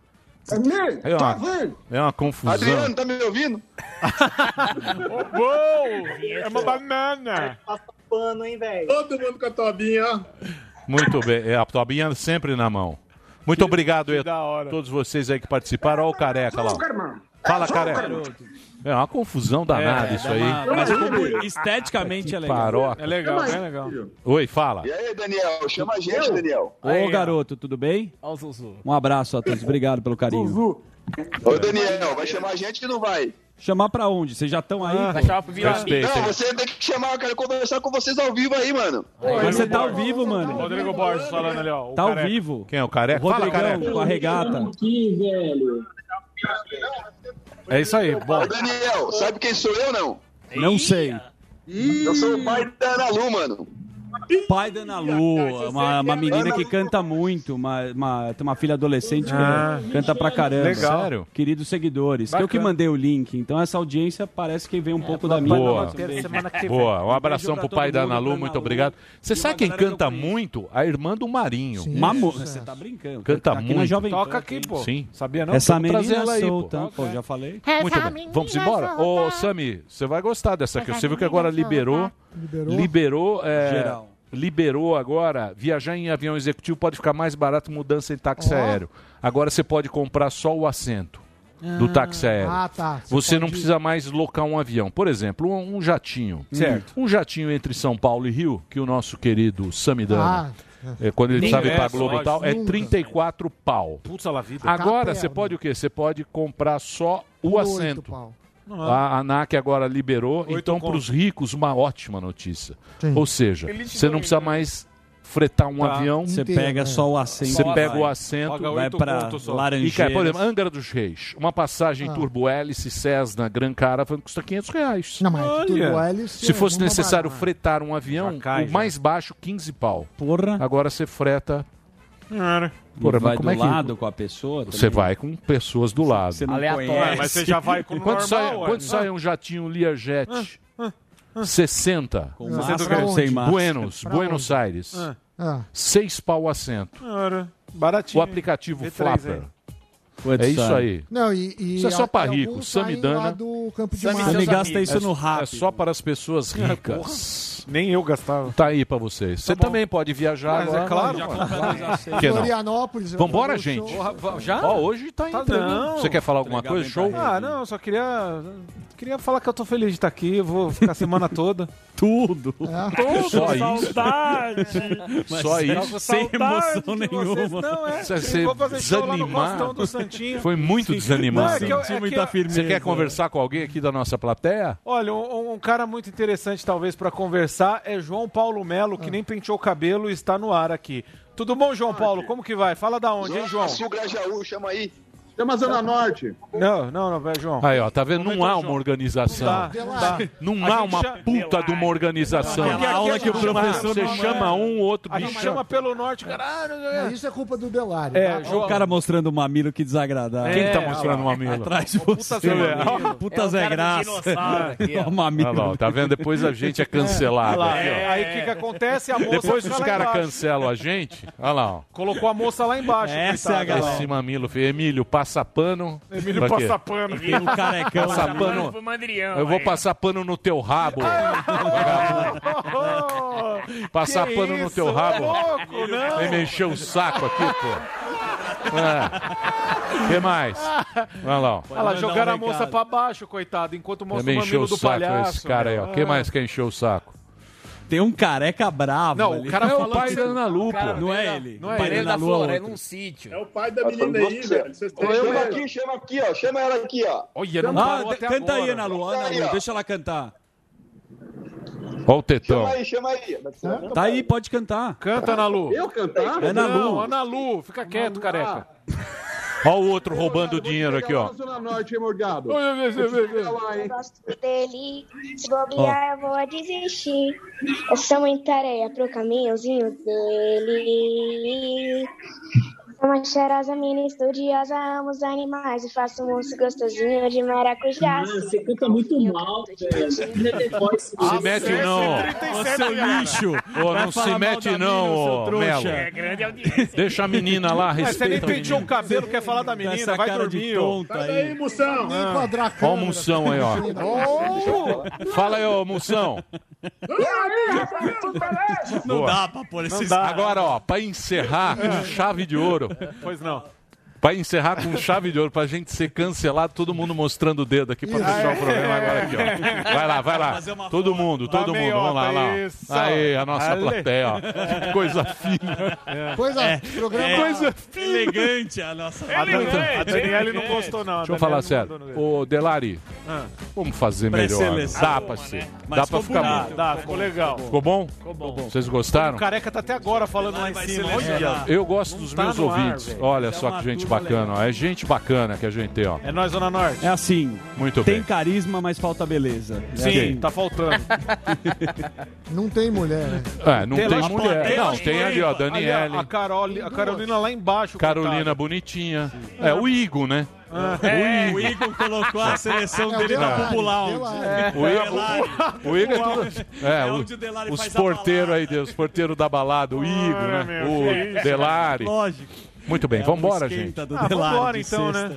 É tá uma, é uma confusão. Adriano, tá me ouvindo? Uou, é uma banana. pano, hein, velho? Todo mundo com a tobinha, ó. Muito bem. É, a tobinha sempre na mão. Muito obrigado aí a todos vocês aí que participaram. Olha o careca lá. Fala, careca. É uma confusão danada É, isso aí. uma- mas como esteticamente é legal. Paroca. É legal, bem legal. Oi, fala. E aí, Daniel? Chama a gente, Daniel. Ô, garoto, tudo bem? Um abraço a todos, obrigado pelo carinho. Ô, Daniel, vai chamar a gente ou não vai? Chamar pra onde? Vocês já estão aí? Vai chamar pro Vila Respeito, Não, você tem que chamar, eu quero conversar com vocês ao vivo aí, mano. Mas você tá ao vivo, mano. Rodrigo Borges falando ali, ó. o Tá ao vivo. Quem é o careca? O Fala, Rodrigão careca. com a regata. Aqui, velho. É isso aí, bom. Ô, Daniel, sabe quem sou eu, não? Não sei. Eu sou o pai da Ana Lu, mano. Pai da Ana Lu, uma, uma menina que canta muito, uma, uma- tem uma filha adolescente que Ah, canta pra caramba. legal. Sério? Queridos seguidores. Que eu que Bacana. mandei o link, então essa audiência parece que vem um pouco da minha. Boa. Boa. Um abração pro pai da Ana Lu, muito obrigado. Você sabe quem canta muito? A irmã do Marinho. Mamo, você tá brincando. Canta Aqui muito. Jovem Pan, Toca aqui, pô. Sim. Sabia não? Essa Vamos trazer menina ela aí, pô. solta. Pô, já falei. Muito bem. Vamos embora? Ô, Sami, você vai gostar dessa aqui. Você viu que agora liberou. Liberou? Liberou. é, Geral. Liberou agora. Viajar em avião executivo pode ficar mais barato mudança em táxi Ó. aéreo. Agora você pode comprar só o assento do táxi aéreo. Ah, tá. Você não pode- precisa mais locar um avião. Por exemplo, um, um jatinho. Certo. Um jatinho entre São Paulo e Rio, que o nosso querido Samidana, Ah, é, quando ele sabe é, pra Globo e tal, é Nunca. 34 pau. Putz, a vida. Agora você pode o quê? Você pode comprar só o assento. Pau. A ANAC agora liberou, Oito então para os ricos uma ótima notícia. Sim. Ou seja, você não precisa domingo. mais fretar um Tá. avião, Você pega é. só o assento. você e pega vai. o assento Vai conto só. e Laranjeiras. cai. Por exemplo, Angra dos Reis, uma passagem Ah. Turbo Hélice Cessna Gran Caravan custa 500 reais. Não, mas Olha. turbo hélice Se é fosse necessário fretar um avião, cai, o já. mais baixo 15 pau. Porra. Agora você freta, Cara. Porra, vai como do é que- lado com a pessoa. você também. vai com pessoas do lado. Você não Aleatório. conhece. Ah, mas você já vai com o Quanto sai, normal, ué. quanto sai um jatinho Learjet? 60. Com Você máscara pra ou onde? sem máscara? Buenos, Pra Buenos Aires. Ah. Ah, Seis pau assento. Cara, O baratinho. aplicativo V3 Flapper. aí. É isso aí. não, e, e Isso é só a- pra e rico. Samidana. lá do Campo de Sami Marte. Você me seus gasta amigos. isso no É rap. só para as pessoas ricas. Nem eu gastava. Tá aí pra vocês. Você também pode viajar Mas agora. é claro. Já. Que não? Florianópolis. Vambora, gente. show. Já? Ó, hoje tá Tá entrando. não. Você quer falar alguma coisa? Show? Ah, não, eu só queria. Queria falar que eu tô feliz de estar aqui. Eu vou ficar a semana toda. Tudo. É. Só isso. Saudade! Só sem- isso. Sem emoção de vocês. nenhuma. Não, é. Você- Vou fazer show lá no. Costão do Santinho. Foi muito Não, desanimado. é que eu- Senti é muita que- firmeza. Você quer conversar com alguém aqui da nossa plateia? Olha, um, um cara muito interessante, talvez, pra conversar é João Paulo Melo, que nem penteou o cabelo e está no ar aqui. Tudo bom, João Paulo? Como que vai? Fala da onde, hein, João? Sul Grajaú, chama aí. Chama a Zona Norte. Não, não, não, vai, João. Aí, ó, tá vendo? Não há uma organização. Não dá, Não há uma puta de uma organização. Aquela aula que o professor Você chama é. um, outro A gente chama. pelo norte, caralho. Não, Isso é culpa do Delário. É, tá? o cara mostrando o mamilo, que desagradável. Quem que tá mostrando o mamilo? Atrás de você. Puta Zé Graça. O mamilo. Tá vendo? Depois a gente é cancelado. Aí o que, que acontece? A moça Depois os caras cancelam a gente. Olha lá, ó. Colocou a moça lá embaixo. Essa é a galera. Esse mamilo. Emílio, passa pano. Emílio Pra quê? passa pano. Emílio carecão. Passa pano. pro Mandrião, Eu vou aí. passar pano no teu rabo. Passar Que pano no isso, teu rabo. louco, não. Vem me encher o saco aqui, pô. É. que mais? Olha lá. Olha lá, jogaram a moça pra baixo, coitado, enquanto mostra o encher mamilo o do saco palhaço. esse cara aí, ó. meu. Quem mais quer encher o saco? Tem um careca bravo. Não, ali. o cara É o falou pai que da você- Ana Lu, pô. Cara, Não é ele. Não é ele. da Ele da Ana Lu é num sítio. É o pai da menina aí, velho. Chama aqui, chama aqui, ó. Chama ela aqui, ó. Olha, não Ah, de- até canta agora. aí, Ana Lu. Ana Lu, deixa ela cantar. Ó o tetão. Chama aí, chama aí. Tá aí, pode cantar. Canta, Ana Lu. Eu cantar? Ana Lu. Não, Ana Lu, fica quieto, careca. Ó o outro roubando dinheiro aqui, ó. Zona Norte, hein, Morgado? Olha, hein? gosto dele. Se bobear, eu vou desistir. Eu sou muita areia pro caminhozinho dele. Sou uma cheirosa, menina estudiosa, amo os animais e faço um moço gostosinho de maracujá. Você canta muito mal, velho. Se mete não. Ô, seu lixo. Ô, não se mete não, mina, ô. Melo. É grande audiência. Deixa a menina lá, É, você nem respeita penteou o cabelo, quer falar da Com menina, vai dormir, Sai daí, aí. moção. Nem enquadrar a Ó o. Moção aí, ó. Fala aí, ô Moção. Beleza? Não dá pra pôr esses... Agora, ó, pra encerrar com chave de ouro. Pois não. Pra encerrar com chave de ouro, pra gente ser cancelado, todo mundo mostrando o dedo aqui pra fechar o programa agora aqui, ó. Vai lá, vai lá. Todo mundo, todo Lá, mundo. Vamos lá, lá. isso. Aí, a nossa Ale. plateia, ó. Que coisa fina. Coisa, programa. Coisa Elegante a nossa... A, Dan- a Daniele não gostou, não. A Deixa eu Daniele falar não sério. Ô, Delari, Ah. vamos fazer melhor. Pré-seleção. Dá pra ser. Mas Dá pra ficar bonito. bom. Dá, ficou legal. Ficou bom? Ficou bom. Vocês gostaram? O careca tá até agora falando lá em cima. Olha. Eu gosto dos tá meus ar, ouvintes. velho. Olha é só que gente bacana, ó. É gente bacana que a gente tem, ó. É nós, Zona Norte. É assim, Muito tem bem. carisma, mas falta beleza. É Sim, assim. tá faltando. Não tem mulher, né? É, não Tem tem mulher. tem Não, tem ali, ó, Daniele. a, a, Carol, a Carolina lá embaixo. Carolina bonitinha. É, o Igor, né? É, O Igor colocou a seleção É o dele pra pulo lounge. Delari. O Igor, o Igor é tudo. É, É o- onde o Delari os faz a porteiros aí, Deus, os porteiros da balada, o Igor, né? O. Delari. Lógico. Muito bem, É vambora, um gente. Ah, vambora de então, sexta. né?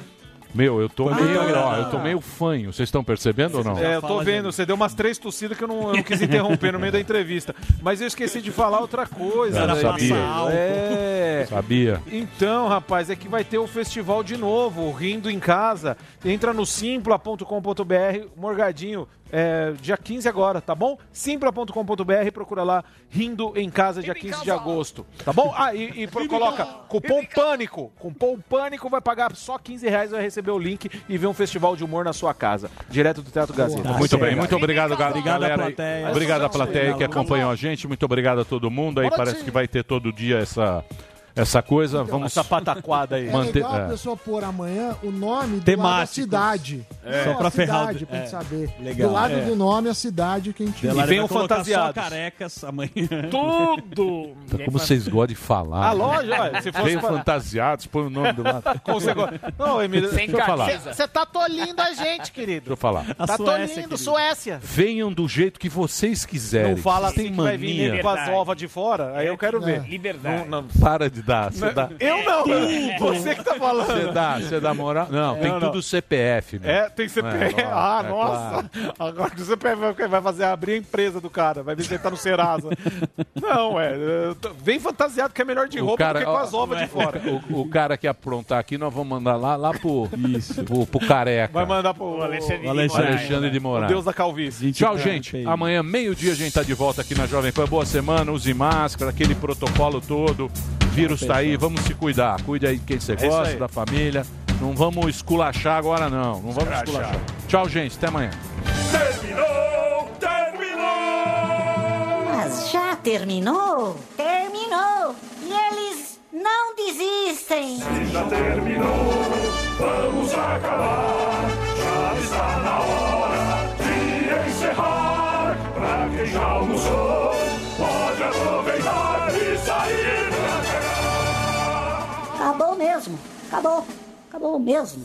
Meu, eu tô muito meio, ó, eu tô meio fanho. Vocês estão percebendo ou não? É, eu tô vendo, você deu umas três tossidas que eu não, eu não quis interromper no meio da entrevista. Mas eu esqueci de falar outra coisa. Eu né, sabia. Emílio? É. Sabia? Então, rapaz, é que vai ter o festival de novo, Rindo em Casa. Entra no simpla.com.br, Morgadinho, é, dia 15 agora, tá bom? Simpla.com.br, procura lá, Rindo em Casa, dia 15 de agosto, tá bom? Ah, e, e pro- coloca cupom PâNICO. Cupom PâNICO vai pagar só 15 reais, vai receber o link e ver um festival de humor na sua casa, direto do Teatro Gazeta. Tá Muito certo. bem, muito obrigado, ga- Obrigado à galera. aí. plateia. Obrigado à plateia que acompanhou a gente. Muito obrigado a todo mundo. Aí parece que vai ter todo dia essa, essa coisa. Vamos Essa pataquada aí. É manter. legal a é. pessoa pôr amanhã o nome da cidade. É. Só pra ferrar o- cidade, pra é. gente saber. Legal. Do lado É. do nome, a cidade que a gente vai colocar fantasiados. Só carecas amanhã. Tudo! Como vocês gostam de falar. A loja, olha, se fosse fantasiados, põe o nome do lado. Como você gosta? Não, Emílio, Sem Deixa eu falar. Você tá tolindo a gente, querido. Deixa eu falar. A Tá Suécia, tolindo, querido. Suécia. Venham do jeito que vocês quiserem. não fala assim que vai vir com as ovas de fora, aí eu quero ver. Liberdade. Não, não. Para de dar. Você dá, Eu não, você que tá você falando. dá, você dá moral. Não, tem Não, tudo. CPF, né? É, tem CPF. É, ah, é, nossa. Agora que o CPF vai- fazer abrir a empresa do cara, vai ver se ele tá no Serasa. não, é. Vem fantasiado que é melhor de O roupa cara- do que com as ovas de fora. O, o cara que aprontar aqui, nós vamos mandar lá, lá pro, Isso. pro, pro careca. Vai mandar pro O Alexandre de Alexandre. Moraes. Alexandre de o Moraes. Deus da calvície. Tchau, gente. Amanhã, meio-dia, a gente tá de volta aqui na Jovem Pan. Boa semana, use máscara, aquele protocolo todo. Vírus tá aí, vamos se cuidar. Cuide aí de quem você É gosta, da família. Não vamos esculachar agora, não. Não vamos esculachar. Tchau, gente. Até amanhã. Terminou, terminou! Mas já terminou? Terminou! E eles não desistem! Já terminou! Vamos acabar, já está na hora de encerrar. Pra quem já almoçou, pode aproveitar Acabou mesmo. Acabou. Acabou mesmo.